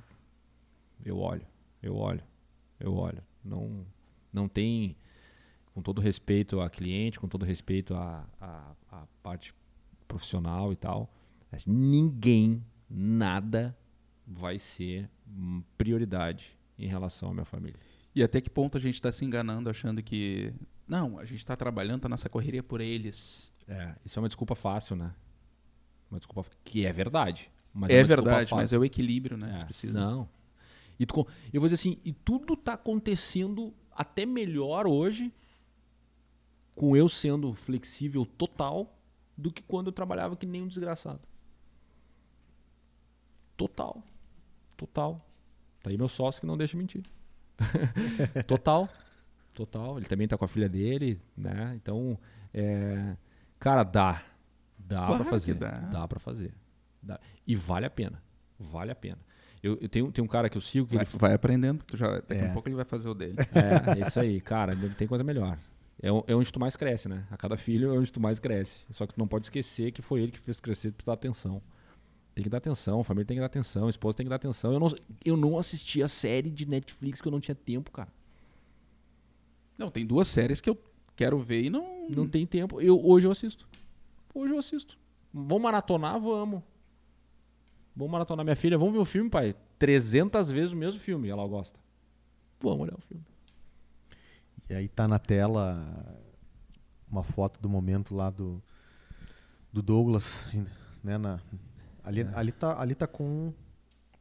eu olho, eu olho, eu olho. Não, não tem, com todo respeito a cliente, com todo respeito à a, a, parte profissional e tal, mas ninguém, nada vai ser hum, prioridade em relação à minha família. E até que ponto a gente está se enganando achando que. Não, a gente está trabalhando, tá nessa correria por eles. É, isso é uma desculpa fácil, né? Uma desculpa que é verdade. É desculpa verdade, mas é o equilíbrio, né? É, Precisa. Não. E tu eu vou dizer assim, e tudo tá acontecendo até melhor hoje, com eu sendo flexível total, do que quando eu trabalhava que nem um desgraçado. Total. Total. Tá aí meu sócio que não deixa mentir. total. Total. Ele também tá com a filha dele, né? Então, é, cara, dá. Dá Claro pra fazer. dá. Dá pra fazer. Dá. E vale a pena. Vale a pena. Eu, eu tenho, tem um cara que eu sigo que Vai, ele. vai aprendendo, tu já, daqui É. a pouco ele vai fazer o dele. É, é isso aí, cara, não tem coisa melhor. É, é onde tu mais cresce, né? A cada filho é onde tu mais cresce. Só que tu não pode esquecer que foi ele que fez crescer, tu precisa dar atenção. Tem que dar atenção, a família tem que dar atenção, a esposa tem que dar atenção. Eu não, eu não assisti a série de Netflix que eu não tinha tempo, cara. Não, tem duas séries que eu quero ver e não. Não tem tempo. Eu, hoje eu assisto. Hoje eu assisto. Vamos maratonar? Vamos. Vamos maratonar minha filha. Vamos ver o filme, pai. 300 vezes o mesmo filme. Ela gosta. Vamos olhar o filme. E aí tá na tela uma foto do momento lá do, do Douglas, né? Na, ali, ali, tá, ali tá com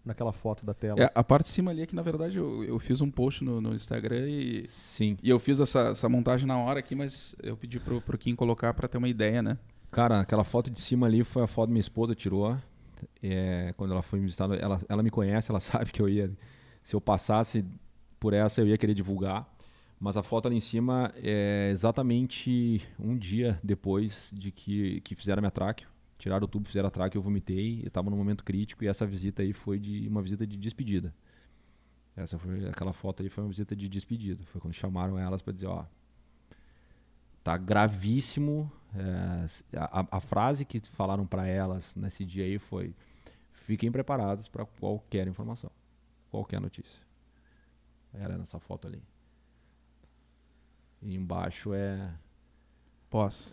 naquela foto da tela. É, a parte de cima ali é que, na verdade, eu, eu fiz um post no, no Instagram e, Sim. e eu fiz essa, essa montagem na hora aqui, mas eu pedi pro, pro Kim colocar pra ter uma ideia, né? Cara, aquela foto de cima ali foi a foto que minha esposa tirou. É, quando ela foi me visitar, ela, ela me conhece, ela sabe que eu ia. Se eu passasse por essa, eu ia querer divulgar. Mas a foto ali em cima é exatamente um dia depois de que, que fizeram minha tráqueo. Tiraram o tubo, fizeram a tráqueo, eu vomitei. Eu estava num momento crítico e essa visita aí foi de uma visita de despedida. Essa foi aquela foto aí foi uma visita de despedida. Foi quando chamaram elas para dizer, ó, tá gravíssimo. É, a, a, frase que falaram para elas nesse dia aí foi: fiquem preparados para qualquer informação, qualquer notícia. Era nessa foto ali. E embaixo é. Pós.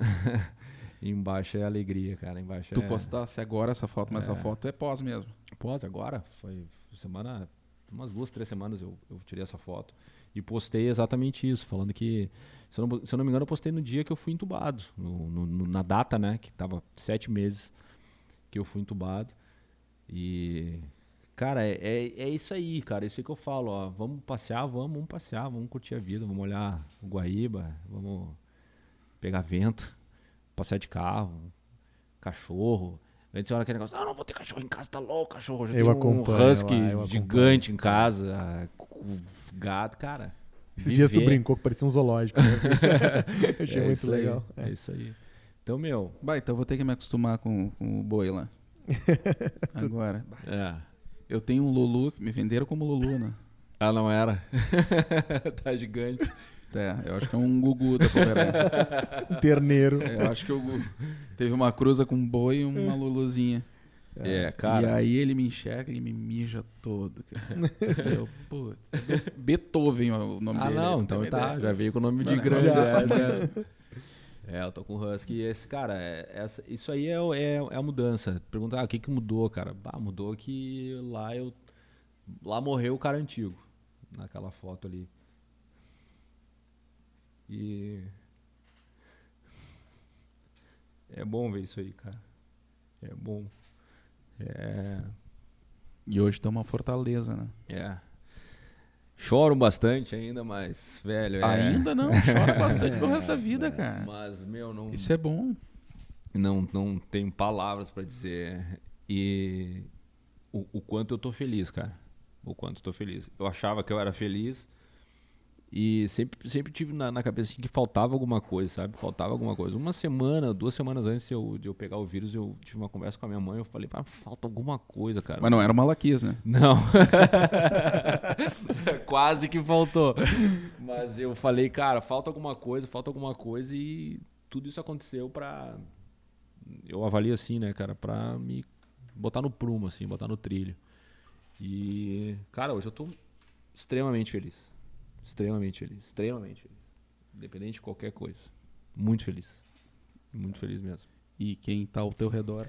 embaixo é alegria, cara. Embaixo tu é... postasse agora essa foto, mas É. essa foto é pós mesmo. Pós agora, foi semana, umas duas, três semanas eu, eu tirei essa foto e postei exatamente isso, falando que, se eu não, se eu não me engano, eu postei no dia que eu fui entubado, no, no- no- na data, né, que tava sete meses que eu fui entubado e, cara, é, é, é isso aí, cara, é isso aí que eu falo, ó, vamos passear, vamos, vamos passear, vamos curtir a vida, vamos olhar o Guaíba, vamos pegar vento, passear de carro, cachorro. Antes era aquele negócio, ah, não vou ter cachorro em casa, tá louco, cachorro. Eu, Eu tenho acompanho um husky lá, eu gigante em casa, gato, cara. Esses dias tu brincou que parecia um zoológico. Né? Eu Achei É muito isso aí, legal. É isso aí. Então, meu, Bah, então eu vou ter que me acostumar com, com o boi lá. Agora. é. Eu tenho um Lulu, que me venderam como Lulu, né? Ah, não era. tá gigante. É, eu acho que é um Gugu da Pomerânia. Um terneiro. É, eu acho que eu teve uma cruza com um boi e uma Luluzinha. É, E cara. aí ele me enxerga e me mija todo, cara. E eu, putz, Beethoven é o nome Ah, dele. não, tu tem então tá. ideia? Já veio com o nome de Mano, grande. é, desse já- É, eu tô com o Husky e esse, cara, é, essa, isso aí é, é, é a mudança. Perguntar, ah, o que que mudou, cara? Ah, mudou que lá eu. Lá morreu o cara antigo. Naquela foto ali. E. É bom ver isso aí, cara. É bom. É. E hoje tá uma fortaleza, né? É. Choro bastante ainda, mas, velho. é- Ainda não, chora bastante pro resto da vida, cara. Mas, meu, não. Isso é bom. não, não tenho palavras pra dizer. E o, o quanto eu tô feliz, cara. O quanto eu tô feliz. Eu achava que eu era feliz e sempre, sempre tive na, na cabeça assim, que faltava alguma coisa, sabe? Faltava alguma coisa. Uma semana, duas semanas antes de eu, de eu pegar o vírus, eu tive uma conversa com a minha mãe. Eu falei, ah, falta alguma coisa, cara. Mas não era o Malaquias, né? Não. Quase que faltou. Mas eu falei, cara, falta alguma coisa, falta alguma coisa e tudo isso aconteceu pra. Eu avalio assim, né, cara, pra me botar no prumo, assim, botar no trilho. E, cara, hoje eu tô extremamente feliz. Extremamente feliz. Extremamente feliz. Independente de qualquer coisa. Muito feliz. Muito feliz mesmo. E quem tá ao teu redor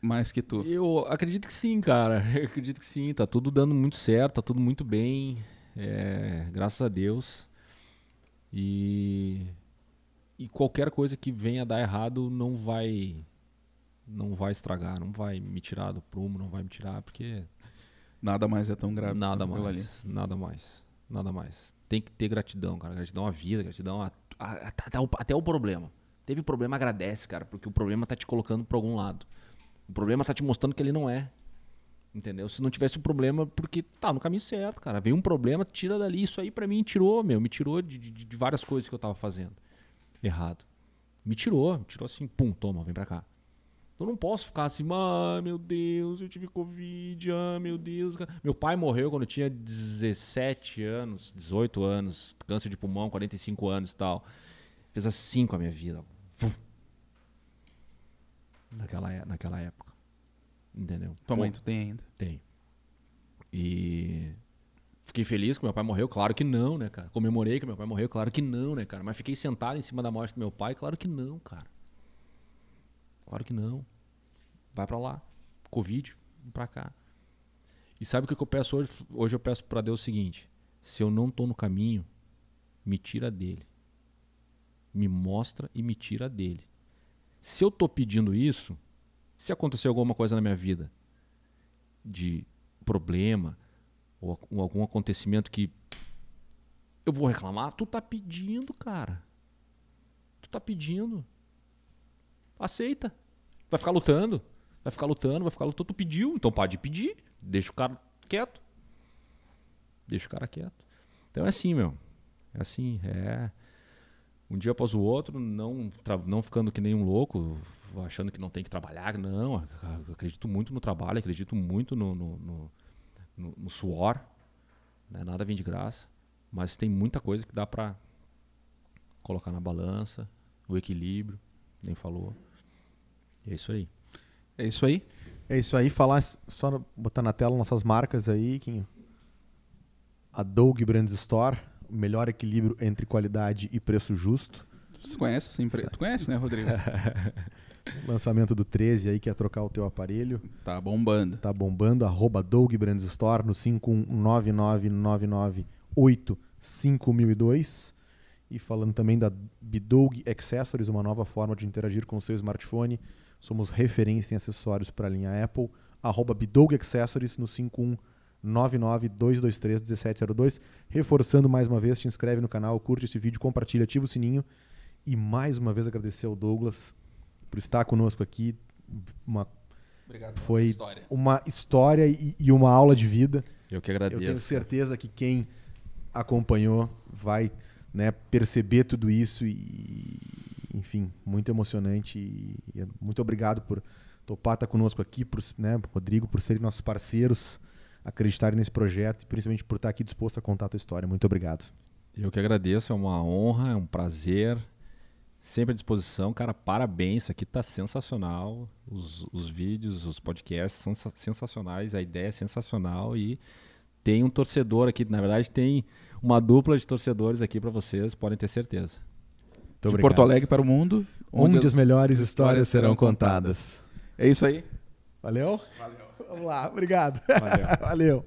mais que tu. Eu acredito que sim, cara. Eu acredito que sim. Tá tudo dando muito certo, tá tudo muito bem. É, graças a Deus. E, e qualquer coisa que venha dar errado não vai não vai estragar, não vai me tirar do prumo, não vai me tirar, porque Nada mais é tão grave. nada mais, nada mais, nada mais. Tem que ter gratidão, cara. Gratidão à vida, gratidão a, a- a- até, o, problema. Teve problema, agradece, cara, porque o problema tá te colocando pra algum lado. O problema tá te mostrando que ele não é. Entendeu? Se não tivesse o problema, porque tá no caminho certo, cara. Veio um problema, tira dali. Isso aí pra mim tirou, meu. Me tirou de, de, de várias coisas que eu tava fazendo errado. Me tirou, me tirou assim, pum, toma, vem pra cá. Eu não posso ficar assim, ah, meu Deus, eu tive Covid, ah, meu Deus. cara." Meu pai morreu quando eu tinha 17 anos, 18 anos, câncer de pulmão, 45 anos e tal. Fez assim com a minha vida. Naquela, é- naquela época. Entendeu? Tua mãe tu tem ainda. Tem. E fiquei feliz que meu pai morreu? Claro que não, né, cara? Comemorei que meu pai morreu? Claro que não, né, cara? Mas fiquei sentado em cima da morte do meu pai? Claro que não, cara. Claro que não. Vai pra lá. Covid, pra cá. E sabe o que eu peço hoje? Hoje eu peço pra Deus o seguinte: se eu não tô no caminho, me tira dele. Me mostra e me tira dele. Se eu tô pedindo isso, se acontecer alguma coisa na minha vida de problema ou algum acontecimento que eu vou reclamar, tu tá pedindo, cara. Tu tá pedindo. Aceita. Vai ficar lutando. Vai ficar lutando, vai ficar lutando. Tu pediu, então pode pedir. Deixa o cara quieto. Deixa o cara quieto. Então é assim, meu. É assim, é um dia após o outro, não, não ficando que nem um louco, achando que não tem que trabalhar. Não, ac- ac- acredito muito no trabalho, acredito muito no, no, no, no- no suor. Né? Nada vem de graça. Mas tem muita coisa que dá pra colocar na balança, o equilíbrio, nem falou. E é isso aí. É isso aí. É isso aí, falar só botar na tela nossas marcas aí, Quinho. A Doug Brands Store, o melhor equilíbrio entre qualidade e preço justo. Tu conhece essa empresa? Tu conhece, né, Rodrigo? Lançamento do 13 aí, que é trocar o teu aparelho. tá bombando. Tá bombando, arroba Doug Brands Store no 51999985002. E falando também da Bidog Accessories, uma nova forma de interagir com o seu smartphone. Somos referência em acessórios para a linha Apple. Arroba Bidog Accessories no 51992231702. Reforçando mais uma vez, te inscreve no canal, curte esse vídeo, compartilha, ativa o sininho. E mais uma vez agradecer ao Douglas por estar conosco aqui. Uma Obrigado Foi- história. uma história e, e uma aula de vida. Eu que Eu tenho agradeço. certeza que quem acompanhou vai né, perceber tudo isso e, enfim, muito emocionante. E, e muito obrigado por topar estar conosco aqui, por, né, Rodrigo, por serem nossos parceiros, acreditarem nesse projeto e principalmente por estar aqui disposto a contar a tua história. Muito obrigado. Eu que agradeço, é uma honra, é um prazer. Sempre à disposição. Cara, parabéns, isso aqui tá sensacional. Os, os vídeos, os podcasts são sa- sensacionais, a ideia é sensacional e tem um torcedor aqui, na verdade tem uma dupla de torcedores aqui para vocês, podem ter certeza. De obrigado. Porto Alegre para o mundo, Onde, as melhores histórias serão contadas. É isso aí. Valeu? Valeu. Vamos lá, obrigado. Valeu. Valeu.